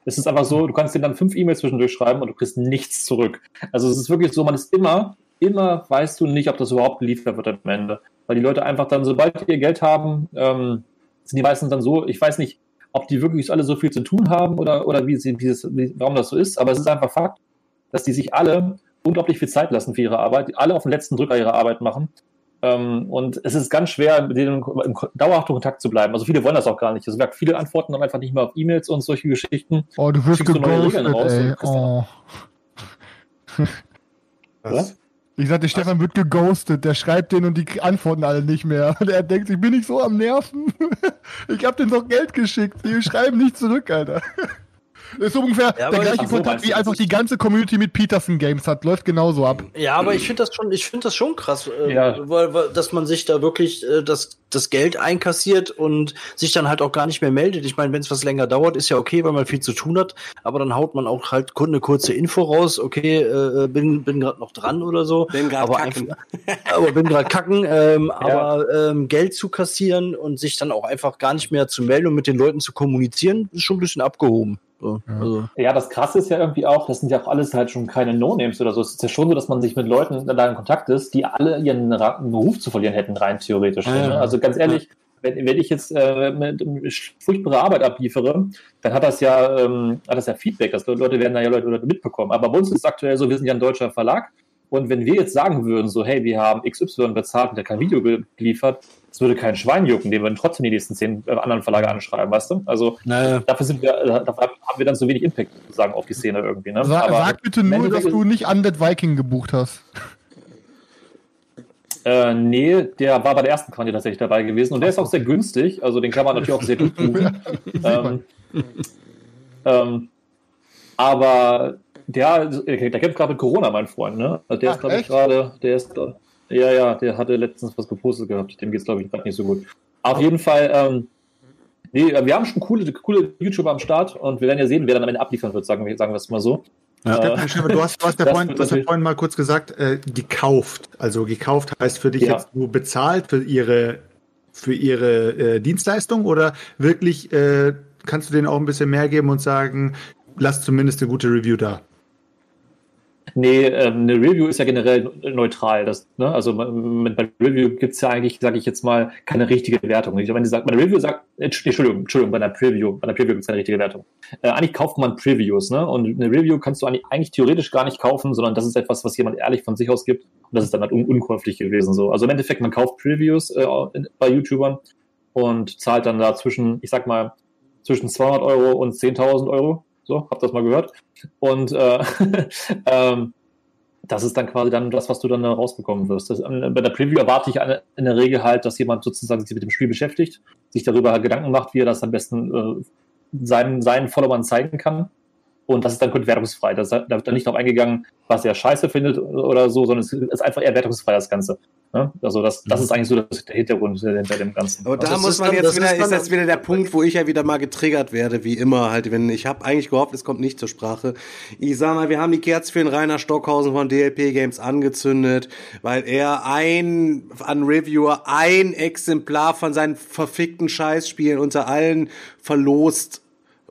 Es ist einfach so, du kannst denen dann fünf E-Mails zwischendurch schreiben und du kriegst nichts zurück. Also es ist wirklich so, man ist immer, immer weißt du nicht, ob das überhaupt geliefert wird am Ende. Weil die Leute einfach dann, sobald die ihr Geld haben, ähm, sind die meisten dann so, ich weiß nicht, ob die wirklich alle so viel zu tun haben oder, oder wie, wie, wie warum das so ist, aber es ist einfach Fakt, dass die sich alle unglaublich viel Zeit lassen für ihre Arbeit, alle auf den letzten Drücker ihre Arbeit machen. Ähm, und es ist ganz schwer, mit denen im dauerhaften Kontakt zu bleiben. Also viele wollen das auch gar nicht. Also viele antworten dann einfach nicht mehr auf E-Mails und solche Geschichten. Oh, du wirst geghostet, ey. Oh. Was? Ich sagte, Stefan wird geghostet. Der schreibt den und die antworten alle nicht mehr. [LAUGHS] Und er denkt, ich bin nicht so am Nerven. [LAUGHS] Ich hab denen doch Geld geschickt. Die schreiben nicht zurück, Alter. [LAUGHS] Das ist so ungefähr Ja, der aber- gleiche so, Kontakt, wie einfach die ganze Community mit Peterson Games hat. Läuft genauso ab. Ja, aber ich finde das schon, ich finde das schon krass, äh, Ja. weil, weil, dass man sich da wirklich äh, das, das Geld einkassiert und sich dann halt auch gar nicht mehr meldet. Ich meine, wenn es was länger dauert, ist ja okay, weil man viel zu tun hat, aber dann haut man auch halt eine kurze Info raus, okay, äh, bin, bin gerade noch dran oder so. Bin grad aber kacken. einfach, aber bin gerade kacken, ähm, [LAUGHS] aber ähm, Geld zu kassieren und sich dann auch einfach gar nicht mehr zu melden und mit den Leuten zu kommunizieren, ist schon ein bisschen abgehoben. So, also. Ja, das Krasse ist ja irgendwie auch, das sind ja auch alles halt schon keine No-Names oder so. Es ist ja schon so, dass man sich mit Leuten da in Kontakt ist, die alle ihren Ra einen Ruf zu verlieren hätten, rein theoretisch. Ja, ja. ne? Also ganz ehrlich, wenn, wenn ich jetzt äh, furchtbare Arbeit abliefere, dann hat das ja, ähm, hat das ja Feedback. Das Leute werden da ja Leute, Leute mitbekommen. Aber bei uns ist es aktuell so, wir sind ja ein deutscher Verlag. Und wenn wir jetzt sagen würden, so, hey, wir haben XY bezahlt und der kein Video ge- geliefert, das würde kein Schwein jucken, den würden trotzdem die nächsten zehn äh, anderen Verlage anschreiben, weißt du? Also Naja. dafür sind wir, äh, dafür haben wir dann so wenig Impact sozusagen auf die Szene irgendwie. Ne? Sa Aber sag bitte nur, dass du nicht Undead Viking gebucht hast. Äh, nee, der war bei der ersten Kampagne tatsächlich dabei gewesen und der ist auch sehr günstig, also den kann man natürlich auch sehr gut buchen. [LAUGHS] ähm, ähm, aber der, der kämpft gerade mit Corona, mein Freund, ne? Also der Ach, ist, glaube ich, gerade, der ist, ja, ja, der hatte letztens was gepostet gehabt, dem geht's, glaube ich, gerade nicht so gut. Auf jeden Fall, ähm, nee, wir haben schon coole, coole YouTuber am Start und wir werden ja sehen, wer dann am Ende abliefern wird, sagen wir, sagen wir es mal so. Stefan, Stefan, du hast, du hast, ja vorhin, hast ja vorhin mal kurz gesagt, äh, gekauft. Also gekauft heißt für dich Ja. jetzt nur bezahlt für ihre, für ihre äh, Dienstleistung oder wirklich äh, kannst du denen auch ein bisschen mehr geben und sagen, lass zumindest eine gute Review da. Nee, ähm, eine Review ist ja generell neutral. Das, ne? Also mit bei Review gibt's ja eigentlich, sage ich jetzt mal, keine richtige Wertung. Ich meine, sagt, bei einer Review sagt, äh, Entschuldigung, Entschuldigung, bei einer Preview, bei einer Preview gibt's keine richtige Wertung. Äh, eigentlich kauft man Previews, ne? Und eine Review kannst du eigentlich, eigentlich theoretisch gar nicht kaufen, sondern das ist etwas, was jemand ehrlich von sich aus gibt. Und das ist dann halt un unkäuflich gewesen. So. Also im Endeffekt, man kauft Previews äh, bei YouTubern und zahlt dann da zwischen, ich sag mal, zwischen 200 Euro und 10.000 Euro. So, habt das mal gehört. Und äh, [LAUGHS] ähm, das ist dann quasi dann das, was du dann da rausbekommen wirst. Das, ähm, bei der Preview erwarte ich eine, in der Regel halt, dass jemand sozusagen sich mit dem Spiel beschäftigt, sich darüber Gedanken macht, wie er das am besten äh, seinen, seinen Followern zeigen kann. Und das ist dann wertungsfrei. Da wird dann nicht darauf eingegangen, was er scheiße findet oder so, sondern es ist einfach eher wertungsfrei, das Ganze. Ne? Also das, das mhm. ist eigentlich so der Hintergrund hinter dem Ganzen. Aber da das muss man dann, jetzt wieder, ist, ist jetzt wieder der Punkt, wo ich ja wieder mal getriggert werde, wie immer halt, wenn ich habe eigentlich gehofft, es kommt nicht zur Sprache. Ich sag mal, wir haben die Kerze für den Rainer Stockhausen von DLP Games angezündet, weil er ein an Reviewer ein Exemplar von seinen verfickten Scheißspielen unter allen verlost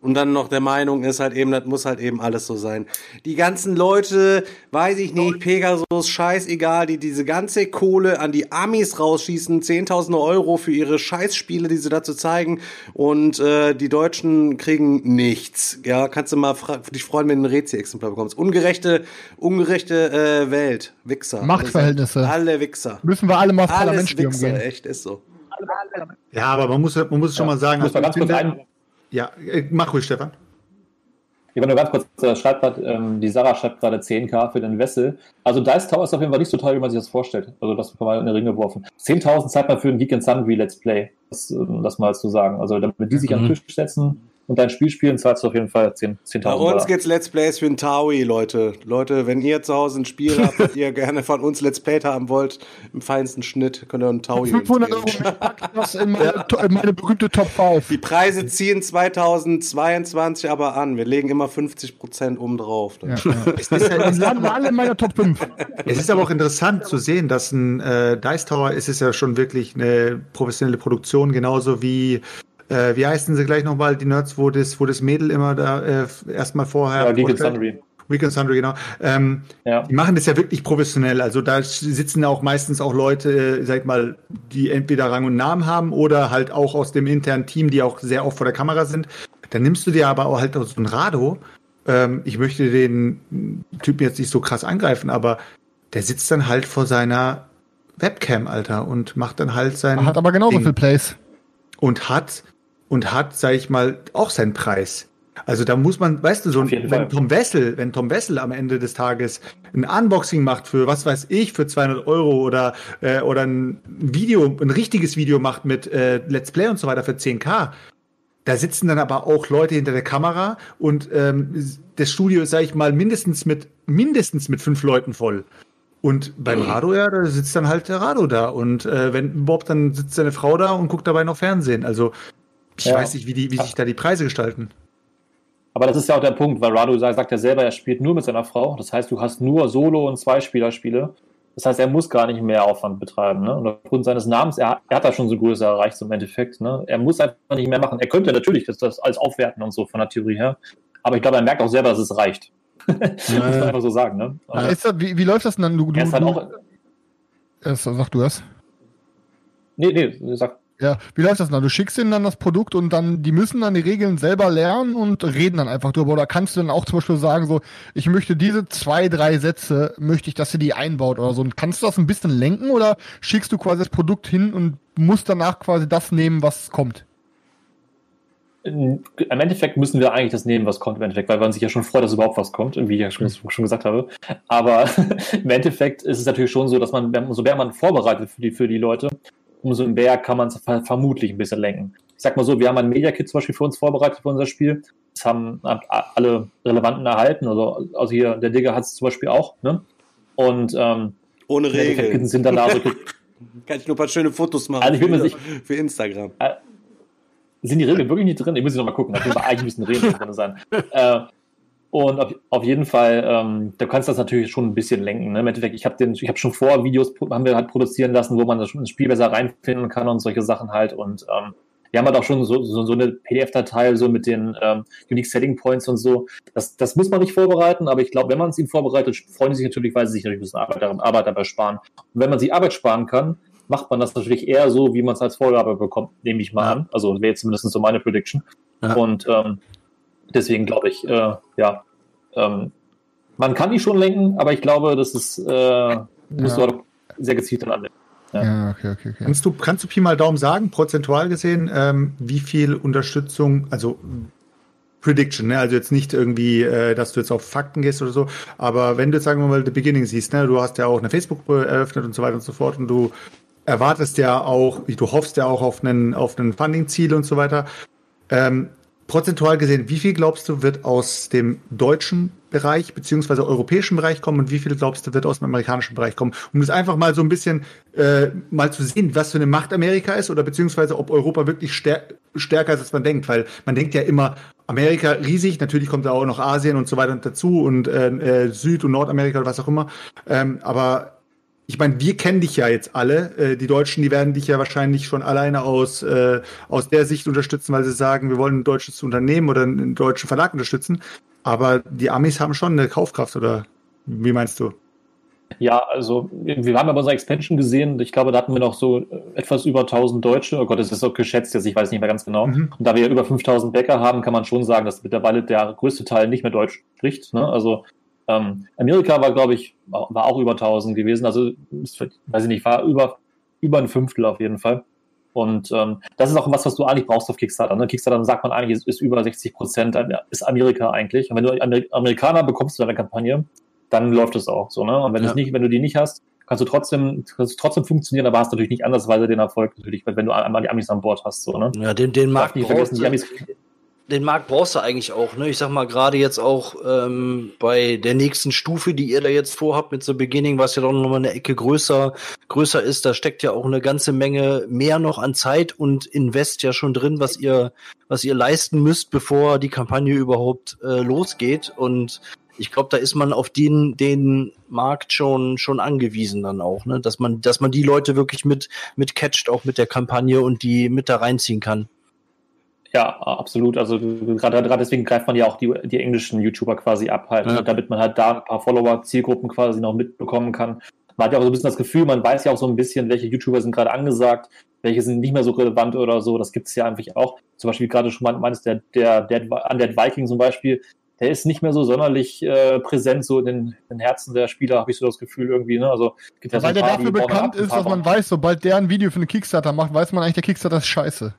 und dann noch der Meinung ist halt eben, das muss halt eben alles so sein. Die ganzen Leute, weiß ich nicht, Pegasus, scheißegal, die diese ganze Kohle an die Amis rausschießen, zehntausende Euro für ihre Scheißspiele, die sie dazu zeigen und äh, die Deutschen kriegen nichts. Ja, kannst du mal dich freuen, wenn du ein Rezi-Exemplar bekommst. Ungerechte, ungerechte äh, Welt, Wichser. Machtverhältnisse. Alle Wichser. Müssen wir alle mal ins Parlament spielen gehen. echt, ist so. Ja, aber man muss, man muss schon mal sagen, muss man ganz kurz ein, ja, äh, mach ruhig, Stefan. Ich war nur ganz kurz, äh, schreibt grad, ähm, die Sarah schreibt gerade 10k für den Wessel. Also Dice Tower ist auf jeden Fall nicht so teuer, wie man sich das vorstellt. Also das man in den Ring geworfen. 10.000 zahlt man für ein Geek and Sundry Let's Play. Das, äh, das mal zu sagen. Also damit die sich mhm. an den Tisch setzen, und dein Spiel spielen, zahlst du auf jeden Fall 10.000 10 Bei uns geht's Let's Plays für ein Taui, Leute. Leute, wenn ihr zu Hause ein Spiel habt, das ihr [LAUGHS] gerne von uns Let's Play haben wollt, im feinsten Schnitt, könnt ihr einen Taui 500 Euro das in meine, in meine berühmte Top 5. Die Preise ziehen 2022 aber an. Wir legen immer 50 Prozent oben drauf. Ja, ja. Es ist ja, landen alle in meiner Top 5. Es ist aber auch interessant zu sehen, dass ein äh, Dice Tower ist es ja schon wirklich eine professionelle Produktion, genauso wie äh, wie heißen sie gleich nochmal, die Nerds, wo das, wo das Mädel immer da äh, erstmal vorher. Ja, Geek Sundry. Weekend Sundry, genau. Ähm, ja. Die machen das ja wirklich professionell. Also da sitzen auch meistens auch Leute, äh, sag mal, die entweder Rang und Namen haben oder halt auch aus dem internen Team, die auch sehr oft vor der Kamera sind. Dann nimmst du dir aber auch halt so ein Rado. Ähm, ich möchte den Typen jetzt nicht so krass angreifen, aber der sitzt dann halt vor seiner Webcam, Alter, und macht dann halt sein. Hat aber genauso Ding. viel Plays. Und hat und hat, sag ich mal, auch seinen Preis. Also da muss man, weißt du, so wenn Fall. Tom Wessel, wenn Tom Wessel am Ende des Tages ein Unboxing macht für was weiß ich für 200 Euro oder äh, oder ein Video, ein richtiges Video macht mit äh, Let's Play und so weiter für 10k, da sitzen dann aber auch Leute hinter der Kamera und ähm, das Studio ist, sag ich mal, mindestens mit mindestens mit fünf Leuten voll. Und beim mhm. Rado, ja, da sitzt dann halt der Rado da. Und äh, wenn überhaupt, dann sitzt seine Frau da und guckt dabei noch Fernsehen. Also ich ja. weiß nicht, wie, die, wie sich da die Preise gestalten. Aber das ist ja auch der Punkt, weil Radu sagt ja selber, er spielt nur mit seiner Frau. Das heißt, du hast nur Solo- und Zweispielerspiele. Das heißt, er muss gar nicht mehr Aufwand betreiben. Ne? Und aufgrund seines Namens, er, er hat da schon so Größe erreicht so im Endeffekt. Ne? Er muss einfach nicht mehr machen. Er könnte natürlich das, das alles aufwerten und so von der Theorie her. Aber ich glaube, er merkt auch selber, dass es reicht. [LAUGHS] Ja. muss man einfach so sagen. Ne? Das, wie, wie, läuft das denn dann? Du, du, er ist halt auch, sag du das. Nee, nee, sag. Ja, wie läuft das dann? Du schickst ihnen dann das Produkt und dann, die müssen dann die Regeln selber lernen und reden dann einfach drüber. Oder kannst du dann auch zum Beispiel sagen, so, ich möchte diese zwei, drei Sätze, möchte ich, dass sie die einbaut oder so. Und kannst du das ein bisschen lenken oder schickst du quasi das Produkt hin und musst danach quasi das nehmen, was kommt? Im Endeffekt müssen wir eigentlich das nehmen, was kommt im Endeffekt, weil man sich ja schon freut, dass überhaupt was kommt, wie ich ja schon, schon gesagt habe. Aber [LAUGHS] im Endeffekt ist es natürlich schon so, dass man, umso mehr man vorbereitet für die, für die Leute, umso mehr kann man es vermutlich ein bisschen lenken. Ich sag mal so, wir haben ein Media Kit zum Beispiel für uns vorbereitet für unser Spiel. Das haben alle Relevanten erhalten. Also, also hier, der Digger hat es zum Beispiel auch. Ne? Und ähm, ohne Regeln. Sind dann da so [LAUGHS] kann ich nur ein paar schöne Fotos machen also ich will für, sich, für Instagram. Äh, sind die Regeln wirklich nicht drin? Ich muss noch mal gucken. Auf jeden Fall, eigentlich müssen Regeln drin sein. Äh, und auf, auf jeden Fall, ähm, du kannst das natürlich schon ein bisschen lenken. Ne? Im Endeffekt, ich habe den, ich habe schon vor Videos haben wir halt produzieren lassen, wo man das Spiel besser reinfinden kann und solche Sachen halt. Und ähm, wir haben halt auch schon so, so, so eine PDF-Datei so mit den ähm, Unique Selling Points und so. Das, das muss man nicht vorbereiten, aber ich glaube, wenn man es ihm vorbereitet, freuen die sich natürlich, weil sie sich natürlich ein bisschen Arbeit, Arbeit dabei sparen. Und wenn man sich Arbeit sparen kann, macht man das natürlich eher so, wie man es als Vorgabe bekommt, nehme ich mal an. Also wäre zumindest so meine Prediction. Ja. Und ähm, deswegen glaube ich, äh, ja, ähm, man kann die schon lenken, aber ich glaube, das ist, äh, musst ja. du sehr gezielt dann anwenden. Ja. ja, okay, okay, okay. Kannst du, kannst du Pi mal Daumen sagen, prozentual gesehen, ähm, wie viel Unterstützung, also Prediction, ne? also jetzt nicht irgendwie, äh, dass du jetzt auf Fakten gehst oder so, aber wenn du jetzt sagen wir mal The Beginning siehst, ne? du hast ja auch eine Facebook-Gruppe eröffnet und so weiter und so fort und du erwartest ja auch, du hoffst ja auch auf einen, auf einen Funding-Ziel und so weiter. Ähm, prozentual gesehen, wie viel glaubst du, wird aus dem deutschen Bereich beziehungsweise europäischen Bereich kommen und wie viel glaubst du, wird aus dem amerikanischen Bereich kommen? Um das einfach mal so ein bisschen äh, mal zu sehen, was für eine Macht Amerika ist oder beziehungsweise ob Europa wirklich stär stärker ist, als man denkt, weil man denkt ja immer, Amerika riesig, natürlich kommt da auch noch Asien und so weiter dazu und äh, äh, Süd- und Nordamerika oder was auch immer. Ähm, aber ich meine, wir kennen dich ja jetzt alle. Äh, die Deutschen, die werden dich ja wahrscheinlich schon alleine aus, äh, aus der Sicht unterstützen, weil sie sagen, wir wollen ein deutsches Unternehmen oder einen deutschen Verlag unterstützen. Aber die Amis haben schon eine Kaufkraft, oder wie meinst du? Ja, also wir haben aber unsere Expansion gesehen. Ich glaube, da hatten wir noch so äh, etwas über 1000 Deutsche. Oh Gott, das ist so geschätzt jetzt, ich weiß nicht mehr ganz genau. Mhm. Und da wir ja über 5000 Bäcker haben, kann man schon sagen, dass mittlerweile der größte Teil nicht mehr Deutsch spricht. Ne? Also ähm, Amerika war, glaube ich, war auch über 1000 gewesen. Also, weiß ich nicht, war über, über ein Fünftel auf jeden Fall. Und ähm, das ist auch was, was du eigentlich brauchst auf Kickstarter. Ne? Kickstarter sagt man eigentlich, ist, ist über 60 Prozent, ist Amerika eigentlich. Und wenn du Amer Amerikaner bekommst zu deiner Kampagne, dann läuft es auch so. Ne? Und wenn, ja. nicht, wenn du die nicht hast, kannst du trotzdem, kannst du trotzdem funktionieren, aber hast natürlich nicht andersweise den Erfolg natürlich, wenn du einmal die Amis an Bord hast. So, ne? Ja, den, den Markt nicht vergessen, die Amis den Markt brauchst du eigentlich auch, ne? Ich sag mal, gerade jetzt auch ähm, bei der nächsten Stufe, die ihr da jetzt vorhabt mit so Beginning, was ja doch noch mal eine Ecke größer, größer ist, da steckt ja auch eine ganze Menge mehr noch an Zeit und Invest ja schon drin, was ihr, was ihr leisten müsst, bevor die Kampagne überhaupt äh, losgeht. Und ich glaube, da ist man auf den, den Markt schon, schon angewiesen dann auch, ne? Dass man, dass man die Leute wirklich mit, mit catcht, auch mit der Kampagne und die mit da reinziehen kann. Ja, absolut. Also gerade gerade deswegen greift man ja auch die, die englischen YouTuber quasi ab, halt, ja. damit man halt da ein paar Follower, Zielgruppen quasi noch mitbekommen kann. Man hat ja auch so ein bisschen das Gefühl, man weiß ja auch so ein bisschen, welche YouTuber sind gerade angesagt, welche sind nicht mehr so relevant oder so. Das gibt es ja einfach auch. Zum Beispiel gerade schon meinst, der, der, der Undead Viking zum Beispiel, der ist nicht mehr so sonderlich äh, präsent, so in den, in den Herzen der Spieler, habe ich so das Gefühl irgendwie. Ne? Also, gibt ja Weil so der dafür bekannt ist, dass man weiß, sobald der ein Video für eine Kickstarter macht, weiß man eigentlich, der Kickstarter ist scheiße.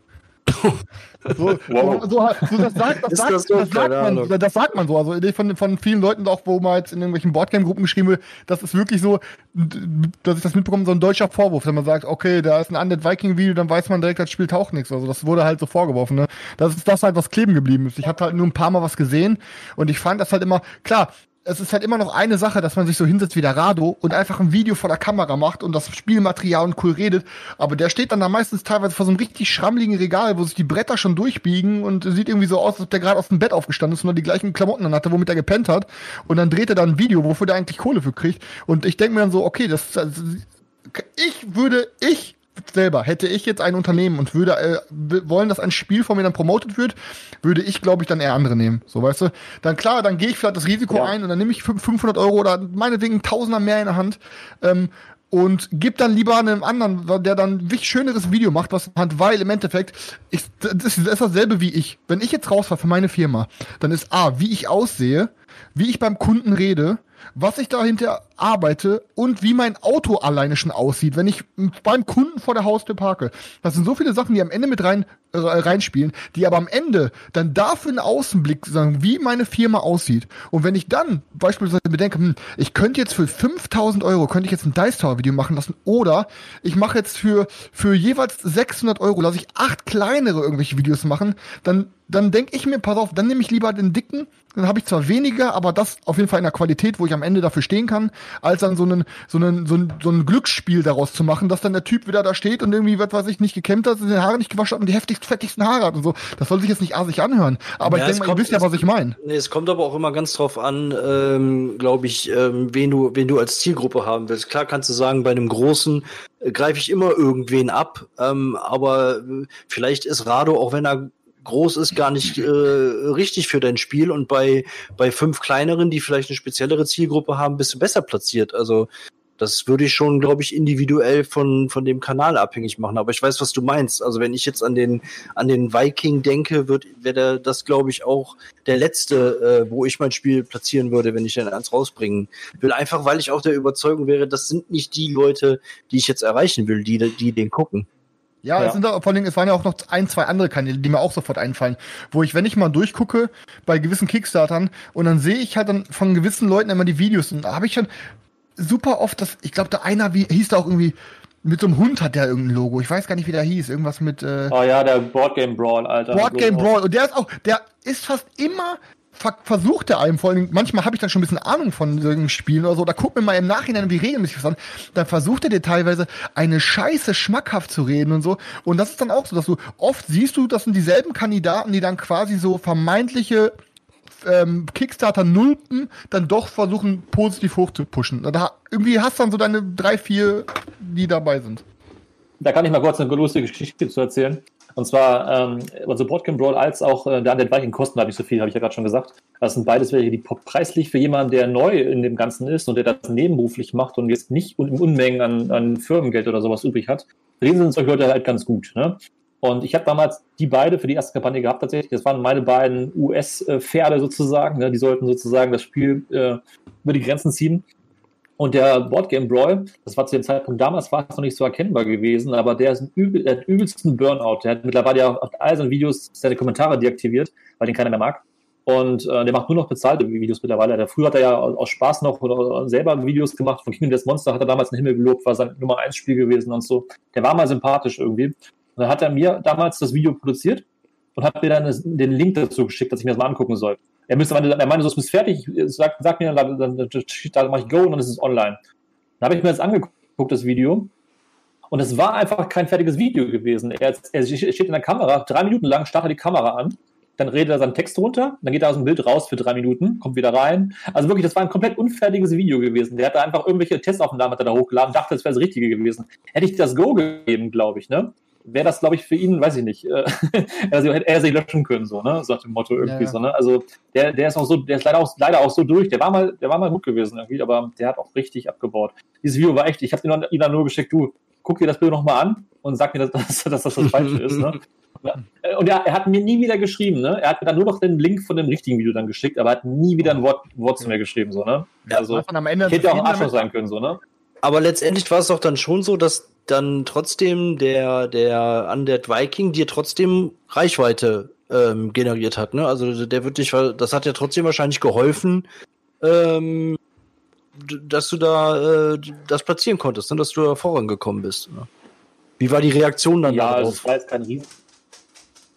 So, wow. so, so, das, sagt, das, sagt, das, so? das, sagt man, das sagt man so. Also von, von vielen Leuten auch, wo man jetzt in irgendwelchen Boardgame-Gruppen geschrieben wird, das ist wirklich so, dass ich das mitbekomme, so ein deutscher Vorwurf, wenn man sagt, okay, da ist ein Undead Viking-Video, dann weiß man direkt, das Spiel taucht nichts. Also das wurde halt so vorgeworfen. Ne? Das ist das halt, was kleben geblieben ist. Ich habe halt nur ein paar Mal was gesehen und ich fand das halt immer, klar, es ist halt immer noch eine Sache, dass man sich so hinsetzt wie der Rado und einfach ein Video vor der Kamera macht und das Spielmaterial und cool redet. Aber der steht dann da meistens teilweise vor so einem richtig schrammligen Regal, wo sich die Bretter schon durchbiegen und sieht irgendwie so aus, als ob der gerade aus dem Bett aufgestanden ist und nur die gleichen Klamotten dann hatte, womit er gepennt hat. Und dann dreht er dann ein Video, wofür der eigentlich Kohle für kriegt. Und ich denke mir dann so, okay, das, das ich würde, ich selber, hätte ich jetzt ein Unternehmen und würde äh, wollen, dass ein Spiel von mir dann promotet wird, würde ich, glaube ich, dann eher andere nehmen. So, weißt du? Dann klar, dann gehe ich vielleicht das Risiko ja. ein und dann nehme ich 500 Euro oder meinetwegen Tausender mehr in der Hand ähm, und gib dann lieber einem anderen, der dann ein schöneres Video macht, was hat, weil im Endeffekt, ich, das ist dasselbe wie ich. Wenn ich jetzt rausfahre für meine Firma, dann ist A, wie ich aussehe, wie ich beim Kunden rede, was ich dahinter arbeite und wie mein Auto alleine schon aussieht, wenn ich beim Kunden vor der Haustür parke. Das sind so viele Sachen, die am Ende mit rein äh, reinspielen, die aber am Ende dann dafür einen Außenblick sagen, wie meine Firma aussieht. Und wenn ich dann beispielsweise bedenke, hm, ich könnte jetzt für 5000 Euro, könnte ich jetzt ein Dice Tower Video machen lassen oder ich mache jetzt für, für jeweils 600 Euro, lasse ich acht kleinere irgendwelche Videos machen, dann dann denke ich mir, pass auf, dann nehme ich lieber den dicken, dann habe ich zwar weniger, aber das auf jeden Fall in der Qualität, wo ich am Ende dafür stehen kann, als dann so einen, so einen, so ein, so ein Glücksspiel daraus zu machen, dass dann der Typ wieder da steht und irgendwie, was weiß ich, nicht gekämmt hat, seine Haare nicht gewaschen hat und die heftigst, fettigsten Haare hat und so. Das soll sich jetzt nicht asig anhören. Aber ja, ich denke mal, ihr wisst ja, was ich meine. Nee, es kommt aber auch immer ganz drauf an, ähm, glaube ich, ähm, wen du, wen du als Zielgruppe haben willst. Klar kannst du sagen, bei einem großen äh, greife ich immer irgendwen ab, ähm, aber äh, vielleicht ist Rado, auch wenn er groß ist, gar nicht äh, richtig für dein Spiel und bei, bei fünf kleineren, die vielleicht eine speziellere Zielgruppe haben, bist du besser platziert. Also das würde ich schon, glaube ich, individuell von, von dem Kanal abhängig machen. Aber ich weiß, was du meinst. Also wenn ich jetzt an den, an den Viking denke, wird, wäre das, glaube ich, auch der letzte, äh, wo ich mein Spiel platzieren würde, wenn ich dann eins rausbringen will. Einfach, weil ich auch der Überzeugung wäre, das sind nicht die Leute, die ich jetzt erreichen will, die, die den gucken. Ja, ja. Es, sind da, vor allem, es waren ja auch noch ein, zwei andere Kanäle, die mir auch sofort einfallen, wo ich, wenn ich mal durchgucke bei gewissen Kickstartern und dann sehe ich halt dann von gewissen Leuten immer die Videos und da habe ich schon super oft, dass ich glaube, der einer wie hieß da auch irgendwie mit so einem Hund hat der irgendein Logo. Ich weiß gar nicht, wie der hieß. Irgendwas mit. Äh, Oh ja, der Boardgame Brawl, Alter. Boardgame Brawl. Und der ist auch, der ist fast immer ver versucht er einem, vor allem, manchmal habe ich dann schon ein bisschen Ahnung von solchen Spielen oder so, da guckt mir mal im Nachhinein wie regelmäßig was an, dann versucht er dir teilweise eine Scheiße schmackhaft zu reden und so. Und das ist dann auch so, dass du oft siehst du, das sind dieselben Kandidaten, die dann quasi so vermeintliche ähm, Kickstarter-Nulpen dann doch versuchen, positiv hochzupushen. Da, irgendwie hast du dann so deine drei, vier, die dabei sind. Da kann ich mal kurz eine lustige Geschichte zu erzählen. Und zwar, ähm, also Boardgame Brawl als auch äh, der Undead Viking kosten habe ich so viel, habe ich ja gerade schon gesagt. Das sind beides welche, die preislich für jemanden, der neu in dem Ganzen ist und der das nebenberuflich macht und jetzt nicht in Unmengen an, an Firmengeld oder sowas übrig hat. Für den sind solche Leute halt ganz gut. Ne? Und ich habe damals die beide für die erste Kampagne gehabt tatsächlich. Das waren meine beiden US-Pferde sozusagen. Ne? Die sollten sozusagen das Spiel äh, über die Grenzen ziehen. Und der Boardgame Brawl, das war zu dem Zeitpunkt damals, es noch nicht so erkennbar gewesen, aber der ist ein übel, der hat übelsten Burnout. Der hat mittlerweile ja auf all seinen Videos seine Kommentare deaktiviert, weil den keiner mehr mag. Und äh, der macht nur noch bezahlte Videos mittlerweile. Der, früher hat er ja aus Spaß noch oder selber Videos gemacht. Von King Death Monster hat er damals einen Himmel gelobt, war sein Nummer 1 Spiel gewesen und so. Der war mal sympathisch irgendwie. Und dann hat er mir damals das Video produziert und hat mir dann den Link dazu geschickt, dass ich mir das mal angucken soll. Er, müsste, er meinte, so, es ist fertig, sag, sag mir, dann, dann, dann, dann mache ich Go und dann ist es online. Dann habe ich mir das angeguckt, das Video. Und es war einfach kein fertiges Video gewesen. Er, er steht in der Kamera, drei Minuten lang startet die Kamera an, dann redet er seinen Text runter, dann geht er aus dem Bild raus für drei Minuten, kommt wieder rein. Also wirklich, das war ein komplett unfertiges Video gewesen. Der hat da einfach irgendwelche Testaufnahmen hat er da hochgeladen, dachte, das wäre das Richtige gewesen. Hätte ich das Go gegeben, glaube ich, ne? Wäre das, glaube ich, für ihn, weiß ich nicht, äh, also [LAUGHS] hätte er sich löschen können, so, ne? So nach dem Motto irgendwie ja, ja. so, ne? Also der, der ist auch so, der ist leider auch, leider auch so durch. Der war mal, der war mal gut gewesen irgendwie, aber der hat auch richtig abgebaut. Dieses Video war echt, ich habe ihn dann nur geschickt, du, guck dir das Bild nochmal an und sag mir, dass, [LAUGHS] dass, dass das das Falsche ist, ne? [LAUGHS] Und er, er, hat mir nie wieder geschrieben, ne? Er hat mir dann nur noch den Link von dem richtigen Video dann geschickt, aber hat nie wieder ein Wort, Wort zu mir geschrieben, so, ne? Also, ja, am Ende hätte ja auch ein Arschloch sein können, so, ne? Aber letztendlich war es doch dann schon so, dass dann trotzdem der, der Undead Viking dir trotzdem Reichweite ähm, generiert hat. Ne? Also der wird dich, das hat ja trotzdem wahrscheinlich geholfen, ähm, dass du da äh, das platzieren konntest, ne? dass du da vorangekommen bist. Ne? Wie war die Reaktion dann ja, darauf? Ja, es war jetzt kein Riesen.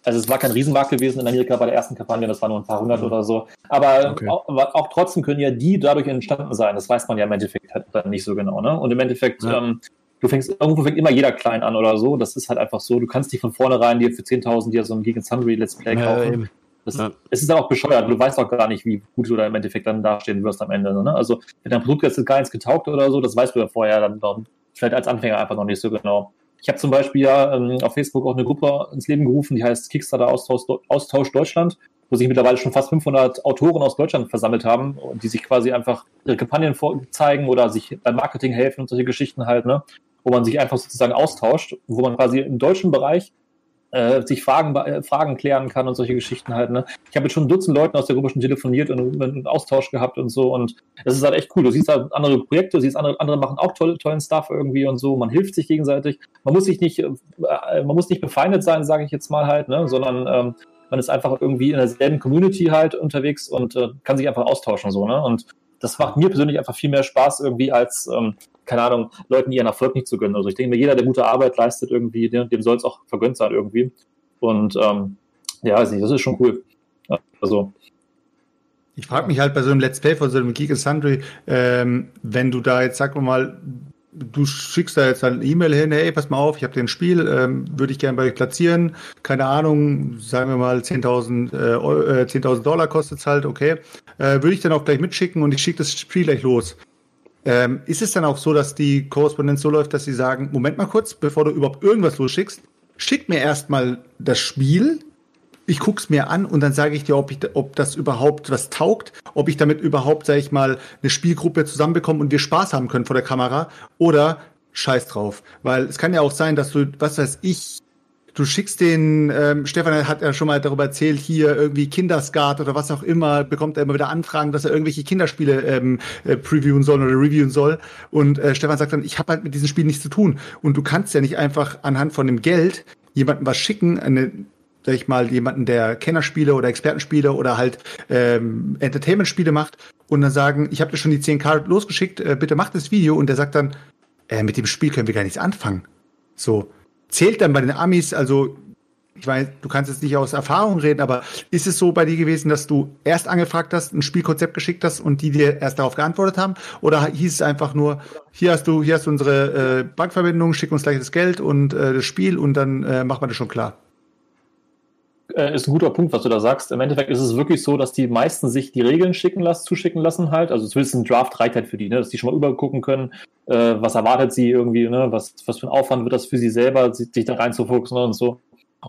Also es war kein Riesenmarkt gewesen in Amerika bei der ersten Kampagne, das waren nur ein paar hundert mhm. oder so. Aber okay. auch, auch, trotzdem können ja die dadurch entstanden sein. Das weiß man ja im Endeffekt halt dann nicht so genau. Ne? Und im Endeffekt ja. ähm, du fängst, irgendwo fängt immer jeder klein an oder so. Das ist halt einfach so. Du kannst nicht von vornherein dir für 10.000 dir so ein Geek Sundry Let's Play kaufen. Ja, das, ja. Es ist dann auch bescheuert. Du weißt auch gar nicht, wie gut du da im Endeffekt dann dastehen wirst am Ende. Ne? Also, wenn dein Produkt jetzt gar nichts getaugt oder so, das weißt du ja vorher dann, dann vielleicht als Anfänger einfach noch nicht so genau. Ich habe zum Beispiel ja ähm, auf Facebook auch eine Gruppe ins Leben gerufen, die heißt Kickstarter Austausch, Austausch Deutschland, wo sich mittlerweile schon fast 500 Autoren aus Deutschland versammelt haben, die sich quasi einfach ihre Kampagnen zeigen oder sich beim Marketing helfen und solche Geschichten halt. Ne? Wo man sich einfach sozusagen austauscht, wo man quasi im deutschen Bereich äh, sich Fragen, äh, Fragen klären kann und solche Geschichten halt. Ne? Ich habe jetzt schon Dutzend Leuten aus der Gruppe schon telefoniert und einen Austausch gehabt und so und das ist halt echt cool. Du siehst halt andere Projekte, du siehst andere, andere machen auch tolle, tollen Stuff irgendwie und so. Man hilft sich gegenseitig. Man muss sich nicht, äh, man muss nicht befeindet sein, sage ich jetzt mal halt, ne? sondern ähm, man ist einfach irgendwie in derselben Community halt unterwegs und äh, kann sich einfach austauschen so. Ne? Und das macht mir persönlich einfach viel mehr Spaß irgendwie als, ähm, keine Ahnung, Leuten ihren Erfolg nicht zu gönnen. Also ich denke mir, jeder, der gute Arbeit leistet irgendwie, dem, dem soll es auch vergönnt sein irgendwie. Und ähm, ja, nicht, das ist schon cool. Ja, also ich frage mich halt bei so einem Let's Play von so einem Geek Sundry, ähm, wenn du da jetzt, sag mal, du schickst da jetzt eine E-Mail hin, hey, pass mal auf, ich habe den Spiel, ähm, würde ich gerne bei euch platzieren, keine Ahnung, sagen wir mal 10.000 äh, 10 äh, Dollar kostet es halt, okay, äh, würde ich dann auch gleich mitschicken und ich schicke das Spiel gleich los. Ähm, ist es dann auch so, dass die Korrespondenz so läuft, dass sie sagen, Moment mal kurz, bevor du überhaupt irgendwas losschickst, schick mir erstmal das Spiel, ich guck's mir an und dann sage ich dir, ob, ich, ob das überhaupt was taugt, ob ich damit überhaupt, sag ich mal, eine Spielgruppe zusammenbekomme und wir Spaß haben können vor der Kamera oder scheiß drauf. Weil es kann ja auch sein, dass du, was weiß ich, du schickst den, ähm, Stefan hat ja schon mal darüber erzählt, hier irgendwie Kinderskat oder was auch immer, bekommt er immer wieder Anfragen, dass er irgendwelche Kinderspiele ähm, äh, previewen soll oder reviewen soll. Und äh, Stefan sagt dann, ich habe halt mit diesem Spiel nichts zu tun. Und du kannst ja nicht einfach anhand von dem Geld jemandem was schicken, eine sag ich mal, jemanden, der Kennerspiele oder Expertenspiele oder halt ähm, Entertainment-Spiele macht und dann sagen, ich habe dir schon die 10k losgeschickt, äh, bitte mach das Video und der sagt dann, äh, mit dem Spiel können wir gar nichts anfangen. So, zählt dann bei den Amis, also ich weiß, du kannst jetzt nicht aus Erfahrung reden, aber ist es so bei dir gewesen, dass du erst angefragt hast, ein Spielkonzept geschickt hast und die dir erst darauf geantwortet haben? Oder hieß es einfach nur, hier hast du, hier hast du unsere äh, Bankverbindung, schick uns gleich das Geld und äh, das Spiel und dann äh, macht man das schon klar? Äh, ist ein guter Punkt, was du da sagst. Im Endeffekt ist es wirklich so, dass die meisten sich die Regeln schicken lassen, zuschicken lassen halt. Also zumindest ein Draft reicht halt für die, ne? dass die schon mal übergucken können, äh, was erwartet sie irgendwie, ne? was, was für ein Aufwand wird das für sie selber, sich da reinzufuchsen und so.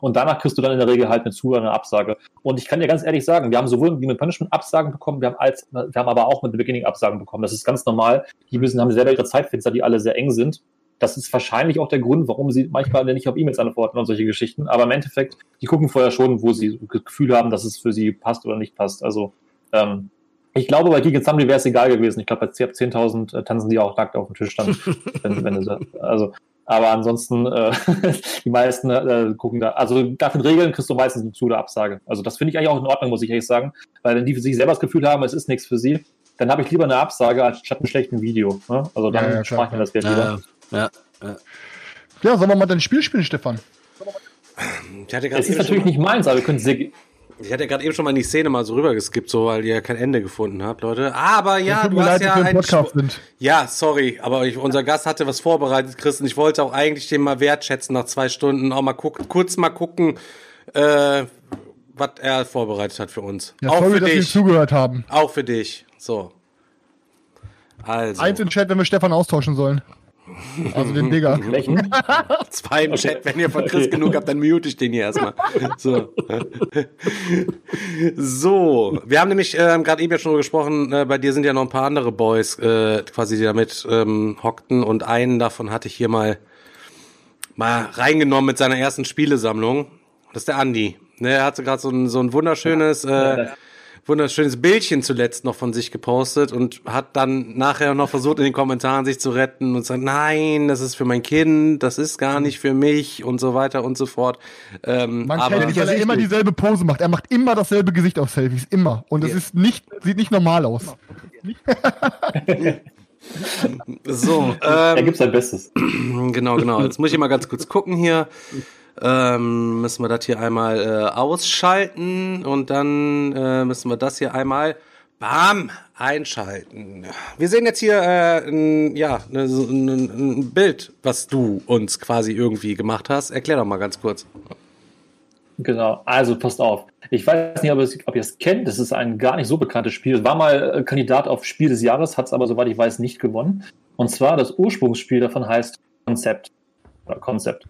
Und danach kriegst du dann in der Regel halt eine Zusage, eine Absage. Und ich kann dir ganz ehrlich sagen, wir haben sowohl die mit Punishment Absagen bekommen, wir haben, als, wir haben aber auch mit Beginning Absagen bekommen. Das ist ganz normal. Die müssen, haben selber ihre Zeitfenster, die alle sehr eng sind. Das ist wahrscheinlich auch der Grund, warum sie manchmal nicht auf E-Mails antworten und solche Geschichten. Aber im Endeffekt, die gucken vorher schon, wo sie das Gefühl haben, dass es für sie passt oder nicht passt. Also, ähm, ich glaube, bei Geek Assembly wäre es egal gewesen. Ich glaube, bei 10.000 äh, tanzen die auch nackt auf dem Tisch dann. [LAUGHS] wenn, wenn es, also, aber ansonsten, äh, [LAUGHS] die meisten äh, gucken da, also nach den Regeln kriegst du meistens eine zu oder Absage. Also das finde ich eigentlich auch in Ordnung, muss ich ehrlich sagen. Weil wenn die für sich selber das Gefühl haben, es ist nichts für sie, dann habe ich lieber eine Absage als statt einem schlechten Video. Ne? Also dann Ja, ja, spare ich mir das Geld lieber. Ja, ja. Ja, sollen wir mal dein Spiel spielen, Stefan? Ich hatte Es ist natürlich schon nicht meins, aber wir können sehr, ich hatte gerade eben schon mal in die Szene mal so rübergeskippt, so weil ihr kein Ende gefunden habt, Leute. Aber ja, Tut du mir hast leid, ja wir einen Podcast Sp- sind. Ja, sorry, aber ich, unser Gast hatte was vorbereitet, Chris, und ich wollte auch eigentlich den mal wertschätzen nach zwei Stunden, auch mal gucken, kurz mal gucken, äh, was er vorbereitet hat für uns. Ja, auch sorry, für dass wir dich. zugehört haben. Auch für dich. So. Also. Eins im Chat, wenn wir Stefan austauschen sollen. Also den Digger. [LAUGHS] Welchen? [LAUGHS] Zwei im Chat. Wenn ihr von Chris Okay. genug habt, dann mute ich den hier erstmal. So. [LAUGHS] so. Wir haben nämlich ähm, gerade eben ja schon gesprochen, äh, bei dir sind ja noch ein paar andere Boys äh, quasi, die damit ähm, hockten und einen davon hatte ich hier mal mal reingenommen mit seiner ersten Spielesammlung. Das ist der Andi. Ne, er hatte gerade so ein, so ein wunderschönes äh, wunderschönes Bildchen zuletzt noch von sich gepostet und hat dann nachher noch versucht in den Kommentaren sich zu retten und sagt, nein, das ist für mein Kind, das ist gar nicht für mich und so weiter und so fort. Ähm, Man aber kennt ihn, weil er immer dieselbe Pose macht. Er macht immer dasselbe Gesicht auf Selfies. Immer. Und es Ja. ist nicht, sieht nicht normal aus. [LAUGHS] so, Er ähm, gibt sein Bestes. [CLEARS THROAT] genau, genau. Jetzt muss ich mal ganz kurz gucken hier. Ähm, müssen wir das hier einmal äh, ausschalten und dann äh, müssen wir das hier einmal bam einschalten. Wir sehen jetzt hier äh, ein, ja ne, ein, ein Bild, was du uns quasi irgendwie gemacht hast. Erklär doch mal ganz kurz. Genau, also passt auf. Ich weiß nicht, ob ihr es, ob ihr es kennt. Das ist ein gar nicht so bekanntes Spiel. War mal äh, Kandidat auf Spiel des Jahres, hat es aber, soweit ich weiß, nicht gewonnen. Und zwar das Ursprungsspiel davon heißt Konzept. Konzept.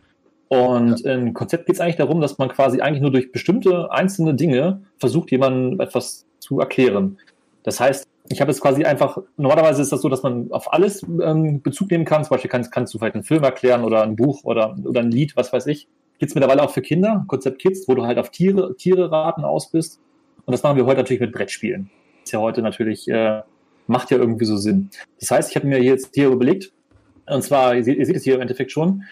Und im Konzept geht es eigentlich darum, dass man quasi eigentlich nur durch bestimmte einzelne Dinge versucht, jemandem etwas zu erklären. Das heißt, ich habe jetzt quasi einfach, normalerweise ist das so, dass man auf alles ähm, Bezug nehmen kann. Zum Beispiel kannst, kannst du vielleicht einen Film erklären oder ein Buch oder, oder ein Lied, was weiß ich. Gibt es mittlerweile auch für Kinder, Konzept Kids, wo du halt auf Tiere, Tiere raten aus bist. Und das machen wir heute natürlich mit Brettspielen. Ist ja heute natürlich, äh, macht ja irgendwie so Sinn. Das heißt, ich habe mir jetzt hier überlegt, und zwar, ihr seht, ihr seht es hier im Endeffekt schon,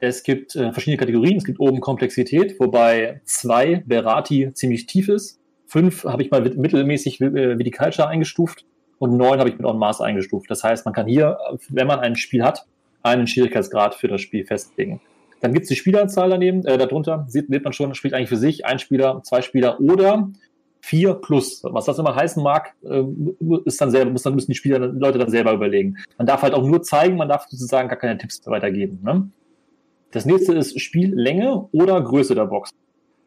es gibt äh, verschiedene Kategorien. Es gibt oben Komplexität, wobei zwei Berati ziemlich tief ist. Fünf habe ich mal mit- mittelmäßig äh, Viticulture eingestuft und neun habe ich mit On Mars eingestuft. Das heißt, man kann hier, wenn man ein Spiel hat, einen Schwierigkeitsgrad für das Spiel festlegen. Dann gibt es die Spielerzahl daneben, äh, darunter sieht, man schon, spielt eigentlich für sich ein Spieler, zwei Spieler oder vier plus. Was das immer heißen mag, äh, ist dann selber, muss dann müssen die Spieler, Leute dann selber überlegen. Man darf halt auch nur zeigen, man darf sozusagen gar keine Tipps weitergeben. Ne? Das nächste ist Spiellänge oder Größe der Box.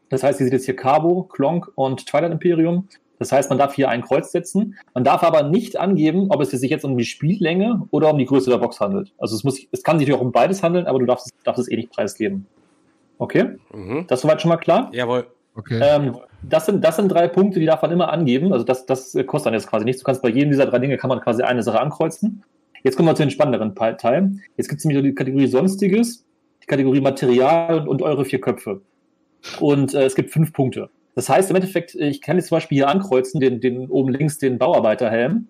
Das heißt, ihr seht jetzt hier Cabo, Klonk und Twilight Imperium. Das heißt, man darf hier ein Kreuz setzen. Man darf aber nicht angeben, ob es sich jetzt um die Spiellänge oder um die Größe der Box handelt. Also es muss, es kann sich auch um beides handeln, aber du darfst, darfst es eh nicht preisgeben. Okay? Mhm. Das ist soweit schon mal klar? Jawohl. Okay. Ähm, das, sind, das sind drei Punkte, die darf man immer angeben. Also das, das äh, kostet dann jetzt quasi nichts. Du kannst bei jedem dieser drei Dinge kann man quasi eine Sache ankreuzen. Jetzt kommen wir zu den spannenderen Pa- Teil. Jetzt gibt es nämlich die Kategorie Sonstiges, die Kategorie Material und, eure vier Köpfe. Und äh, es gibt fünf Punkte. Das heißt im Endeffekt, ich kann jetzt zum Beispiel hier ankreuzen, den, den oben links den Bauarbeiterhelm.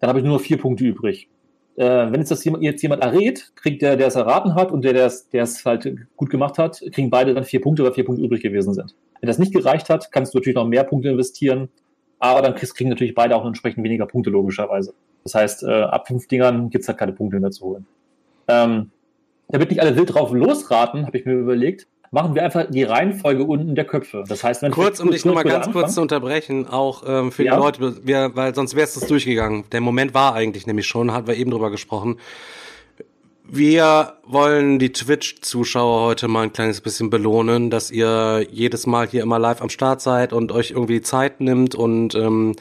Dann habe ich nur noch vier Punkte übrig. Äh, wenn jetzt das jemand, jetzt jemand errät, kriegt der, der es erraten hat und der, der es, es halt gut gemacht hat, kriegen beide dann vier Punkte, weil vier Punkte übrig gewesen sind. Wenn das nicht gereicht hat, kannst du natürlich noch mehr Punkte investieren, aber dann kriegst, kriegen natürlich beide auch entsprechend weniger Punkte, logischerweise. Das heißt, äh, ab fünf Dingern gibt's halt keine Punkte mehr zu holen. Ähm, damit nicht alle wild drauf losraten, habe ich mir überlegt, machen wir einfach die Reihenfolge unten der Köpfe. Das heißt, wenn Kurz, um dich nochmal ganz kurz zu unterbrechen, auch ähm, für Ja. die Leute, wir, weil sonst wäre es das durchgegangen. Der Moment war eigentlich nämlich schon, hatten wir eben drüber gesprochen. Wir wollen die Twitch-Zuschauer heute mal ein kleines bisschen belohnen, dass ihr jedes Mal hier immer live am Start seid und euch irgendwie Zeit nimmt und ähm,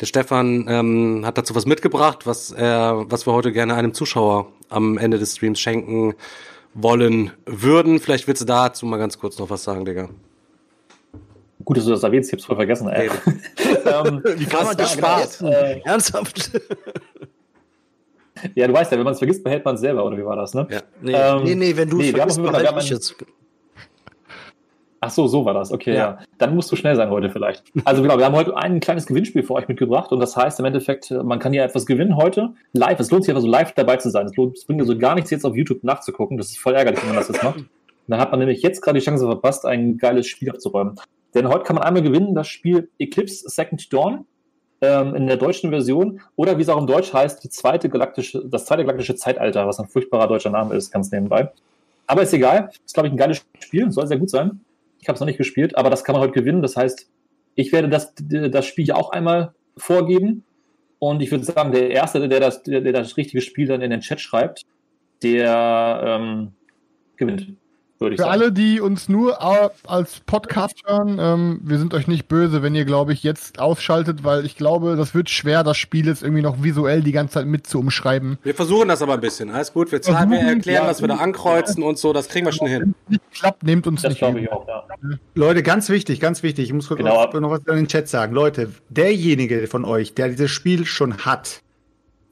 der Stefan ähm, hat dazu was mitgebracht, was er, was wir heute gerne einem Zuschauer am Ende des Streams schenken wollen würden. Vielleicht willst du dazu mal ganz kurz noch was sagen, Digga. Gut, dass du das erwähnst, ich hab's voll vergessen. Ey. [LAUGHS] ähm, [LAUGHS] Wie kann man das vergessen? Äh, Ernsthaft? ja, du weißt ja, wenn man es vergisst, behält man es selber, oder wie war das, ne? Ja. Nee, Ähm, nee, nee, wenn du nee, es haben vergisst, haben ich jetzt. Ach so, so war das. Okay, Ja. ja. Dann musst du schnell sein heute vielleicht. Also genau, wir haben heute ein kleines Gewinnspiel für euch mitgebracht und das heißt im Endeffekt, man kann hier etwas gewinnen heute live. Es lohnt sich einfach so live dabei zu sein. Es, lohnt, es bringt also gar nichts jetzt auf YouTube nachzugucken. Das ist voll ärgerlich, wenn man das jetzt macht. Dann hat man nämlich jetzt gerade die Chance verpasst, ein geiles Spiel abzuräumen. Denn heute kann man einmal gewinnen das Spiel Eclipse Second Dawn ähm, in der deutschen Version oder wie es auch im Deutsch heißt, die zweite galaktische, das zweite galaktische Zeitalter, was ein furchtbarer deutscher Name ist, ganz nebenbei. Aber ist egal. Ist, glaube ich, ein geiles Spiel. Soll sehr gut sein. Ich habe es noch nicht gespielt, aber das kann man heute gewinnen. Das heißt, ich werde das, das Spiel hier auch einmal vorgeben. Und ich würde sagen, der Erste, der das, der, das richtige Spiel dann in den Chat schreibt, der ähm, gewinnt, würde ich Für sagen. alle, die uns nur als Podcast hören, ähm, wir sind euch nicht böse, wenn ihr, glaube ich, jetzt ausschaltet, weil ich glaube, das wird schwer, das Spiel jetzt irgendwie noch visuell die ganze Zeit mit zu umschreiben. Wir versuchen das aber ein bisschen. Alles gut. Wir, zeigen, wir erklären, was wir da ankreuzen und so. Das kriegen wir schon hin. Nicht klappt, nehmt uns Das nicht glaube übel. ich auch, ja. Leute, ganz wichtig, ganz wichtig. Ich muss kurz Genau. noch- noch was in den Chat sagen. Leute, derjenige von euch, der dieses Spiel schon hat,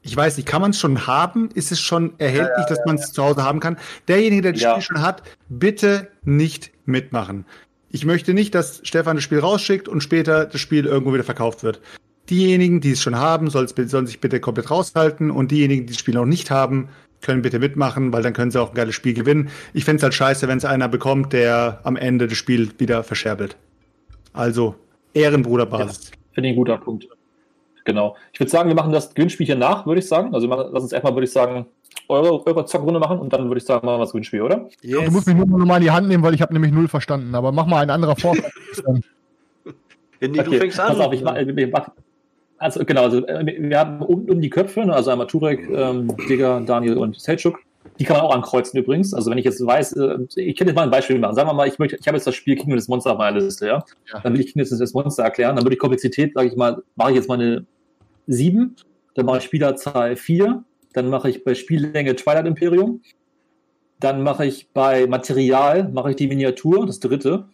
ich weiß nicht, kann man es schon haben? Ist es schon erhältlich, dass man es zu Hause haben kann? Derjenige, der das Ja. Spiel schon hat, bitte nicht mitmachen. Ich möchte nicht, dass Stefan das Spiel rausschickt und später das Spiel irgendwo wieder verkauft wird. Diejenigen, die es schon haben, sollen sich bitte komplett raushalten und diejenigen, die das Spiel noch nicht haben, können bitte mitmachen, weil dann können sie auch ein geiles Spiel gewinnen. Ich fänd's halt scheiße, wenn es einer bekommt, der am Ende das Spiel wieder verscherbelt. Also, Ehrenbruderbasis. Finde ich ein guter Punkt. Genau. Ich würde sagen, wir machen das Gewinnspiel hier nach, würde ich sagen. Also lass uns erstmal, würde ich sagen, eure, eure Zockrunde machen und dann würde ich sagen, machen wir das Gewinnspiel, oder? Du musst mich nur mal in die Hand nehmen, weil ich habe nämlich null verstanden. Aber mach mal ein anderer Vorschlag. [LAUGHS] Nee, du Okay, fängst an. Pass auf, ich mach, ich mach, also genau, also äh, wir haben um, um die Köpfe, ne, also einmal Turek, ähm, Digger, Daniel und Selchuk. Die kann man auch ankreuzen übrigens. Also wenn ich jetzt weiß, äh, ich kann jetzt mal ein Beispiel machen. Sagen wir mal, ich möchte, ich habe jetzt das Spiel Kingdom des Monster auf meiner Liste, ja. Ja. Dann will ich Kingdom des Monster erklären. Dann würde ich Komplexität, sage ich mal, mache ich jetzt mal eine 7, dann mache ich Spielerzahl 4, dann mache ich bei Spiellänge Twilight Imperium, dann mache ich bei Material, mache ich die Miniatur, das dritte.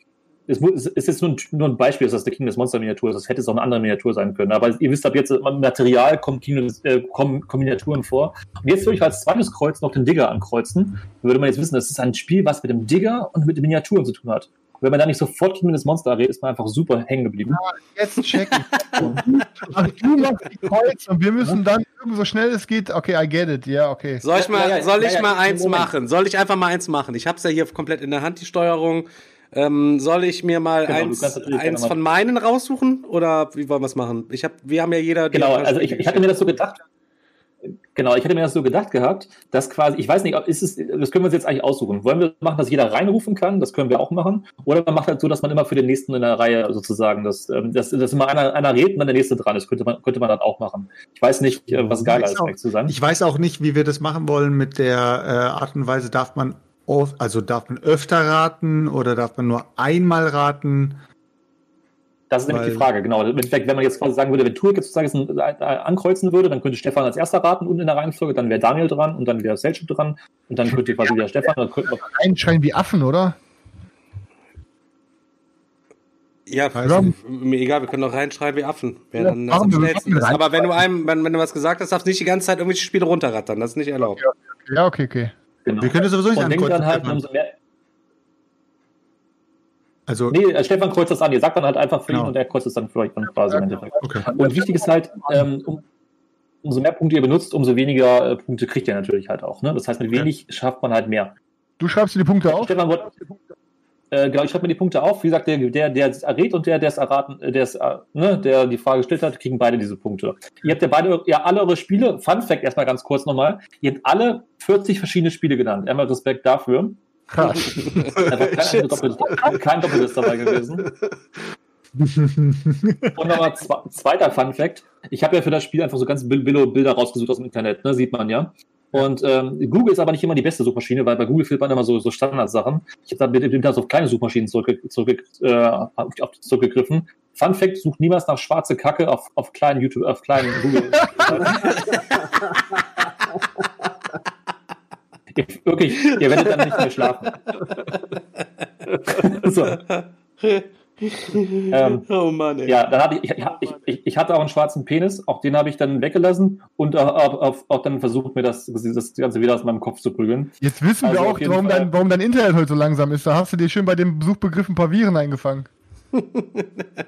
Es ist jetzt nur ein, nur ein Beispiel, dass das der King des Monster Miniatur ist. Das hätte es auch eine andere Miniatur sein können. Aber ihr wisst ab jetzt, im Material kommen, King äh, kommen, kommen Miniaturen vor. Und jetzt würde ich als zweites Kreuz noch den Digger ankreuzen. Dann würde man jetzt wissen, das ist ein Spiel, was mit dem Digger und mit den Miniaturen zu tun hat. Wenn man da nicht sofort King des Monster redet, ist man einfach super hängen geblieben. Jetzt checken. [LAUGHS] also du machst die Kreuz und wir müssen dann so schnell es geht. Okay, I get it. Ja, okay. Soll ich mal, Ja, ja, soll ich ja, ja, mal eins machen? Soll ich einfach mal eins machen? Ich hab's ja hier komplett in der Hand, die Steuerung. Ähm, soll ich mir mal Genau, eins, eins von meinen raussuchen? Oder wie wollen wir es machen? Ich hab, wir haben ja jeder. Genau, also ich, ich hatte mir das so gedacht. Genau, ich hatte mir das so gedacht gehabt, dass quasi, ich weiß nicht, ob- ist es, das können wir uns jetzt eigentlich aussuchen. Wollen wir machen, dass jeder reinrufen kann? Das können wir auch machen. Oder man macht halt so, dass man immer für den nächsten in der Reihe sozusagen, dass, ähm, dass, dass immer einer, einer redet und dann der nächste dran ist. Könnte man, könnte man dann auch machen. Ich weiß nicht, äh, was geiler ist, ehrlich zu sein. Ich weiß auch nicht, wie wir das machen wollen mit der äh, Art und Weise. Darf man, also darf man öfter raten oder darf man nur einmal raten? Das ist nämlich Weil- die Frage, genau. Im Endeffekt, wenn man jetzt quasi sagen würde, wenn Turek jetzt sozusagen ankreuzen würde, dann könnte Stefan als erster raten und in der Reihenfolge, dann wäre Daniel dran und dann wäre Selchuk dran und dann könnte quasi wieder Stefan, dann könnte man Einschreien wie Affen, oder? Ja, Ja. mir egal, wir können doch reinschreiben wie Affen. Wer Ja, dann rein- Aber wenn du einem, wenn, wenn du was gesagt hast, darfst du nicht die ganze Zeit irgendwelche Spiele runterrattern. Das ist nicht erlaubt. Ja, okay, okay. genau. Wir können das sowieso nicht ankreuzen. dann halt, Stefan. umso mehr, Also, Nee, äh, Stefan kreuzt das an. Ihr sagt dann halt einfach für ihn Genau. und er kreuzt es dann für euch dann quasi im Endeffekt. okay. Und wichtig ist halt, ähm, um, umso mehr Punkte ihr benutzt, umso weniger äh, Punkte kriegt ihr natürlich halt auch. Ne? Das heißt, mit wenig schafft man halt mehr. Du schreibst dir die Punkte auf? Stefan, wollt, Äh, genau, ich schreibe mir die Punkte auf. Wie gesagt, der, der, der es errät und der, der es erraten, äh, der es, äh, ne, der die Frage gestellt hat, kriegen beide diese Punkte. Ihr habt ja beide, ja, alle eure Spiele, Fun Fact erstmal ganz kurz nochmal, ihr habt alle 40 verschiedene Spiele genannt. Einmal Respekt dafür. Krass. [LAUGHS] Einfach kein, doppeltes, kein doppeltes dabei gewesen. Und nochmal zwe zweiter Fun Fact. Ich habe ja für das Spiel einfach so ganz Billo-Bilder rausgesucht aus dem Internet, ne? sieht man ja. Und ähm, Google ist aber nicht immer die beste Suchmaschine, weil bei Google findet man immer so, so Standardsachen. Ich habe da mit dem auf kleine Suchmaschinen zurück, zurück, äh, auf, auf, zurückgegriffen. Fun Fact, sucht niemals nach schwarze Kacke auf, auf kleinen YouTube, auf kleinen Google. [LAUGHS] [LAUGHS] wirklich, ihr werdet dann nicht mehr schlafen. [LAUGHS] so. [LAUGHS] ähm, Oh Mann, ey. ja, dann hatte ich, ich, ich, ich hatte auch einen schwarzen Penis, auch den habe ich dann weggelassen und auch, auch, auch dann versucht, mir das, das Ganze wieder aus meinem Kopf zu prügeln. Jetzt wissen Also wir auch, warum Fall. dein, warum dein Internet heute so langsam ist. Da hast du dir schön bei dem Suchbegriff ein paar Viren eingefangen.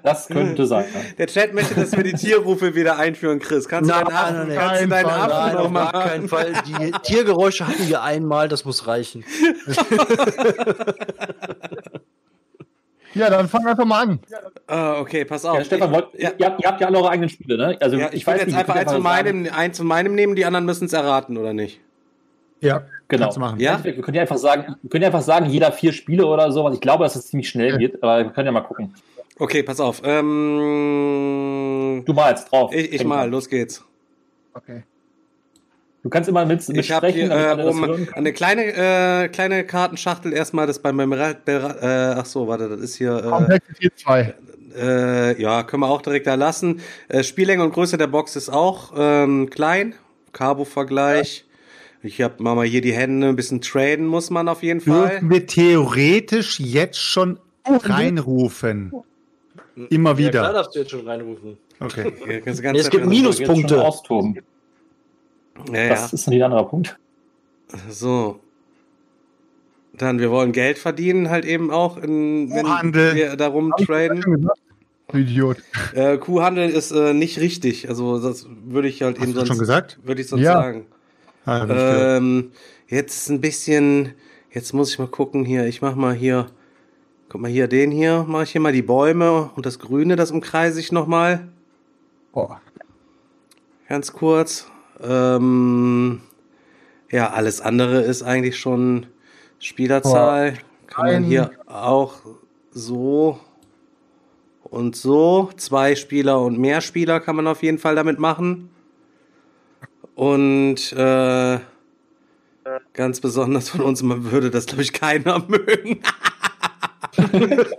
Das könnte sein. ja. Der Chat möchte, dass wir die Tierrufe wieder einführen, Chris. Kannst du Nein, deinen Affen, nein, kannst du deinen nein, Affen Nein, noch auf mal gar keinen Fall. Die Tiergeräusche hatten wir einmal, das muss reichen. [LAUGHS] Ja, dann fang einfach mal an. Ah, okay, pass auf. Ja, Stefan, wollt, ja, ihr, habt, ihr habt ja alle eure eigenen Spiele, ne? Also ja, ich, will jetzt ihr einfach eins von, meinem, eins von meinem nehmen, die anderen müssen es erraten, oder nicht? Ja, Genau. kannst du machen. Ja? Wir können ja einfach sagen, wir können ja einfach sagen, jeder vier Spiele oder so. Ich glaube, dass es ziemlich schnell geht, aber wir können ja mal gucken. Okay, pass auf. Ähm, Du malst drauf. ich ich mal, los geht's. Okay. Du kannst immer mit, Ich habe äh, das oben eine kleine, äh, kleine Kartenschachtel erstmal, das bei meinem, äh, ach so, warte, das ist hier, Komplexität 2. äh, äh, ja, können wir auch direkt da lassen. Äh, Spiellänge und Größe der Box ist auch ähm, klein, Carbo-Vergleich. Ich hab mal hier die Hände, ein bisschen traden muss man auf jeden Fall. Dürfen wir theoretisch jetzt schon reinrufen? Immer Ja, klar wieder. darfst du jetzt schon reinrufen. Okay. Du Nee, ganz es gibt Minuspunkte. austoben. Ja, ja. Das ist ein anderer Punkt. So. Dann, wir wollen Geld verdienen, halt eben auch, in, wenn Kuhhandel. wir darum traden. Idiot. Äh, Kuhhandel ist äh, nicht richtig. Also, das würde ich halt Hast eben sonst, schon gesagt? würde ich sonst Ja. sagen. Ah. Ähm, jetzt ein bisschen, jetzt muss ich mal gucken hier. Ich mach mal hier, guck mal hier, den hier, mache ich hier mal die Bäume und das Grüne, das umkreise ich nochmal. Boah. Ganz kurz. Ähm, ja, alles andere ist eigentlich schon Spielerzahl. Kann man hier auch so und so. Zwei Spieler und mehr Spieler kann man auf jeden Fall damit machen. Und äh, ganz besonders von uns man würde das, glaube ich, keiner [LAUGHS] mögen. Boah. [LAUGHS]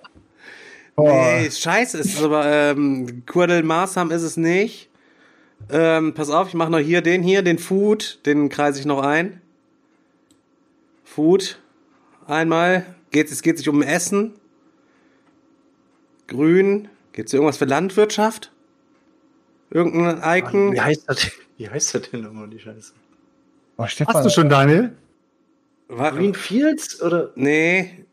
Nee, scheiße, ist es aber ähm, Kurdel Maßam ist es nicht. Ähm, pass auf, ich mache noch hier den hier, den Food, den kreise ich noch ein. Food, einmal. Geht, es geht sich um Essen. Grün. Geht es irgendwas für Landwirtschaft? Irgendein Icon? Wie heißt das, wie heißt das denn nochmal, die Scheiße? Boah, Stefan. Hast du schon, Daniel? Wa- Green Fields oder? Nee,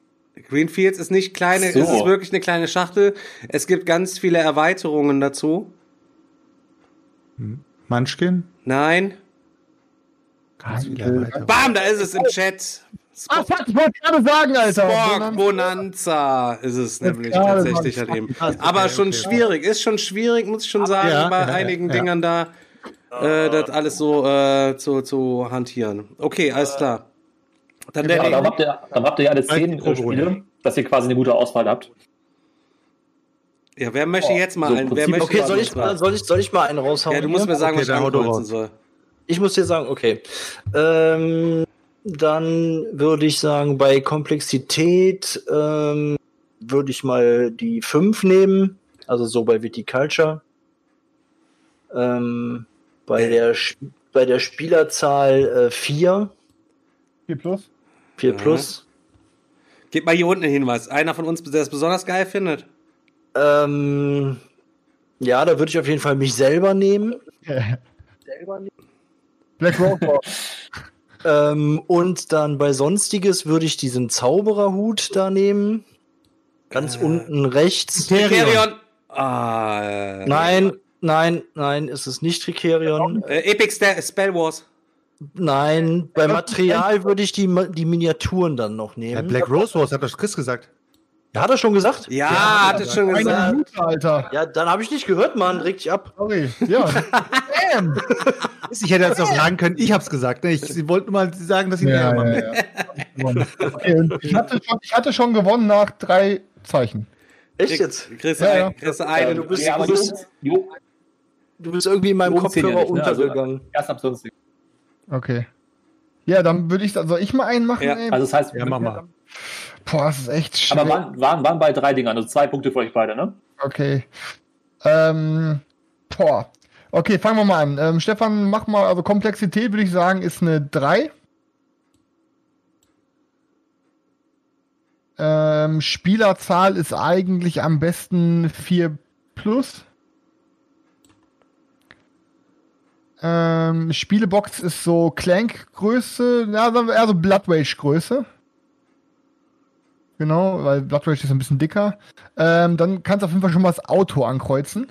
Greenfields ist nicht kleine, So. es ist wirklich eine kleine Schachtel. Es gibt ganz viele Erweiterungen dazu. Munchkin? Nein. Bam, da ist es im Chat. Ah, fuck, ich wollte gerade sagen, Alter. Spork Bonanza ist es nämlich tatsächlich halt eben. Aber schon schwierig, ist schon schwierig, muss ich schon sagen, Ja, bei ja, einigen ja. Dingern da äh, das alles so äh, zu, zu hantieren. Okay, alles klar. Dann der Aber dann habt ihr, dann habt ihr ja alle zehn Mikro- äh, Spiele, dass ihr quasi eine gute Auswahl habt. Ja, wer möchte jetzt mal So, einen? Wer Prinzip- möchte Okay, jetzt soll mal ich, einen? soll ich, soll ich mal einen raushauen? Ja, du musst hier? mir sagen, Okay, was ich ankreuzen soll. Ich muss dir sagen, okay. Ähm, dann würde ich sagen, bei Komplexität ähm, würde ich mal die 5 nehmen. Also so bei Viticulture. Ähm, bei, der, Sp- bei der Spielerzahl 4. 4 plus. 4 Ja. plus. Gib mal hier unten einen Hinweis. Einer von uns, der es besonders geil findet. Ähm, ja, da würde ich auf jeden Fall mich selber nehmen. [LAUGHS] Black Rose. [LAUGHS] Ähm, und dann bei Sonstiges würde ich diesen Zaubererhut da nehmen. Ganz unten rechts. Hyperion. Ah, äh, Nein, nein, nein, ist es nicht Tricerion. Äh, Epic Sta- Spell Wars. Nein, bei Material würde ich die, die Miniaturen dann noch Ja, nehmen. Black Rose Wars hat das Chris gesagt. Ja, hat er schon gesagt? Ja, hat es schon Eine gesagt. Minute, Alter. Ja, dann habe ich nicht gehört, Mann. Reg dich ab. Sorry. Ja. Damn. [LAUGHS] Ich hätte jetzt auch sagen können, ich hab's gesagt. Ne? Ich wollte nur mal sagen, dass ich Ja, ja, ja. Okay, ich, hatte schon, ich hatte schon gewonnen nach drei Zeichen. Echt jetzt? Kriegst Ja, ja. ein, kriegst einen. du bist- ja, du, bist- du, bist irgendwie in meinem Kopfhörer ja nicht, ne? Also, untergegangen. erst ab sonst. Okay. Ja, dann würde ich, soll ich mal einen machen? Ja, ey? Also das heißt, Ja, mach mal. Boah, das ist echt schwer. aber waren, waren, waren bei drei Dingern, also zwei Punkte für euch beide, ne? Okay. Ähm, boah. Okay, fangen wir mal an. Ähm, Stefan, mach mal, also Komplexität würde ich sagen, ist eine 3. Ähm, Spielerzahl ist eigentlich am besten 4 plus. Ähm, Spielebox ist so Clank-Größe, ja, sagen wir eher so Blood Rage-Größe. Genau, weil Blood Rage ist ein bisschen dicker. Ähm, dann kannst du auf jeden Fall schon mal das Auto ankreuzen.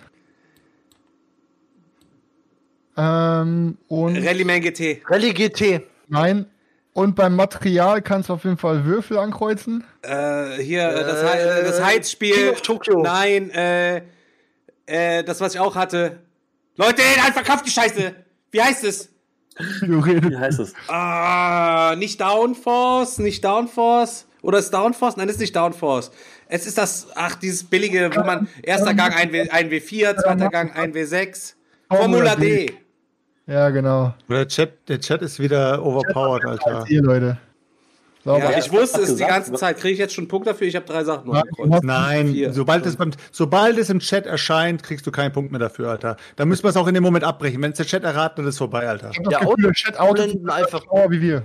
Ähm, und Rallyman GT. Rallye GT. nein. Und beim Material kannst du auf jeden Fall Würfel ankreuzen. Äh, hier, äh, das, Äh, das Heizspiel. King of Tokyo. Nein, äh, äh, das, was ich auch hatte. Leute, nein, verkauft die Scheiße. Wie heißt es? Wie heißt es? Ah, nicht Downforce, nicht Downforce. Oder ist Downforce? Nein, ist nicht Downforce. Es ist das, ach, dieses billige, wo man, erster Gang 1W, 1W4, zweiter Gang 1W6. Formula D. Ja, genau. Der Chat, der Chat ist wieder overpowered, Alter. Hier, Leute. Sauber. Ja, ich wusste es die gesagt? ganze Zeit. Kriege ich jetzt schon einen Punkt dafür? Ich habe drei Sachen noch Nein. Nein, Vier. sobald es, beim, sobald es im Chat erscheint, kriegst du keinen Punkt mehr dafür, Alter. Da müssen wir es auch in dem Moment abbrechen. Wenn es der Chat erraten, dann ist es vorbei, Alter. Ich Ja, Gefühl, der Chat Blenden einfach. schlauer wie wir.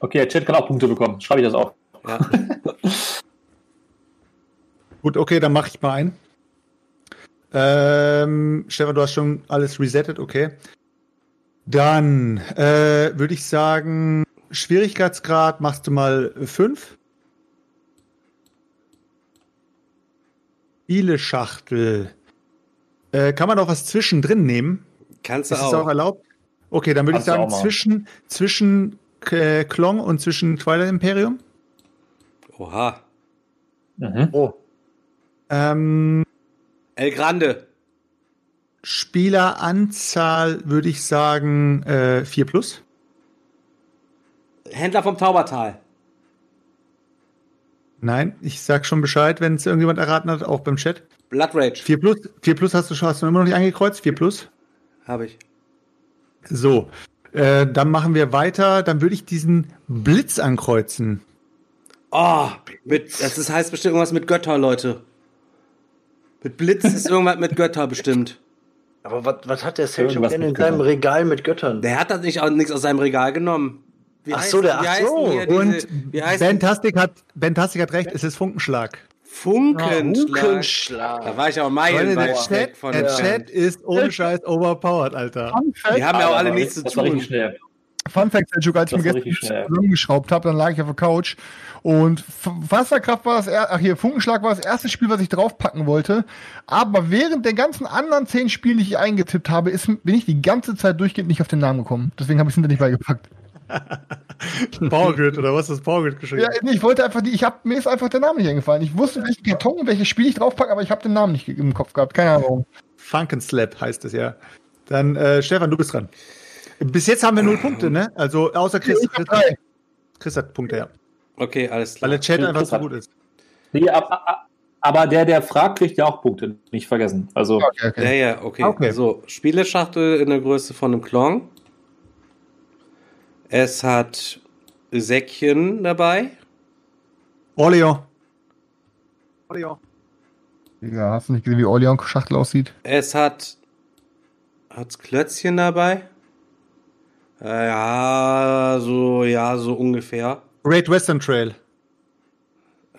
Okay, der Chat kann auch Punkte bekommen. Schreibe ich das auf. Ja. [LAUGHS] Gut, okay, dann mache ich mal ein. Ähm, Stefan, du hast schon alles resettet, okay. Dann äh, würde ich sagen, Schwierigkeitsgrad machst du mal 5. Spieleschachtel. Äh, kann man auch was zwischendrin nehmen? Kannst du Ist das auch auch. erlaubt? Okay, dann würde ich sagen, zwischen, zwischen äh, Klong und zwischen Twilight Imperium. Oha. Mhm. Oh. Ähm, El Grande. Spieleranzahl würde ich sagen äh, 4 plus. Händler vom Taubertal. Nein, ich sag schon Bescheid, wenn es irgendjemand erraten hat, auch beim Chat. Blood Rage. 4 plus, 4 plus hast du schon, hast du immer noch nicht angekreuzt? 4 plus? Habe ich. So, äh, dann machen wir weiter. Dann würde ich diesen Blitz ankreuzen. Oh, mit, das ist, heißt bestimmt irgendwas mit Götter, Leute. Mit Blitz ist irgendwas mit Götter bestimmt. Aber was, was hat der Irgendwas denn mit in seinem. Regal mit Göttern? Der hat das nicht auch nichts aus seinem Regal genommen. Wie Ach so, der- ach so. diese- Und heißt Bentastic hat, Bentastic hat recht, es ist Funkenschlag. Funkenschlag. Funkenschlag. Da war ich auch Leute, der Chat, von der Chat ist ohne Scheiß overpowered, Alter. Fact, Die haben ja auch alle nichts zu tun. Fun Fact, Selchuk, als ich mir gestern schnell. zusammengeschraubt habe, dann lag ich auf der Couch und Wasserkraft war das er ach hier, Funkenschlag war das erste Spiel, was ich draufpacken wollte. Aber während der ganzen anderen zehn Spiele, die ich eingetippt habe, ist, bin ich die ganze Zeit durchgehend nicht auf den Namen gekommen. Deswegen habe ich es hinter nicht beigepackt. [LAUGHS] Power Grid, oder was ist das Power Grid geschrieben? Ja, nee, ich wollte einfach die, ich hab, mir ist einfach der Name nicht eingefallen. Ich wusste, welchen Karton und welches Spiel ich draufpacke, aber ich habe den Namen nicht im Kopf gehabt. Keine Ahnung. Funkenslap heißt es ja. Dann, äh, Stefan, du bist dran. Bis jetzt haben wir null Punkte, ne? Also, außer Chris. Chris, drei. Chris hat Punkte, ja. Okay, alles Weil klar. der Chat Chris einfach so gut ist. Nee, ab, ab, aber der, der fragt, kriegt ja auch Punkte. Nicht vergessen. Also, Okay, okay. Ja, ja, okay. Okay. So, Spieleschachtel in der Größe von einem Klon. Es hat Säckchen dabei. Orleo. Orleo. Ja, hast du nicht gesehen, wie Orlean Schachtel aussieht? Es hat hat's Klötzchen dabei. Äh, ja, so ja, so ungefähr. Great Western Trail.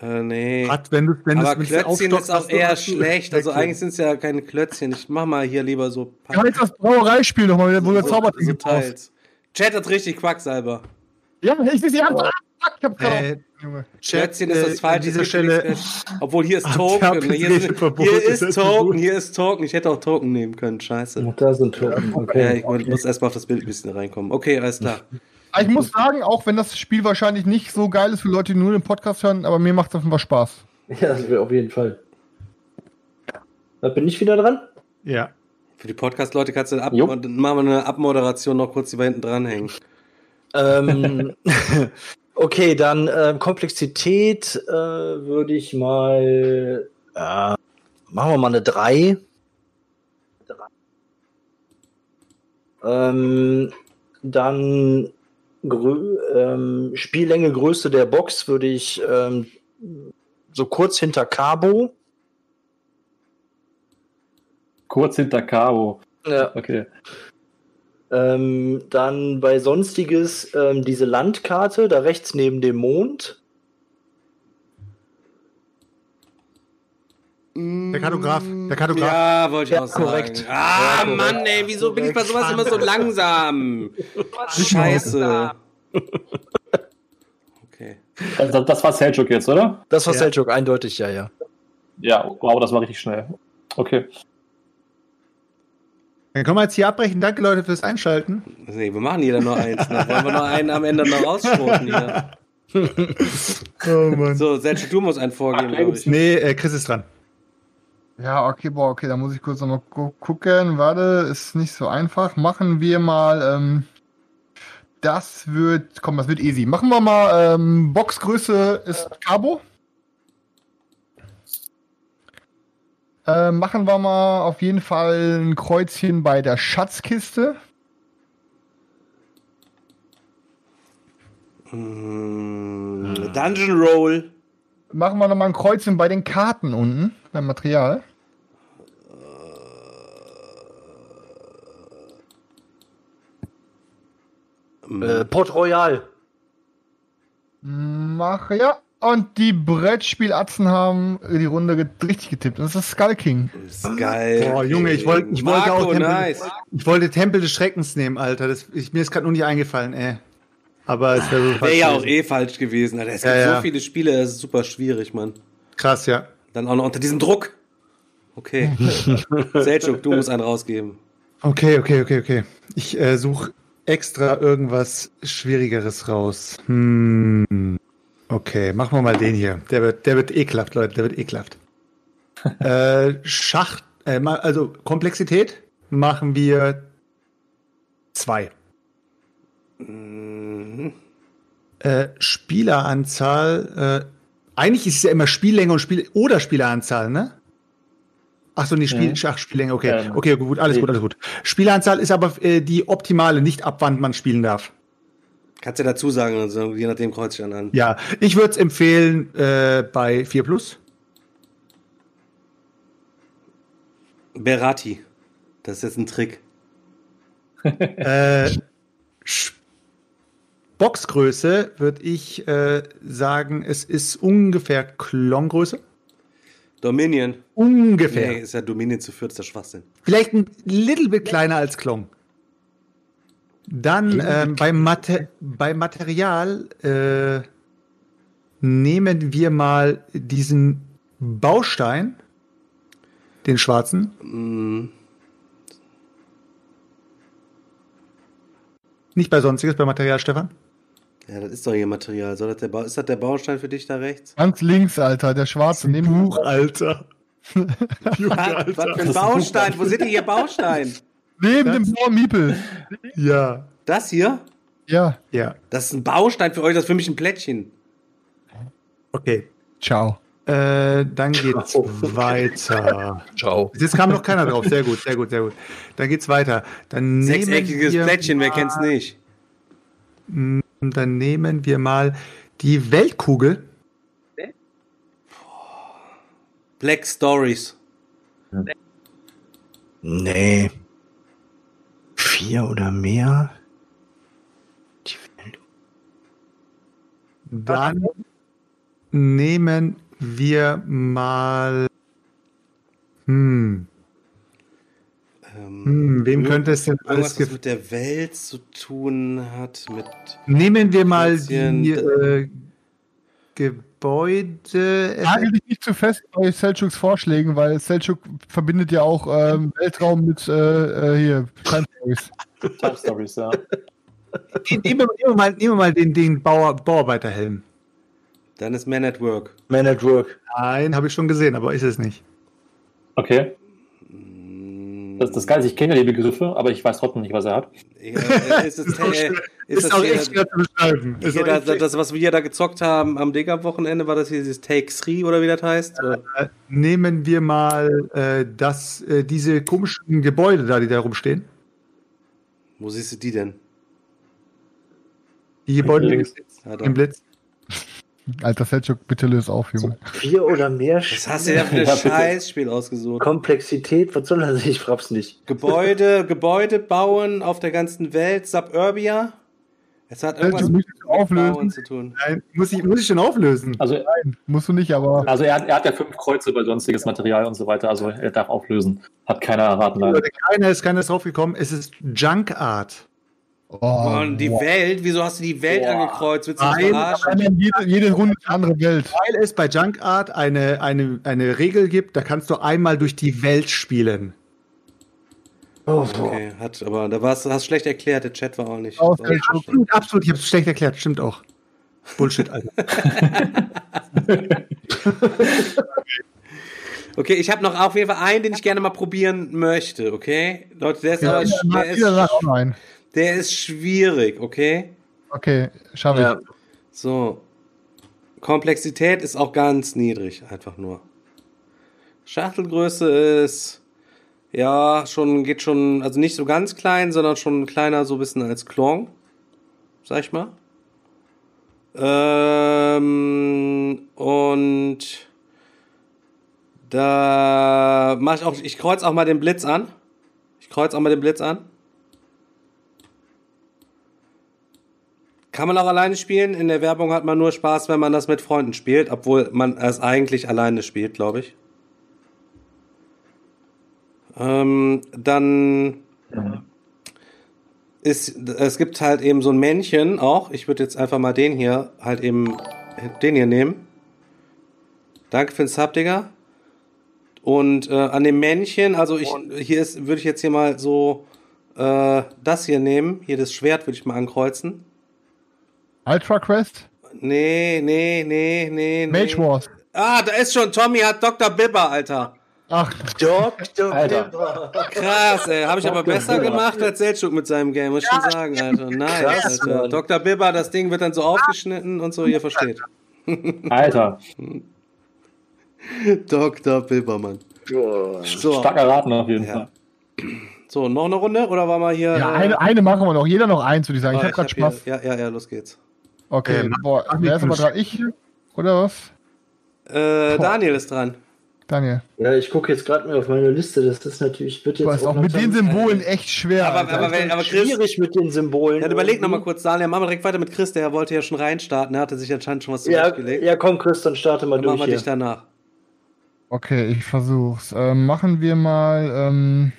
Äh, nee. Hat, wenn du, wenn Aber Klötzchen ist auch eher schlecht. Also eigentlich sind es ja keine Klötzchen. Ich mach mal hier lieber so. Wie heißt das Brauereispiel nochmal, wo der so, Zaubertrick so so teils. Chat hat richtig Quacksalber. Ja, ich sehe sie an. Ah, fuck, ich hab Äh, Klötzchen ist äh, das falsche. An dieser Stelle. Obwohl hier ist [LAUGHS] Token. Hier, ist, hier ist Token. Hier ist Token. Ich hätte auch Token nehmen können. Scheiße. da sind Token. Ja, ich muss erstmal auf das Bild ein bisschen reinkommen. Okay, alles klar. Ich muss sagen, auch wenn das Spiel wahrscheinlich nicht so geil ist für Leute, die nur den Podcast hören, aber mir macht es offenbar Spaß. Ja, auf jeden Fall. Da bin ich wieder dran. Ja. Für die Podcast-Leute kannst du ab Jo. und machen wir eine Abmoderation noch kurz, die wir hinten dranhängen. Ähm, [LAUGHS] okay, dann ähm, Komplexität äh, würde ich mal. Äh, machen wir mal eine 3. Ähm, dann Grö ähm, Spiellänge, Größe der Box würde ich ähm, so kurz hinter Cabo. Kurz hinter Cabo. Ja. Okay. Ähm, dann bei Sonstiges ähm, diese Landkarte, da rechts neben dem Mond. Der Kartograf. Der Kartograf. Ja, wollte ich Ja, auch sagen. korrekt. Ah, Ja, korrekt. Mann, ey, wieso bin ich bei sowas immer so langsam? Scheiße. Okay. Also das war Seljuk jetzt, oder? Das war Ja. Seljuk, eindeutig, ja, ja. Ja, wow, das war richtig schnell. Okay. Dann können wir jetzt hier abbrechen. Danke, Leute, fürs Einschalten. Nee, wir machen jeder nur eins. Dann wollen wir noch einen am Ende noch rausschroten hier. [LAUGHS] Oh Mann. So, Sergio, du musst einen vorgeben, glaube ich. Nee, äh, Chris ist dran. Ja, okay, boah, okay, da muss ich kurz nochmal gu gucken. Warte, ist nicht so einfach. Machen wir mal, ähm, das wird, komm, das wird easy. Machen wir mal, ähm, Boxgröße ist Cabo. Äh, machen wir mal auf jeden Fall ein Kreuzchen bei der Schatzkiste. Mm, Dungeon Roll. Machen wir nochmal ein Kreuzchen bei den Karten unten, beim Material. Äh, Port Royal. Mach, ja. Und die Brettspielatzen haben die Runde get richtig getippt. Das ist das Skull King. Geil. Boah, Junge, ich wollte ich wollte Marco, auch Tempel, nice. ich wollte Tempel des Schreckens nehmen, Alter. Das, ich, mir ist gerade nur nicht eingefallen, ey. Aber es wäre so Wäre ja auch eh falsch gewesen. Alter. Es Ja, gibt ja. so viele Spiele, es ist super schwierig, Mann. krass, ja. Dann auch noch unter diesem Druck. Okay. [LAUGHS] Selchuk, du musst einen rausgeben. Okay, okay, okay, okay. Ich äh, suche extra irgendwas Schwierigeres raus. Hm. Okay, machen wir mal den hier. Der wird, der wird ekelhaft, Leute. Der wird ekelhaft. [LAUGHS] äh, Schach, äh, also Komplexität machen wir zwei. Äh, Spieleranzahl, äh, eigentlich ist es ja immer Spiellänge und Spiel oder Spieleranzahl, ne? Ach so, nee, Spiel, Mhm. Schach, Spiellänge, okay. Ähm, okay, gut, alles gut, alles gut. Spieleranzahl ist aber äh, die optimale, nicht ab wann man spielen darf. Kannst du dazu sagen, also, je nachdem kreuze ich dann an. Ja, ich würde es empfehlen äh, bei 4 Plus. Berati. Das ist jetzt ein Trick. [LAUGHS] Äh, Boxgröße würde ich äh, sagen, es ist ungefähr Klongröße. Dominion. Ungefähr. Nee, ist ja Dominion zu viert, ist der Schwachsinn. Vielleicht ein little bit kleiner als Klong. Dann ähm, beim, Mate beim Material äh, nehmen wir mal diesen Baustein, den schwarzen. Mm, Nicht bei sonstiges, bei Material, Stefan. Ja, das ist doch hier Material. Soll das der ba ist das der Baustein für dich da rechts? Ganz links, Alter, der schwarze. Neben Buch, Alter. [LAUGHS] Junge, Was, was für ein Baustein? Wo sind die hier Baustein? Neben dem blauen Miepel. Ja. Das hier? Ja, Ja. Das ist ein Baustein für euch, das ist für mich ein Plättchen. Okay. ciao. Äh, dann geht's weiter. [LAUGHS] Ciao. Jetzt kam noch keiner drauf. Sehr gut, sehr gut, sehr gut. Dann geht's weiter. Dann nehmen Sechseckiges Plättchen, wer kennt's nicht? Dann nehmen wir mal die Weltkugel. Black Stories. Nee. Vier oder mehr? Dann nehmen wir mal. Hm, Ähm, hm wem könnte es denn alles was mit der Welt zu tun hat, mit. Nehmen wir mal die äh, Gebäude. Nagel dich nicht zu fest bei Selchuks Vorschlägen, weil Selchuk verbindet ja auch ähm, Weltraum mit äh, äh, hier Time Stories. [LAUGHS] Time Stories, ja. Nehmen wir, nehmen wir mal, nehmen wir mal den, den Bauer, Bauarbeiterhelm. Dann ist Man at Work. Man at Work. Nein, habe ich schon gesehen, aber ist es nicht. Okay. Das, das Geile ist, ich kenne ja die Begriffe, aber ich weiß trotzdem nicht, was er hat. Ja, äh, ist, es, äh, [LAUGHS] ist, Ist, das auch hier, echt schwer zu beschreiben. Ist hier auch das, was wir da gezockt haben am Dig-Up-Wochenende, war das hier dieses Take 3 oder wie das heißt? Äh, Nehmen wir mal äh, das, äh, diese komischen Gebäude da, die da rumstehen. Wo siehst du die denn? Die Gebäude da. im Blitz. Alter Selchuk, bitte löse auf, Junge. Vier oder mehr Was hast du denn für ein Ja. Scheißspiel ausgesucht? Komplexität, was soll das? Ich frag's nicht. Gebäude, [LAUGHS] Gebäude bauen auf der ganzen Welt, Suburbia. Es hat irgendwas mit auflösen? Bauen zu tun. Nein, muss ich, muss ich schon auflösen. Also, Musst du nicht, aber also er, hat, er hat ja fünf Kreuze bei sonstiges Material und so weiter, also er darf auflösen. Hat keiner erraten leider. Keiner ist, keiner ist draufgekommen. Es ist Junk Art. Oh, Und die boah. Welt, wieso hast du die Welt angekreuzt? Willst du mich Nein, verarschen? jede, jede Runde eine andere Welt. Weil es bei Junk Art eine, eine, eine Regel gibt, da kannst du einmal durch die Welt spielen. Oh, Okay, hat, aber da warst, hast schlecht erklärt, der Chat war auch nicht. Schuhe. verstanden. Absolut, absolut. Ich habe es schlecht erklärt. Stimmt auch. Bullshit, Alter. [LAUGHS] Okay, ich habe noch auf jeden Fall einen, den ich gerne mal probieren möchte, okay? Leute, der ist, Ja, aber, der, ist. Der ist schwierig, okay? Okay, schaffe ich. Ja. So. Komplexität ist auch ganz niedrig, einfach nur. Schachtelgröße ist, ja, schon, geht schon, also nicht so ganz klein, sondern schon kleiner, so ein bisschen als Klon. Sag ich mal. Ähm, und da mache ich auch, ich kreuz auch mal den Blitz an. Ich kreuz auch mal den Blitz an. Kann man auch alleine spielen. In der Werbung hat man nur Spaß, wenn man das mit Freunden spielt, obwohl man es eigentlich alleine spielt, glaube ich. Ähm, dann ist, es gibt halt eben so ein Männchen auch. Ich würde jetzt einfach mal den hier halt eben, den hier nehmen. Danke für den Sub, Digga. Und äh, an dem Männchen, also ich, hier ist, würde ich jetzt hier mal so äh, das hier nehmen. Hier das Schwert würde ich mal ankreuzen. Ultra Quest? Nee, nee, nee, nee, nee. Mage Wars. Ah, da ist schon, Tommy hat Dr. Bibber, Alter. Ach, Dr. Alter. Bibber. Krass, ey. Habe ich aber besser Bibber. gemacht als Selchuk mit seinem Game, muss ich schon sagen, Alter. Nice, Krass, Alter. Mann. Dr. Bibber, das Ding wird dann so aufgeschnitten und so, ihr versteht. Alter, [LAUGHS] Dr. Bibber, Mann. So, stark erraten auf jeden Ja. Fall. so, noch eine Runde oder war mal hier? ja, äh, eine, eine machen wir noch. Jeder noch eins, würde ich sagen. oh, Ich habe gerade hab hier- Spaß. Ja, ja, ja, los geht's. Okay, Ähm, boah, wer ist aber dran? Ich? Oder was? Äh, Boah. Daniel ist dran. Daniel. Ja, ich gucke jetzt gerade mal auf meine Liste. Das ist natürlich, wird jetzt Du hast auch mit den Symbolen echt schwer. Aber- aber wenn- aber Chris- schwierig mit den Symbolen. Dann überleg noch mal kurz, Daniel, machen wir direkt weiter mit Chris, der wollte ja schon reinstarten, der hatte sich anscheinend schon was Ja, zurechtgelegt. ja, komm, Chris, dann starte mal Dann machen durch wir hier. dich danach. Okay, ich versuch's. Ähm, machen wir mal. Ähm,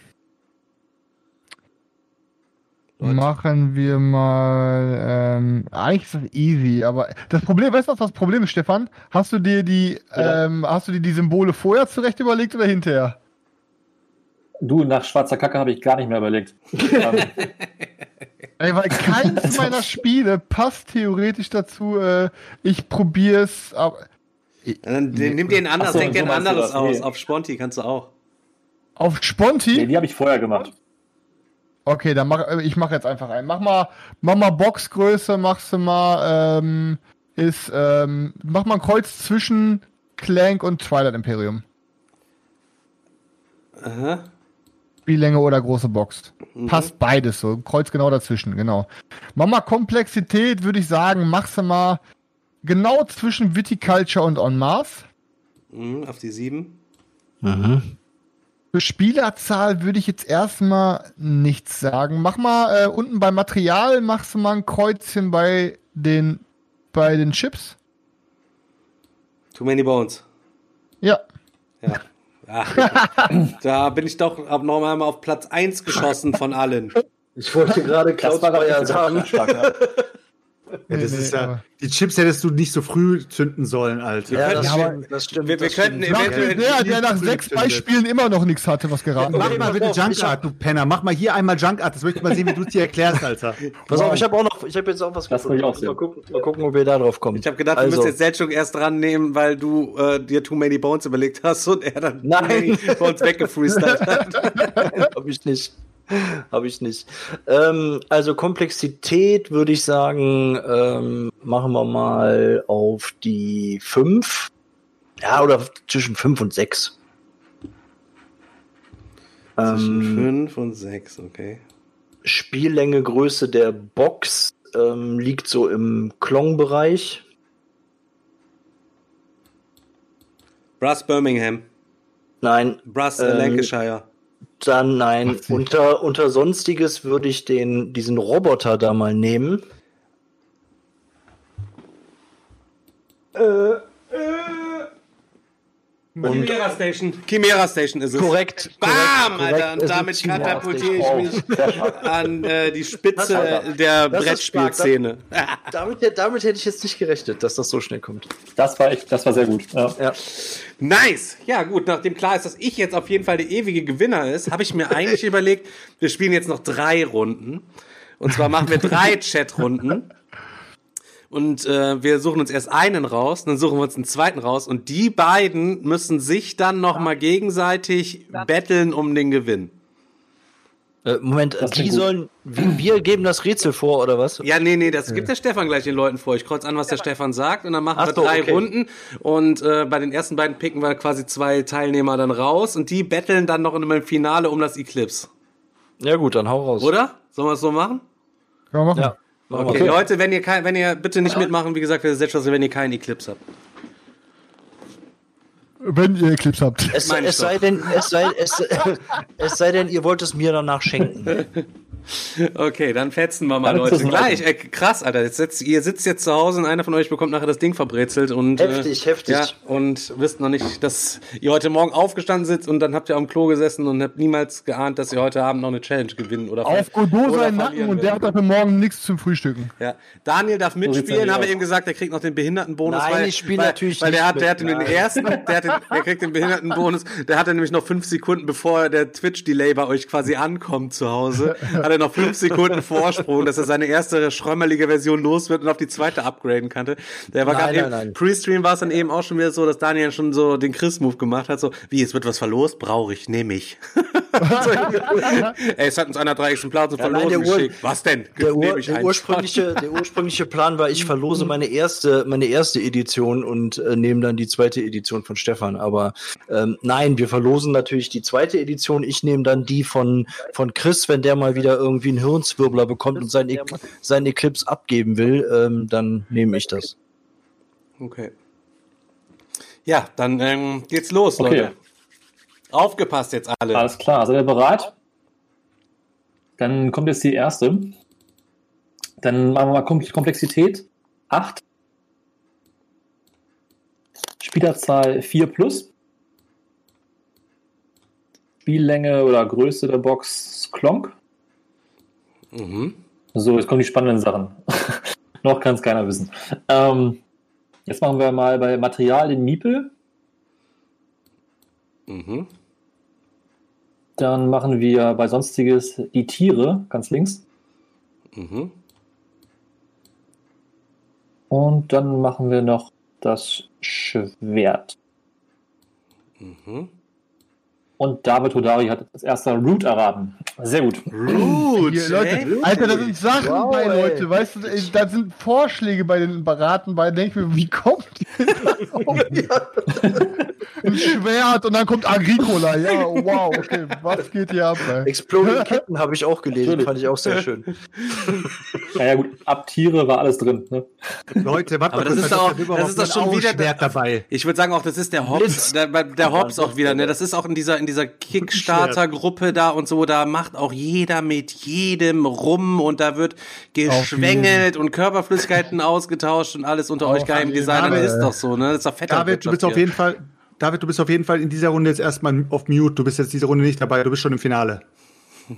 Leute. machen wir mal. Ähm, eigentlich ist das easy, aber das Problem, weißt du, was das Problem ist, Stefan? Hast du dir die, Ja. ähm, hast du dir die Symbole vorher zurecht überlegt oder hinterher? Du, nach schwarzer Kacke habe ich gar nicht mehr überlegt. [LAUGHS] Ey, weil keins [LAUGHS] meiner Spiele passt theoretisch dazu. Äh, ich probier's, aber Dann nimm dir ein anderes, so, denk dir so ein anderes aus. nee. Auf Sponti kannst du auch. auf Sponti. nee, die habe ich vorher gemacht. Okay, dann mach äh, ich mach jetzt einfach ein. Mach mal, mach mal Boxgröße, machst du mal, ähm, ist, ähm, mach mal ein Kreuz zwischen Clank und Twilight Imperium. Aha. Spiellänge oder große Box. Passt beides so. Kreuz genau dazwischen, genau. Mach mal Komplexität, würde ich sagen, machst du mal genau zwischen Viticulture und On Mars. Mhm, auf die sieben. Für Spielerzahl würde ich jetzt erstmal nichts sagen. Mach mal äh, unten bei Material, machst du mal ein Kreuzchen bei den, bei den Chips. Too many bones. Ja. Ja. ja. [LAUGHS] da bin ich doch ab noch mal auf Platz 1 geschossen von allen. Ich wollte gerade Das war Cloudspire doch sagen. Ja. Ja, das Nee, ist nee, ja, die Chips hättest du nicht so früh zünden sollen, Alter. Ja, das Ja, stimmt. Das stimmt Wir- wir das könnten stimmt. eventuell- Der, der nach sechs. Beispielen immer noch nichts hatte, was geraten Mach wurde. mal bitte Ich hab- Junkart, du Penner. Mach mal hier einmal Junkart. Das möchte ich mal sehen, wie du es dir erklärst, Alter. [LAUGHS] Pass auf, ich habe auch noch, ich habe jetzt auch was auch sehen. Mal gucken, mal gucken, ob wir da drauf kommen. Ich habe gedacht, wir also, müssen jetzt Selchuk erst dran nehmen, weil du äh, dir Too Many Bones überlegt hast und er dann Nein. Too Many Bones weggefreestylt hat. [LAUGHS] habe ich nicht. [LAUGHS] Habe ich nicht. Ähm, also Komplexität würde ich sagen, ähm, machen wir mal auf die 5. Ja, oder zwischen 5 und 6. Zwischen Ähm, fünf und sechs, okay. Spiellänge, Größe der Box ähm, liegt so im Klong-Bereich. Brass Birmingham. Nein, Brass äh, Ähm, Lancashire. Dann nein. 80. Unter, unter Sonstiges würde ich den, diesen Roboter da mal nehmen. Chimera Station. Chimera Station ist es. Korrekt. Bam, korrekt, Alter. Und damit katapultiere ich mich an äh, die Spitze Das- der. Brettspielszene. Damit, damit hätte ich jetzt nicht gerechnet, dass das so schnell kommt. Das war echt, das war sehr gut. Ja. Ja. Nice. Ja, gut, nachdem klar ist, dass ich jetzt auf jeden Fall der ewige Gewinner ist, habe ich mir eigentlich [LAUGHS] überlegt, wir spielen jetzt noch drei Runden. Und zwar machen wir drei [LAUGHS] Chatrunden. Und äh, wir suchen uns erst einen raus, dann suchen wir uns einen zweiten raus. Und die beiden müssen sich dann nochmal gegenseitig betteln um den Gewinn. Äh, Moment, Das die klingt gut. sollen. Wir, wir geben das Rätsel vor, oder was? Ja, nee, nee, das gibt der Stefan gleich den Leuten vor. Ich kreuz an, was der Stefan sagt und dann machen Ach wir so, drei okay. Runden und äh, bei den ersten beiden picken wir quasi zwei Teilnehmer dann raus und die betteln dann noch in einem Finale um das Eclipse. Ja, gut, dann hau raus. Oder? Sollen wir es so machen? Können wir machen. Ja. wir. Okay, Leute, wenn ihr kein, wenn ihr bitte nicht mitmachen, wie gesagt, wir setzen also, wenn ihr keinen Eclipse habt. Wenn ihr Clips habt. Es, es sei denn, es sei, es, [LAUGHS] es sei denn, ihr wollt es mir danach schenken. [LAUGHS] Okay, dann fetzen wir mal, Dann Leute. Gleich, äh, krass, Alter. Jetzt sitzt, ihr sitzt jetzt zu Hause und einer von euch bekommt nachher das Ding verbrezelt und Heftig, äh, heftig. Ja, und wisst noch nicht, dass ihr heute Morgen aufgestanden sitzt und dann habt ihr am Klo gesessen und habt niemals geahnt, dass ihr heute Abend noch eine Challenge gewinnen oder Auf Godot seinen Nacken und der hat dafür morgen nichts zum Frühstücken. Ja, Daniel darf mitspielen, haben wir eben gesagt, der kriegt noch den Behindertenbonus. Nein, weil, ich spiel weil, natürlich weil der nicht hat, der hat den ersten, der, hat den, der kriegt den Behindertenbonus, der hatte nämlich noch fünf Sekunden, bevor der Twitch-Delay bei euch quasi ankommt zu Hause, [LAUGHS] hat er noch fünf Sekunden Vorsprung, dass er seine erste schrömmelige Version los wird und auf die zweite upgraden konnte. Der war gerade. Pre-Stream war es dann eben auch schon wieder so, dass Daniel schon so den Chris-Move gemacht hat, so, wie, es wird was verlost, brauche ich, nehme ich. [LAUGHS] Ey, es hat uns einer drei Exemplare Ja, nein, Verlosen der Ur- geschickt. Was denn? Der, Ur, der, ursprüngliche, [LAUGHS] der ursprüngliche Plan war, ich verlose meine erste, meine erste Edition und äh, nehme dann die zweite Edition von Stefan. Aber ähm, nein, wir verlosen natürlich die zweite Edition. Ich nehme dann die von, von Chris, wenn der mal wieder irgendwie einen Hirnzwirbler bekommt und sein, e sein Eclipse abgeben will, ähm, dann nehme ich das. Okay. Ja, dann ähm, geht's los, Okay. Leute. Aufgepasst jetzt alle. Alles klar, seid ihr bereit? Dann kommt jetzt die erste. Dann machen wir mal Kom Komplexität 8. Spielerzahl 4 plus. Spiellänge oder Größe der Box Klonk. Mhm. So, jetzt kommen die spannenden Sachen. [LAUGHS] Noch kann es keiner wissen. Ähm, jetzt machen wir mal bei Material den Miepel. Mhm. Dann machen wir bei Sonstiges die Tiere, ganz links. Mhm. Und dann machen wir noch das Schwert. Mhm. Und David Hodari hat als erster Root erraten. Sehr gut. Hier, Leute, Alter, das sind Sachen Wow, bei, ey. Leute, weißt du, ey, da sind Vorschläge bei den Beraten bei, denke ich mir, wie kommt ihr Ein Schwert und dann kommt Agricola, ja, wow, okay, was geht hier ab, ey? Exploding Kitten habe ich auch gelesen, fand ich auch sehr schön. [LAUGHS] Naja gut, ab Tiere war alles drin. Ne? Leute, warte mal das kurz, ist da der das ist doch schon wieder- Schwert dabei. Ich würde sagen auch, das ist der Hobbs, der, der Hobbs auch wieder, ne? Das ist auch in dieser, in dieser Kickstarter-Gruppe da und so, da macht auch jeder mit jedem rum und da wird geschwängelt und Körperflüssigkeiten ausgetauscht und alles unter Auf euch geheimen jeden Designern Fall. ist doch so, ne? Das ist doch fetter David, du bist auf jeden Fall, David, du bist auf jeden Fall in dieser Runde jetzt erstmal auf Mute. Du bist jetzt diese Runde nicht dabei, du bist schon im Finale. [LAUGHS]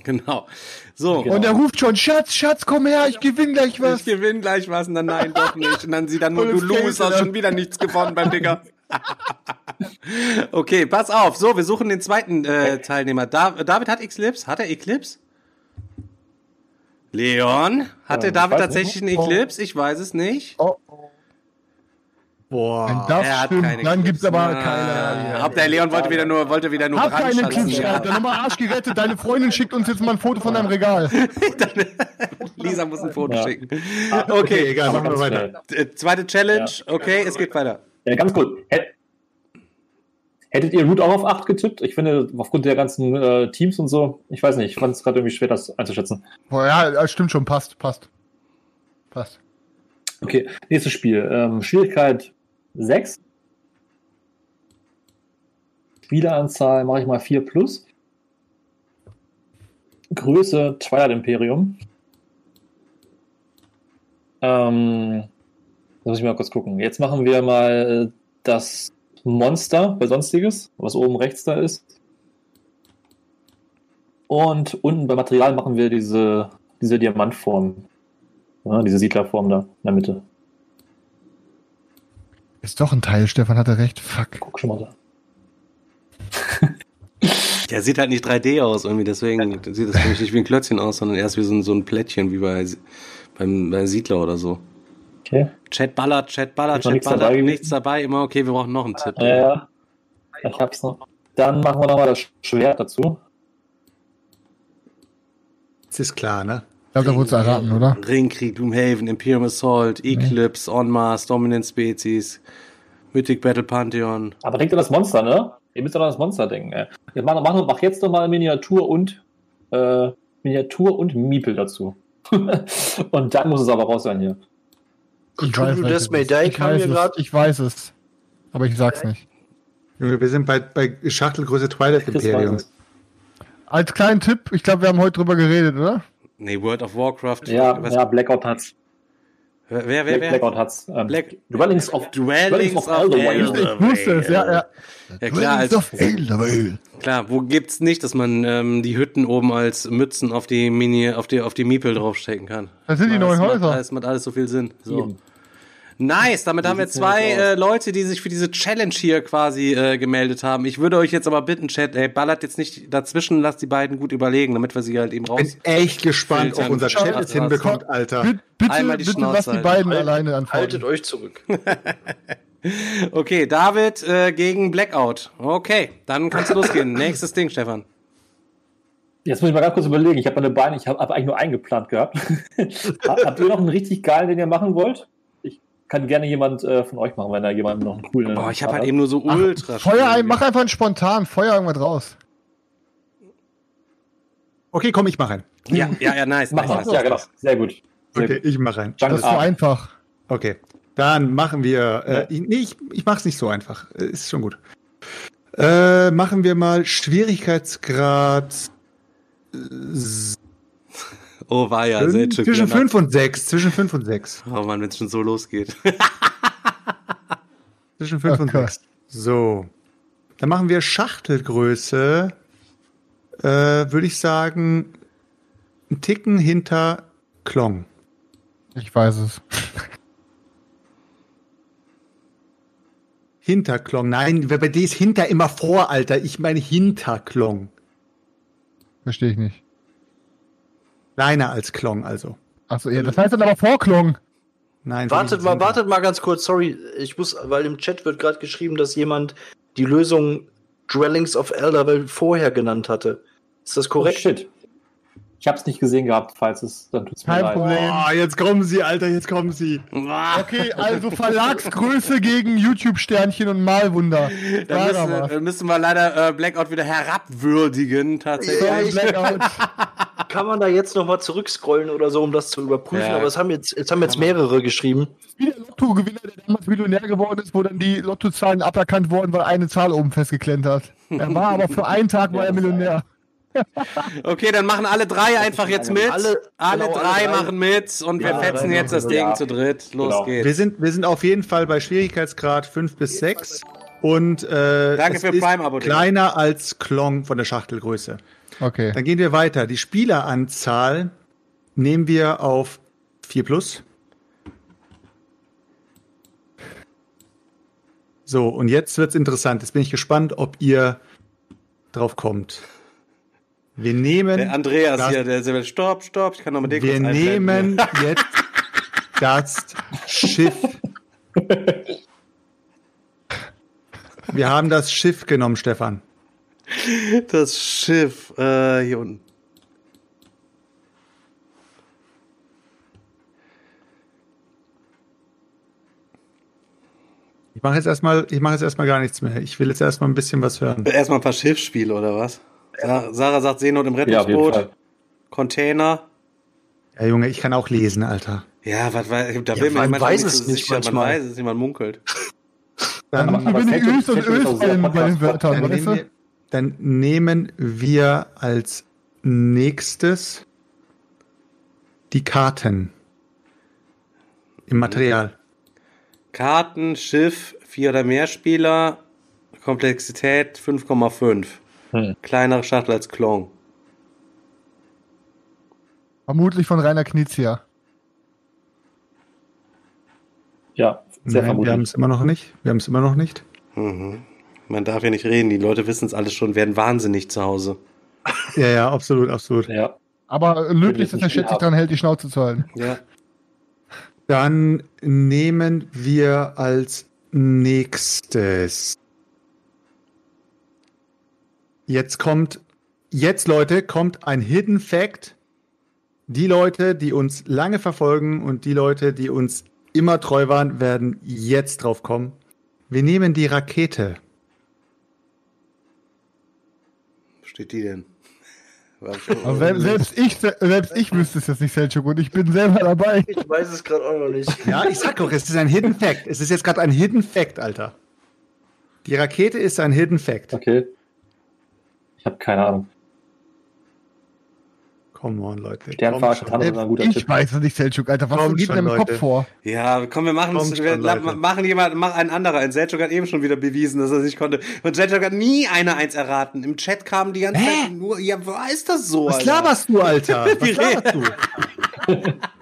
Genau. So. Genau. Und er ruft schon, Schatz, Schatz, komm her, ich gewinn gleich was. Ich gewinne gleich was und dann nein, doch nicht. Und dann sieht er nur, Und du Loser, wieder. schon wieder nichts gewonnen beim Digger. [LAUGHS] okay, pass auf. So, wir suchen den zweiten äh, Teilnehmer. Da, David hat Eclipse. Hat er Eclipse? Leon? Hat der Ähm, David tatsächlich einen Eclipse? Ich weiß es nicht. Oh, wenn Boah. das er hat stimmt, keine dann Eclipse. gibt's aber Ah, keine. Habt der Leon wollte wieder nur, wollte wieder nur Hab keine. Eclipse, Ja. Alter. Nochmal Arsch gerettet. Deine Freundin schickt uns jetzt mal ein Foto von deinem Regal. [LAUGHS] Lisa muss ein Foto Ja. schicken. Okay, egal, machen wir weiter. Äh, Zweite Challenge. Okay, es geht weiter. Ja, ganz gut. Hät- Hättet ihr Root auch auf 8 getippt? Ich finde, aufgrund der ganzen äh, Teams und so, ich weiß nicht, ich fand es gerade irgendwie schwer, das einzuschätzen. Boah, ja, stimmt schon. Passt, passt. Passt. Okay, nächstes Spiel. Ähm, Schwierigkeit 6. Spieleranzahl mache ich mal 4 plus. Größe Twilight Imperium. Ähm, da muss ich mal kurz gucken. Jetzt machen wir mal das Monster bei Sonstiges, was oben rechts da ist. Und unten beim Material machen wir diese, diese Diamantform. Ja, diese Siedlerform da in der Mitte. Ist doch ein Teil, Stefan hatte recht. Fuck. Guck schon mal da. [LAUGHS] Der sieht halt nicht 3D aus irgendwie, deswegen sieht das für mich nicht wie ein Klötzchen aus, sondern erst wie so ein, so ein Plättchen, wie bei, beim, bei Siedler oder so. Okay. Chat ballert, Chat ballert, Chat nichts ballert, dabei nichts dabei, immer okay, wir brauchen noch einen Tipp. Ja, ja. Ich hab's noch. Dann machen wir nochmal das Schwert dazu. Das ist klar, ne? Ich glaube, da wurde es erraten, oder? Ringkrieg, Gloomhaven, Imperium Assault, Eclipse, On Mars, Dominant Species, Mythic Battle Pantheon. Aber denkt an das Monster, ne? Ihr müsst doch an das Monster denken. Ey. Jetzt mach, mach, mach jetzt nochmal Miniatur und äh, Miniatur und Miepel dazu. [LAUGHS] und dann muss es aber raus sein hier. Ich Cthulhu welches Death May es Die ist. ich kam weiß mir. Ich weiß es. Aber ich sag's nicht. Junge, wir sind bei, bei Schachtelgröße Twilight [LAUGHS] Imperium. weiß. Als kleinen Tipp, ich glaube, wir haben heute drüber geredet, oder? Nee, World of Warcraft. Ja, Was- ja, Blackout hat's. Wer, wer, Black, wer? Blackout hat's. Ähm, Black- Dwellings of, Dwellings of Eldervale. Elder- Ich wusste es, ja, ja. Ja klar, als, Dwellings of Eldervale. klar, wo gibt's nicht, dass man ähm, die Hütten oben als Mützen auf die Mini, auf die, auf die Miepel draufstecken kann? Das sind die neuen Häuser. Alles, macht alles so viel Sinn. So. Eben. Nice, damit haben wir zwei äh, Leute, die sich für diese Challenge hier quasi äh, gemeldet haben. Ich würde euch jetzt aber bitten, Chat, ey, ballert jetzt nicht dazwischen, lasst die beiden gut überlegen, damit wir sie halt eben Ich raus. bin echt gespannt, ob unser Chat es hinbekommt, Alter. Bitte, bitte, Einmal die bitte Schnauze lass die beiden Halt- alleine antworten. Haltet euch zurück. [LAUGHS] Okay, David äh, gegen Blackout. Okay, dann kannst du losgehen. [LAUGHS] Nächstes Ding, Stefan. Jetzt muss ich mal ganz kurz überlegen. Ich habe meine Beine, ich habe hab eigentlich nur eingeplant gehabt. [LAUGHS] Hab- Habt ihr noch einen richtig geilen, den ihr machen wollt? Kann gerne jemand äh, von euch machen, wenn da jemand noch einen coolen. Boah, ich habe halt eben nur so ultra. Feuer ein, mach einfach einen spontan, Feuer irgendwas raus. Okay, komm, ich mach rein. Ja, ja, ja, nice. Mach nice. Ja, genau. Sehr gut. Sehr Okay, gut. ich mach rein. Danke. Das ist so Ah. einfach. Okay, dann machen wir. Äh, ich- nee, ich, ich mach's nicht so einfach. Äh, Ist schon gut. Äh, machen wir mal Schwierigkeitsgrad Oh, war ja, fünf, sehr schön. zwischen 5 und 6. Zwischen 5 und 6. Oh Mann, wenn es schon so losgeht. [LAUGHS] Zwischen 5 und Okay. 6. So. Dann machen wir Schachtelgröße. Äh, Würde ich sagen, einen Ticken hinter Klong. Ich weiß es. [LAUGHS] Hinter Klong. Nein, bei dir ist hinter immer vor, Alter. Ich meine hinter Klong. Verstehe ich nicht. Kleiner als Klong, also. Achso, ja, das heißt dann aber Vorklong. Nein. für Wartet mal, wartet mal ganz kurz, sorry, ich muss, weil im Chat wird gerade geschrieben, dass jemand die Lösung Dwellings of Eldervale vorher genannt hatte. Ist das Oh, korrekt? shit. Ich habe es nicht gesehen gehabt, falls es, dann tut's mir Kein leid. Problem. Oh, jetzt kommen sie, Alter, jetzt kommen sie. Okay, also Verlagsgröße gegen YouTube-Sternchen und Malwunder. Dann Sag müssen, müssen wir leider äh, Blackout wieder herabwürdigen, tatsächlich. Sorry, Blackout. [LAUGHS] Kann man da jetzt noch mal zurückscrollen oder so, um das zu überprüfen? Ja. Aber es haben jetzt, jetzt haben jetzt mehrere geschrieben. Wie der Lotto-Gewinner, der damals Millionär geworden ist, wo dann die Lottozahlen aberkannt wurden, weil eine Zahl oben festgeklemmt hat. Er war aber für einen Tag war er Millionär. Okay, dann machen alle drei einfach jetzt mit. Alle, Alle- genau, drei, alle drei. machen mit und wir Ja, fetzen drei jetzt das Ding mit. zu dritt. Los Genau. geht's. Wir sind, wir sind auf jeden Fall bei Schwierigkeitsgrad 5 bis 6. Und äh, Danke es für ist Prime-Abo, Digga. kleiner als Klong von der Schachtelgröße. Okay. Dann gehen wir weiter. Die Spieleranzahl nehmen wir auf 4 plus. So, und jetzt wird's interessant. Jetzt bin ich gespannt, ob ihr drauf kommt. Wir nehmen, Der Andreas hier, der der- stopp, stopp, ich kann noch mit dir wir nehmen [LAUGHS] jetzt das Schiff. Wir haben das Schiff genommen, Stefan. Das Schiff, äh, hier unten. Ich mache jetzt erstmal, ich mache jetzt erstmal gar nichts mehr. Ich will jetzt erstmal ein bisschen was hören. Erstmal ein paar Schiffsspiele, oder was? Sa- Sarah sagt Seenot im Ja, Rettungsboot, Fall. Container. Ja, Junge, ich kann auch lesen, Alter. Ja, was weiß da Ja, will man man weiß nicht es nicht sicher, man weiß es nicht, man munkelt. [LAUGHS] Dann, Aber- aber Wenn die Selchuk- Ös und Selchuk ist Ös auch sehr bei den, Wörtern, dann, weißt nehmen du? wir, dann nehmen wir als nächstes die Karten im Material. Karten, Schiff, vier oder mehr Spieler, Komplexität 5,5. Hm. [LAUGHS] Kleinere Schachtel als Klon. Vermutlich von Rainer Knizia. Ja, sehr Nein, wir haben vermutlich. es immer noch nicht. Wir haben es immer noch nicht. Mhm. Man darf ja nicht reden, die Leute wissen es alles schon, werden wahnsinnig zu Hause. [LAUGHS] Ja, ja, absolut, absolut. Ja. Aber löblich, dass nicht er schätzt sich dran hält, die Schnauze zu halten. Ja. Dann nehmen wir als nächstes. Jetzt kommt, jetzt Leute, kommt ein Hidden Fact. Die Leute, die uns lange verfolgen und die Leute, die uns immer treu waren, werden jetzt drauf kommen. Wir nehmen die Rakete. Wo steht die denn? [LAUGHS] Selbst, selbst, ich, selbst ich wüsste es jetzt nicht, Selchuk, und ich bin selber dabei. Ich weiß es gerade auch noch nicht. [LAUGHS] Ja, ich sag doch, es ist ein Hidden Fact. Es ist jetzt gerade ein Hidden Fact, Alter. Die Rakete ist ein Hidden Fact. Okay. Ich habe keine Ahnung. Come on, Leute. Sternfahrer ist ein guter Ich Tipp. weiß es nicht, Selchuk, Alter. Was Kommt geht denn im Kopf vor? Ja, komm, wir machen es. Wir schon, machen jemand, mach ein anderer. Ein Selchuk hat eben schon wieder bewiesen, dass er es nicht konnte. Und Selchuk hat nie eine Eins erraten. Im Chat kam die ganze Hä? Zeit nur, ja, wo ist das so? Was Alter? laberst du, Alter? Wie [LAUGHS] Was laberst du? [LAUGHS]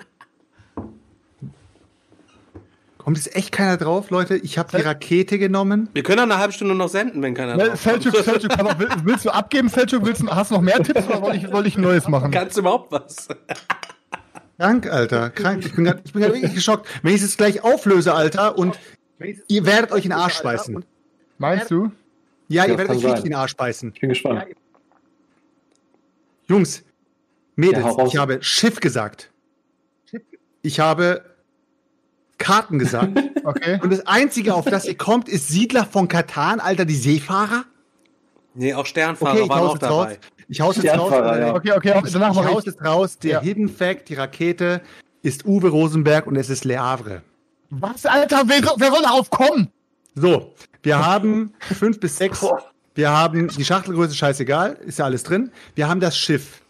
Kommt jetzt echt keiner drauf, Leute? Ich habe die Rakete genommen. Wir können auch eine halbe Stunde noch senden, wenn keiner Ne, drauf Selchuk, kommt. Selchuk, auf, will- willst du abgeben, Selchuk? Willst du, hast du noch mehr Tipps oder soll ich, soll ich ein neues machen? Kannst du überhaupt was? Krank, Alter. Krank. Ich bin gerade wirklich geschockt. Wenn ich es jetzt gleich auflöse, Alter, und ihr werdet euch in den Arsch beißen. Meinst du? Ja, Ja, ihr werdet kann euch richtig sein. in den Arsch beißen. Ich bin gespannt. Jungs, Mädels, Ja, ich habe Schiff gesagt. Ich habe Karten gesagt. [LAUGHS] Okay. und das Einzige, auf das ihr kommt, ist Siedler von Katan, Alter, die Seefahrer. Nee, auch Sternfahrer Okay, ich waren auch jetzt raus. dabei. Ich haus jetzt raus. Ja. Okay, okay, danach Ich haus ich. jetzt raus. Der Ja. Hidden Fact, die Rakete, ist Uwe Rosenberg und es ist Le Havre. Was, Alter? Wer, wer soll darauf kommen? So, wir haben fünf bis sechs. Wir haben die Schachtelgröße, scheißegal, ist ja alles drin. Wir haben das Schiff.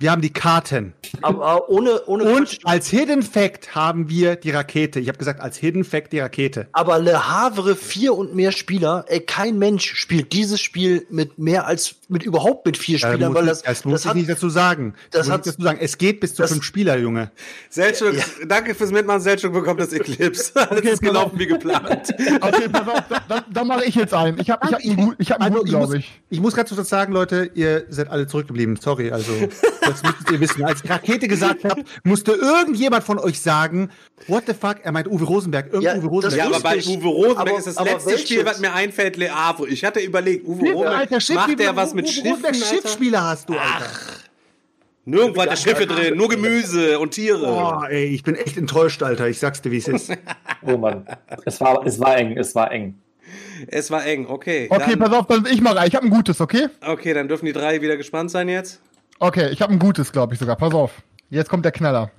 Wir haben die Karten. Aber ohne, ohne Und Quatsch. als Hidden Fact haben wir die Rakete. Ich habe gesagt, als Hidden Fact die Rakete. Aber Le Havre vier und mehr Spieler, ey, kein Mensch spielt dieses Spiel mit mehr als mit überhaupt mit vier Ja, Spielern, muss weil ich- das, das muss das ich hat, nicht dazu sagen. das muss hat- ich dazu sagen. Es geht bis zu das- fünf Spieler, Junge. Selchuk, danke fürs Mitmachen. Selchuk bekommt das Eclipse. [LAUGHS] Alles ist gelaufen wie geplant. [LAUGHS] Okay, pass auf, da, da, da mache ich jetzt einen. Ich habe ich hab ich hab einen Also, ich muss, glaube ich. ich muss ganz kurz was sagen, Leute, ihr seid alle zurückgeblieben. Sorry, also [LAUGHS] das müsstet ihr wissen. Als ich Rakete gesagt habe, musste irgendjemand von euch sagen, what the fuck, er meint Uwe Rosenberg. Irgend Ja, Uwe Rosenberg. Ja, aber bei Lustig. Uwe Rosenberg Aber- ist das aber letzte welches? Spiel, was mir einfällt, Le Havre. Ich hatte überlegt, Uwe Nee, Rosenberg, Alter, Schiff, macht der was mit Uwe Schiffen, Rosenberg Alter? Schiffsspieler hast du, Alter. Nirgendwo hat der Schiffe drin, nur Gemüse und Tiere. Boah, ey, ich bin echt enttäuscht, Alter. Ich sag's dir, wie es ist. [LAUGHS] Oh Mann. Es war, es war eng, es war eng. Es war eng, okay. Okay, dann, pass auf, dann, ich mache Ich habe ein gutes, okay? Okay, dann dürfen die drei wieder gespannt sein jetzt. Okay, ich habe ein gutes, glaube ich sogar. Pass auf. Jetzt kommt der Knaller.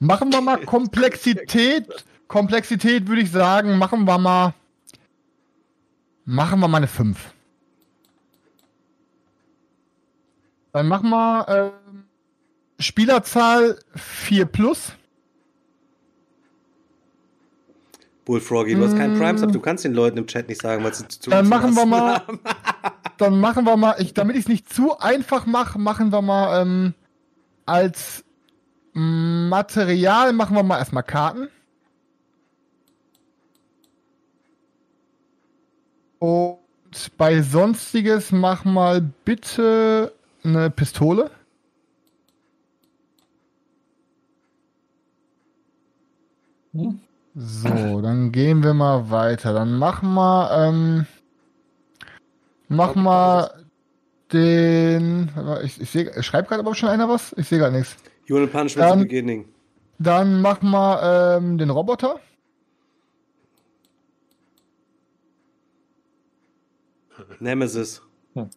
Machen wir mal Komplexität. Komplexität würde ich sagen, machen wir mal. Machen wir mal eine 5. Dann machen wir ähm, Spielerzahl 4 plus. Bullfroggy, du hast keinen Prime-Sub, du kannst den Leuten im Chat nicht sagen, was sie zu Dann zu machen wir mal, haben. [LAUGHS] dann machen wir mal, ich, damit ich es nicht zu einfach mache, machen wir mal ähm, als Material machen wir mal erstmal Karten. Und bei sonstiges mach mal bitte eine Pistole. So, dann gehen wir mal weiter. Dann machen wir, ähm, mach mal den. warte, Ich, ich sehe, schreibt gerade aber schon einer was? Ich sehe gar nichts. You punch with the Ähm, beginning. Dann mach mal ähm, den Roboter. Nemesis. So,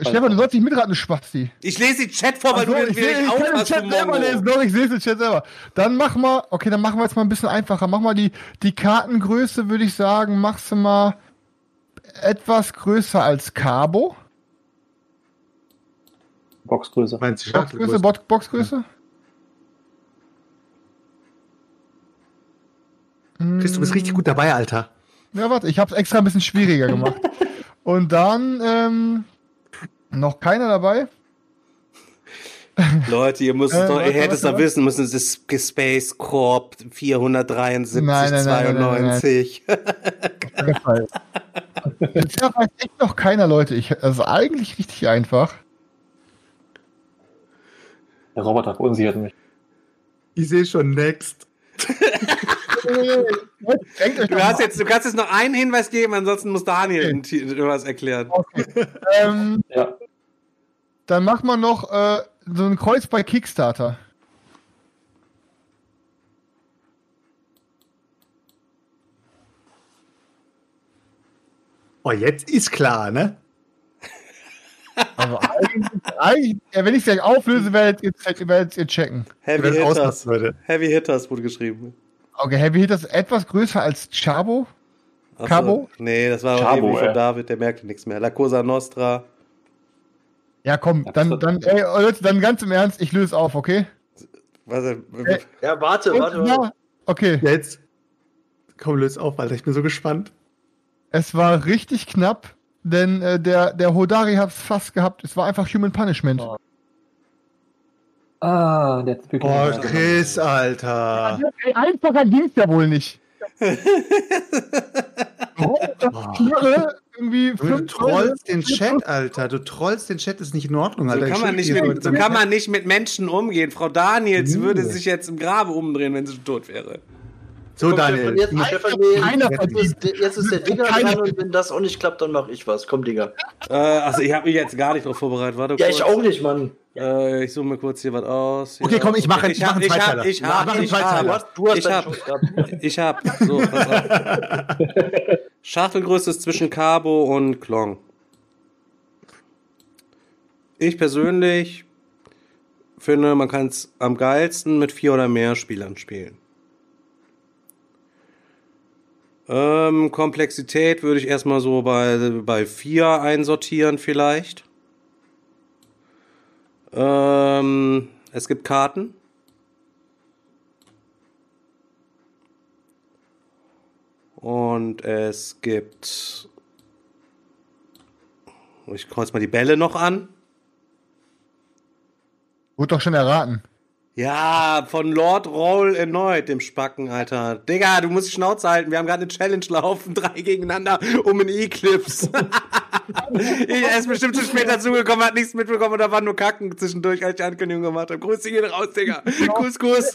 Stefan, du sollst nicht mitraten, du Spasti. Ich lese den Chat vor, weil Ach so, du den ich, seh- wieder ich nicht kann den Chat selber lesen, doch, ich sehe den Chat selber. Dann mach mal, okay, dann machen wir jetzt mal ein bisschen einfacher. Mach mal die, die Kartengröße, würde ich sagen, machst du mal etwas größer als Cabo. Boxgröße. Meinst du Boxgröße, Schachtelgröße? Box, Boxgröße? Chris, du bist richtig gut dabei, Alter. Ja, warte, ich habe es extra ein bisschen schwieriger gemacht. [LAUGHS] Und dann, ähm, noch keiner dabei. Leute, ihr müsst Äh, doch, ihr hättet es doch wissen müssen, es ist Space Corp 473, Nein, nein, nein, nein, nein, nein. 92. Gefallen. Bisher weiß echt noch keiner, Leute. Ich, also eigentlich richtig einfach. Der Roboter verunsichert mich. Ich sehe schon next. Du, hast jetzt, du kannst jetzt noch einen Hinweis geben, ansonsten muss Daniel Okay. was erklären. ähm, Ja. dann macht man noch äh, so ein Kreuz bei Kickstarter. Oh, jetzt ist klar, ne? Also eigentlich, eigentlich ja, wenn ich es gleich auflöse, werdet ihr, werdet ihr checken. Heavy es Hitters. Heavy Hitters wurde geschrieben. Okay, Heavy Hitters etwas größer als Chabo. Ach so. Cabo? Nee, das war Chabo, irgendwie von ja. David, der merkte nichts mehr. La Cosa Nostra. Ja, komm, dann, dann, ey, Leute, dann ganz im Ernst, ich löse auf, okay? Was, äh, Ja, warte, warte, warte. Ja, okay, Jetzt. Komm, löse auf, Alter. Ich bin so gespannt. es war richtig knapp, denn äh, der, der Hodari hat es fast gehabt. Es war einfach Human Punishment. Oh. Ah, der hat wirklich. Oh, Chris, Alter. Ey, einfacher ging's ja wohl nicht. [LAUGHS] Knarre, irgendwie Du fünf trollst den Chat, Alter. Du trollst den Chat, ist nicht in Ordnung, so, Alter. kann Ich man nicht mit, so so- kann man nicht mit Menschen umgehen. Frau Daniels Nee. würde sich jetzt im Grabe umdrehen, wenn sie tot wäre. So, Komm, Daniel. Jetzt, jetzt, jetzt ist der Digger Keiner- dran und wenn das auch nicht klappt, dann mach ich was. Komm, Digga. Äh, also ich habe mich jetzt gar nicht darauf vorbereitet. Warte Ja, kurz. ich auch nicht, Mann. Äh, ich suche mir kurz hier was aus. Okay, Ja. komm, ich mache- ich hab- mache einen ich Zweiteiler. ich Ich hab, mache einen ich Zweiteiler. Du hab, hast, du hast ich deine hab, Chance gehabt. ich hab. So. [LAUGHS] Schachtelgröße ist zwischen Cabo und Klong. Ich persönlich finde, man kann es am geilsten mit vier oder mehr Spielern spielen. Ähm, Komplexität würde ich erstmal so bei, bei vier einsortieren vielleicht. Ähm, es gibt Karten. Und es gibt. Ich kreuz mal die Bälle noch an. Wurde doch schon erraten. Ja, von Lord Roll erneut, dem Spacken, Alter. Digga, du musst die Schnauze halten. Wir haben gerade eine Challenge laufen, [LAUGHS] drei gegeneinander um einen Eclipse. [LAUGHS] [LAUGHS] er ist bestimmt zu spät dazugekommen, hat nichts mitbekommen und da war nur Kacken zwischendurch, als ich die Ankündigung gemacht habe. Grüße gehen raus, Digga. Kuss, Kuss.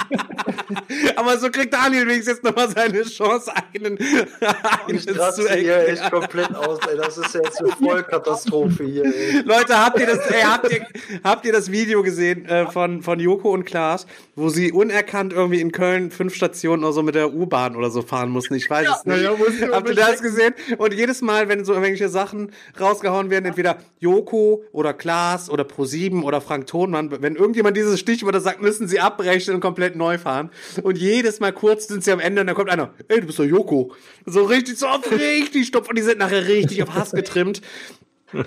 [LAUGHS] Aber so kriegt Daniel wenigstens jetzt nochmal seine Chance, einen, einen Ich raste hier echt komplett aus, ey. Das ist ja jetzt eine Vollkatastrophe hier, ey. Leute, habt ihr das, ey, habt ihr, habt ihr das Video gesehen äh, von, von Joko und Klaas, wo sie unerkannt irgendwie in Köln fünf Stationen oder so mit der U-Bahn oder so fahren mussten? Ich weiß es nicht. ja, habt ihr das gesehen? Und jedes Mal, wenn so irgendwelche Sachen rausgehauen werden, entweder Joko oder Klaas oder Pro7 oder Frank Thonmann, wenn irgendjemand dieses Stichwort sagt, müssen sie abbrechen und komplett neu fahren. Und jedes Mal kurz sind sie am Ende und dann kommt einer, ey, du bist doch Joko. So richtig, so auf richtig stumpf und die sind nachher richtig auf Hass getrimmt.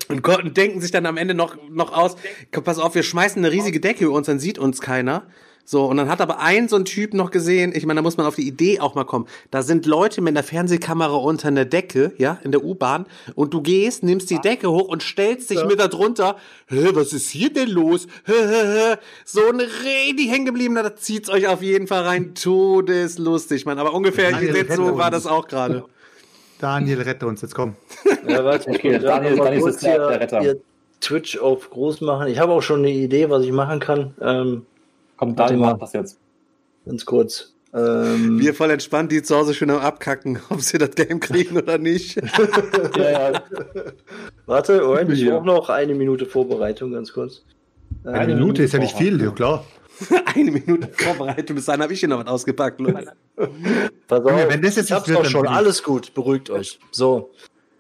Und denken sich dann am Ende noch, noch aus, pass auf, wir schmeißen eine riesige Decke über uns, dann sieht uns keiner. So, und dann hat aber ein so ein Typ noch gesehen, ich meine, da muss man auf die Idee auch mal kommen. Da sind Leute mit einer Fernsehkamera unter einer Decke, ja, in der U-Bahn, und du gehst, nimmst die Decke hoch und stellst dich mit da drunter. Hä, was ist hier denn los? Hä, hä, hä. So ein richtig hängen geblieben, da zieht's euch auf jeden Fall rein. Todeslustig, Mann. Aber ungefähr Daniel, jetzt so rette war uns. das auch gerade. Daniel, rette uns, jetzt komm. Ja, warte, ich Okay, gerade Daniel- mal Daniel ist kurz der- Retter. Twitch auf groß machen. Ich habe auch schon eine Idee, was ich machen kann. Ähm, Komm, Warte Daniel macht das jetzt. ganz kurz. Ähm, Wir voll entspannt, die zu Hause schön am Abkacken, [LAUGHS] ob sie das Game kriegen oder nicht. [LAUGHS] Ja, ja. warte, Moment, ich brauche noch eine Minute Vorbereitung, ganz kurz. Eine Ähm, Minute ist ja nicht viel, ja klar. [LAUGHS] Eine Minute Vorbereitung, bis dahin habe ich hier noch was ausgepackt. Pass auf, wenn das jetzt ich hab's doch schon. Alles gut, beruhigt euch. So,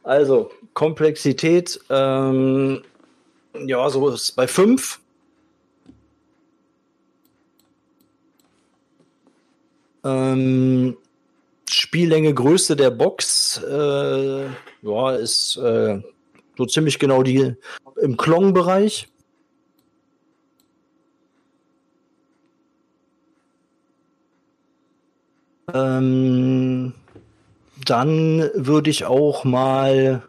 also Komplexität, ähm, ja, so ist bei 5. Ähm, Spiellänge Größe der Box, äh, ja, ist äh, so ziemlich genau die im Klong-Bereich. Ähm, dann würde ich auch mal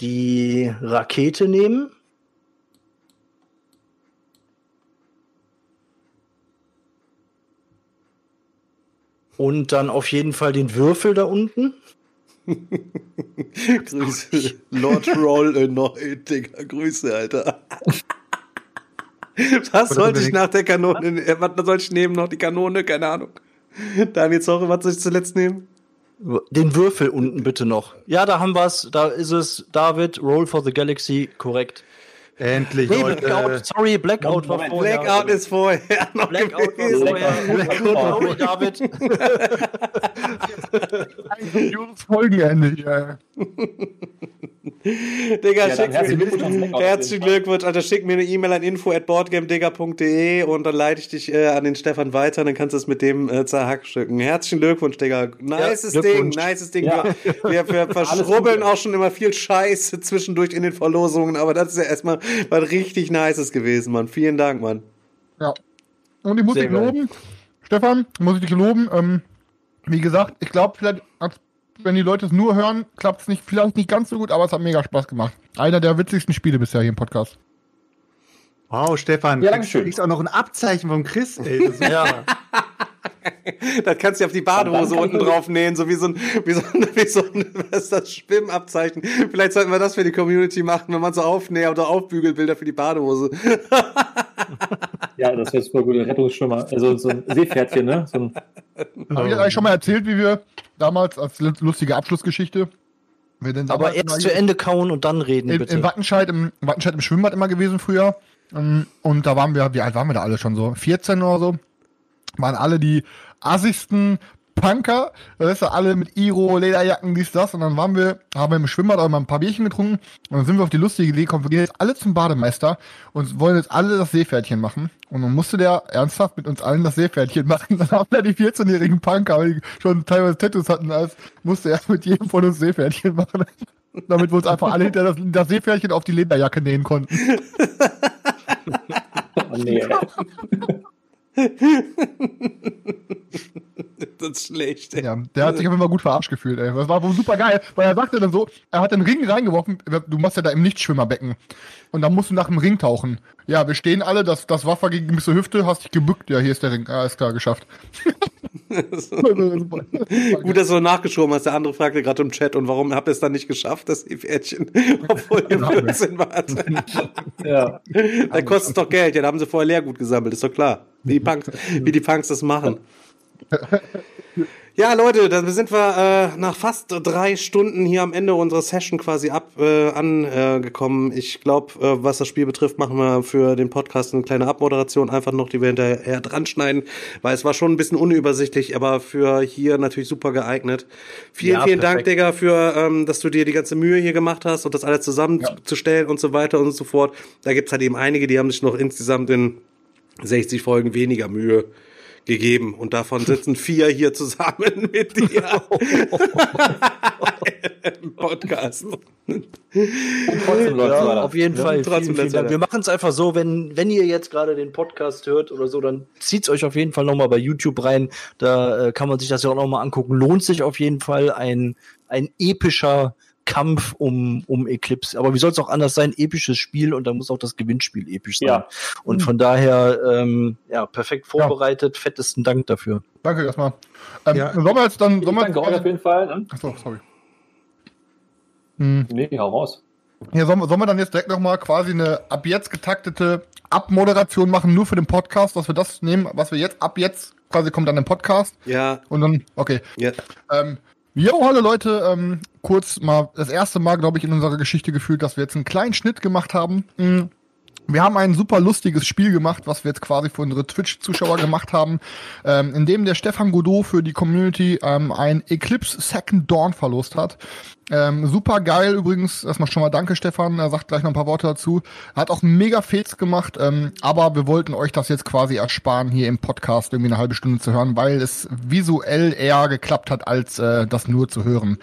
die Rakete nehmen. Und dann auf jeden Fall den Würfel da unten. [LAUGHS] Grüße. Lord Roll erneut, Digga. Grüße, Alter. [LAUGHS] Was sollte ich nach der Kanone, äh, was soll ich nehmen? Noch die Kanone? Keine Ahnung. Daniel Zorre, was soll ich zuletzt nehmen? Den Würfel unten bitte noch. Ja, da haben wir's. Da ist es. David, Roll for the Galaxy, korrekt. Endlich, Nee. Blackout, sorry, Blackout war vorher. Blackout ist vorher [LAUGHS] noch Blackout war gewesen. vorher. Blackout. Sorry, David. Ein gutes Folgenende hier. Digga, Ja, schick herzlichen mir, Glückwunsch herzlichen Glückwunsch, Alter. Schick mir eine E-Mail an info.boardgameddigger.de und dann leite ich dich äh, an den Stefan weiter, dann kannst du es mit dem äh, zerhackstücken. Herzlichen Glückwunsch, Digga. Nices Ding, Glückwunsch. nices Ding. Ja. Wir, wir, wir [LAUGHS] verschrubbeln auch schon immer viel Scheiße zwischendurch in den Verlosungen, aber das ist ja erstmal [LAUGHS] was richtig Nices gewesen, Mann. Vielen Dank, Mann. Ja. Und ich muss Sehr dich geil. loben, Stefan, muss ich dich loben. Ähm, wie gesagt, ich glaube, vielleicht, wenn die Leute es nur hören, klappt es nicht, vielleicht nicht ganz so gut, aber es hat mega Spaß gemacht. Einer der witzigsten Spiele bisher hier im Podcast. Wow, Stefan. Ja, du dankeschön. kriegst auch noch ein Abzeichen vom Chris, ey. Das [LAUGHS] Ja, Das kannst du auf die Badehose unten drauf nähen, so wie so ein, wie so ein, wie so ein [LAUGHS] was ist das, Schwimmabzeichen. Vielleicht sollten wir das für die Community machen, wenn man so aufnäht oder Aufbügelbilder für die Badehose. [LAUGHS] Ja, das wäre super gut. Rettungsschwimmer. Also so ein Seepferdchen, ne? So ein, Habe ich eigentlich schon mal erzählt, wie wir damals als lustige Abschlussgeschichte, wir denn aber erst zu Ende kauen und dann reden, in, bitte. in Wattenscheid, im, Wattenscheid im Schwimmbad immer gewesen früher. Ähm, Und da waren wir, wie alt waren wir da alle schon so? 14 oder so? Waren alle die assigsten Punker, weißt du, alle mit Iro, Lederjacken, dies, das. Und dann waren wir, haben wir im Schwimmbad auch mal ein paar Bierchen getrunken. Und dann sind wir auf die lustige Idee gekommen, wir gehen jetzt alle zum Bademeister und wollen jetzt alle das Seepferdchen machen. Und dann musste der ernsthaft mit uns allen das Seepferdchen [LAUGHS] machen. Dann haben wir die 14-jährigen Punker, die schon teilweise Tattoos hatten, als musste er mit jedem von uns Seepferdchen machen. [LAUGHS] Damit wir uns einfach alle hinter das, das Seepferdchen auf die Lederjacke nähen konnten. [LAUGHS] nee. [LAUGHS] Das ist schlecht, ey. Ja, der hat sich auf jeden Fall gut verarscht gefühlt, ey. Das war wohl super geil, weil er sagte dann so, er hat den Ring reingeworfen, du machst ja da im Nichtschwimmerbecken. Und dann musst du nach dem Ring tauchen. Ja, wir stehen alle, das, das Waffe gegen bis zur Hüfte, hast dich gebückt. Ja, hier ist der Ring. Ah, ist klar, geschafft. [LAUGHS] Gut, dass du nachgeschoben hast. Der andere fragte gerade im Chat, und warum habt ihr es dann nicht geschafft, das Pferdchen, [LAUGHS] obwohl ihr 14 wart? [LAUGHS] Ja. Da kostet es doch Geld. Ja, da haben sie vorher Leergut gesammelt, ist doch klar. Wie die Punks, wie die Punks das machen. Ja, Leute, da sind wir äh, nach fast drei Stunden hier am Ende unserer Session quasi ab äh, angekommen. Ich glaube, äh, was das Spiel betrifft, machen wir für den Podcast eine kleine Abmoderation einfach noch, die wir hinterher dran schneiden, weil es war schon ein bisschen unübersichtlich, aber für hier natürlich super geeignet. Vielen, Ja, vielen Dank, perfekt. Digga, für ähm, dass du dir die ganze Mühe hier gemacht hast und das alles zusammenzustellen und so weiter und so fort. Da gibt's halt eben einige, die haben sich noch insgesamt in 60 Folgen weniger Mühe gegeben. Und davon sitzen vier hier zusammen [LAUGHS] mit dir [LAUGHS] im Podcast. Trotzdem Ja, auf jeden Ja, Fall. trotzdem Vielen, vielen Dank. Wir machen es einfach so, wenn, wenn ihr jetzt gerade den Podcast hört oder so, dann zieht's euch auf jeden Fall nochmal bei YouTube rein. Da äh, kann man sich das ja auch nochmal angucken. Lohnt sich auf jeden Fall ein, ein epischer Kampf um, um Eclipse. Aber wie soll es auch anders sein? Episches Spiel und da muss auch das Gewinnspiel episch sein. Ja. Und von daher, ähm, ja, perfekt vorbereitet. Fettesten Dank dafür. Danke erstmal. Ähm, Ja. Sollen wir jetzt dann. Ich Sollen wir danke auf jeden Fall. Ne? Achso, sorry. Hm. Nee, hau raus. Ja, sollen, wir- sollen wir dann jetzt direkt nochmal quasi eine ab jetzt getaktete Abmoderation machen, nur für den Podcast, dass wir das nehmen, was wir jetzt ab jetzt quasi kommt dann im Podcast Ja, und dann, okay. ja. Ähm, jo, hallo Leute, ähm, kurz mal das erste Mal, glaube ich, in unserer Geschichte gefühlt, dass wir jetzt einen kleinen Schnitt gemacht haben. Mm. Wir haben ein super lustiges Spiel gemacht, was wir jetzt quasi für unsere Twitch-Zuschauer gemacht haben, ähm, in dem der Stefan Godot für die Community ähm, ein Eclipse Second Dawn verlost hat. Ähm, super geil übrigens. Erstmal schon mal danke, Stefan. Er sagt gleich noch ein paar Worte dazu. Hat auch mega Fails gemacht, ähm, aber wir wollten euch das jetzt quasi ersparen, hier im Podcast irgendwie eine halbe Stunde zu hören, weil es visuell eher geklappt hat, als äh, das nur zu hören.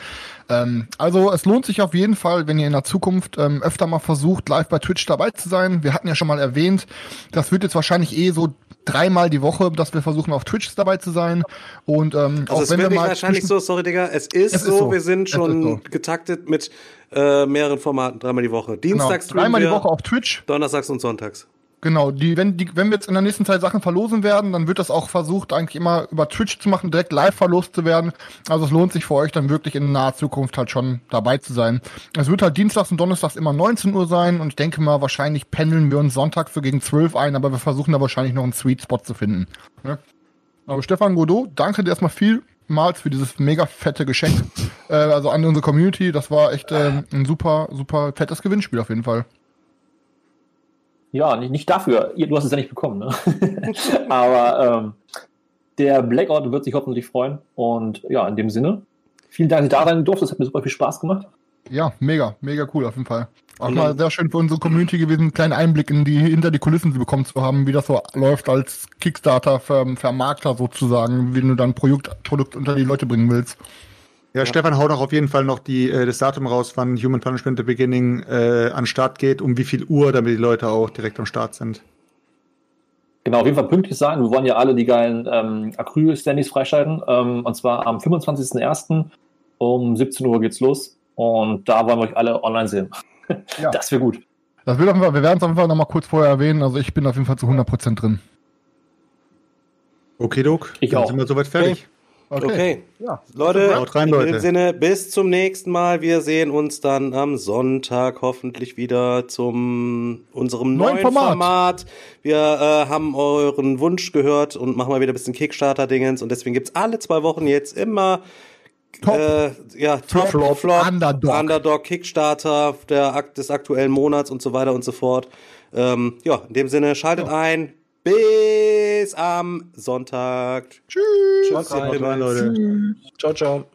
Ähm, also es lohnt sich auf jeden Fall, wenn ihr in der Zukunft ähm, öfter mal versucht, live bei Twitch dabei zu sein. Wir hatten ja schon mal erwähnt, das wird jetzt wahrscheinlich eh so dreimal die Woche, dass wir versuchen, auf Twitch dabei zu sein. Und ähm, Also auch es wenn wird wir mal wahrscheinlich so, sorry Digga, es ist, Es ist so, so. wir sind schon so. getaktet mit äh, mehreren Formaten, dreimal die Woche. genau, Dienstags streamen dreimal die wir, Woche auf Twitch. Donnerstags und Sonntags. Genau, die, wenn, die, wenn wir jetzt in der nächsten Zeit Sachen verlosen werden, dann wird das auch versucht, eigentlich immer über Twitch zu machen, direkt live verlost zu werden. Also es lohnt sich für euch dann wirklich in naher Zukunft halt schon dabei zu sein. Es wird halt dienstags und donnerstags immer 19 Uhr sein und ich denke mal, wahrscheinlich pendeln wir uns sonntags so gegen 12 ein, aber wir versuchen da wahrscheinlich noch einen Sweet Spot zu finden. Ne? Aber Stefan Godot, danke dir erstmal vielmals für dieses mega fette Geschenk. äh, also an unsere Community. Das war echt ähm, ein super, super fettes Gewinnspiel auf jeden Fall. Ja, nicht, nicht dafür. Du hast es ja nicht bekommen, ne? [LAUGHS] Aber ähm, der Blackout wird sich hoffentlich freuen. Und ja, in dem Sinne, vielen Dank, dass ich da rein durfte. Das hat mir super viel Spaß gemacht. Ja, mega, mega cool auf jeden Fall. Auch mal dann- sehr schön für unsere Community gewesen, einen kleinen Einblick in die, hinter die Kulissen zu bekommen zu haben, wie das so läuft als Kickstarter-Vermarkter sozusagen, wie du dein Produkt, Produkt unter die Leute bringen willst. Ja, Stefan haut auch auf jeden Fall noch die, äh, das Datum raus, wann Human Punishment The Beginning äh, an Start geht, um wie viel Uhr, damit die Leute auch direkt am Start sind. Genau, auf jeden Fall pünktlich sein. Wir wollen ja alle die geilen ähm, Acryl-Standys freischalten. Ähm, und zwar am 25.01. um 17 Uhr geht's los. Und da wollen wir euch alle online sehen. Ja. [LAUGHS] Das wäre gut. Das wird auf jeden Fall, wir werden es auf jeden Fall nochmal kurz vorher erwähnen, also ich bin auf jeden Fall zu 100% drin. Okay, Doc. Ich dann auch. sind wir soweit fertig. Okay. Ja. Leute, rein, in Leute. dem Sinne, bis zum nächsten Mal. Wir sehen uns dann am Sonntag hoffentlich wieder zum unserem Neuen neuen, Format. Format. Wir äh, haben euren Wunsch gehört und machen mal wieder ein bisschen Kickstarter-Dingens. Und deswegen gibt's alle zwei Wochen jetzt immer Top. Äh, ja, Top, Flop, Flop, Underdog. Underdog, Kickstarter der, Akt- des aktuellen Monats und so weiter und so fort. Ähm, ja, in dem Sinne, schaltet ein. Bis am Sonntag. Tschüss. Tschüss. Leute. Ciao, ciao.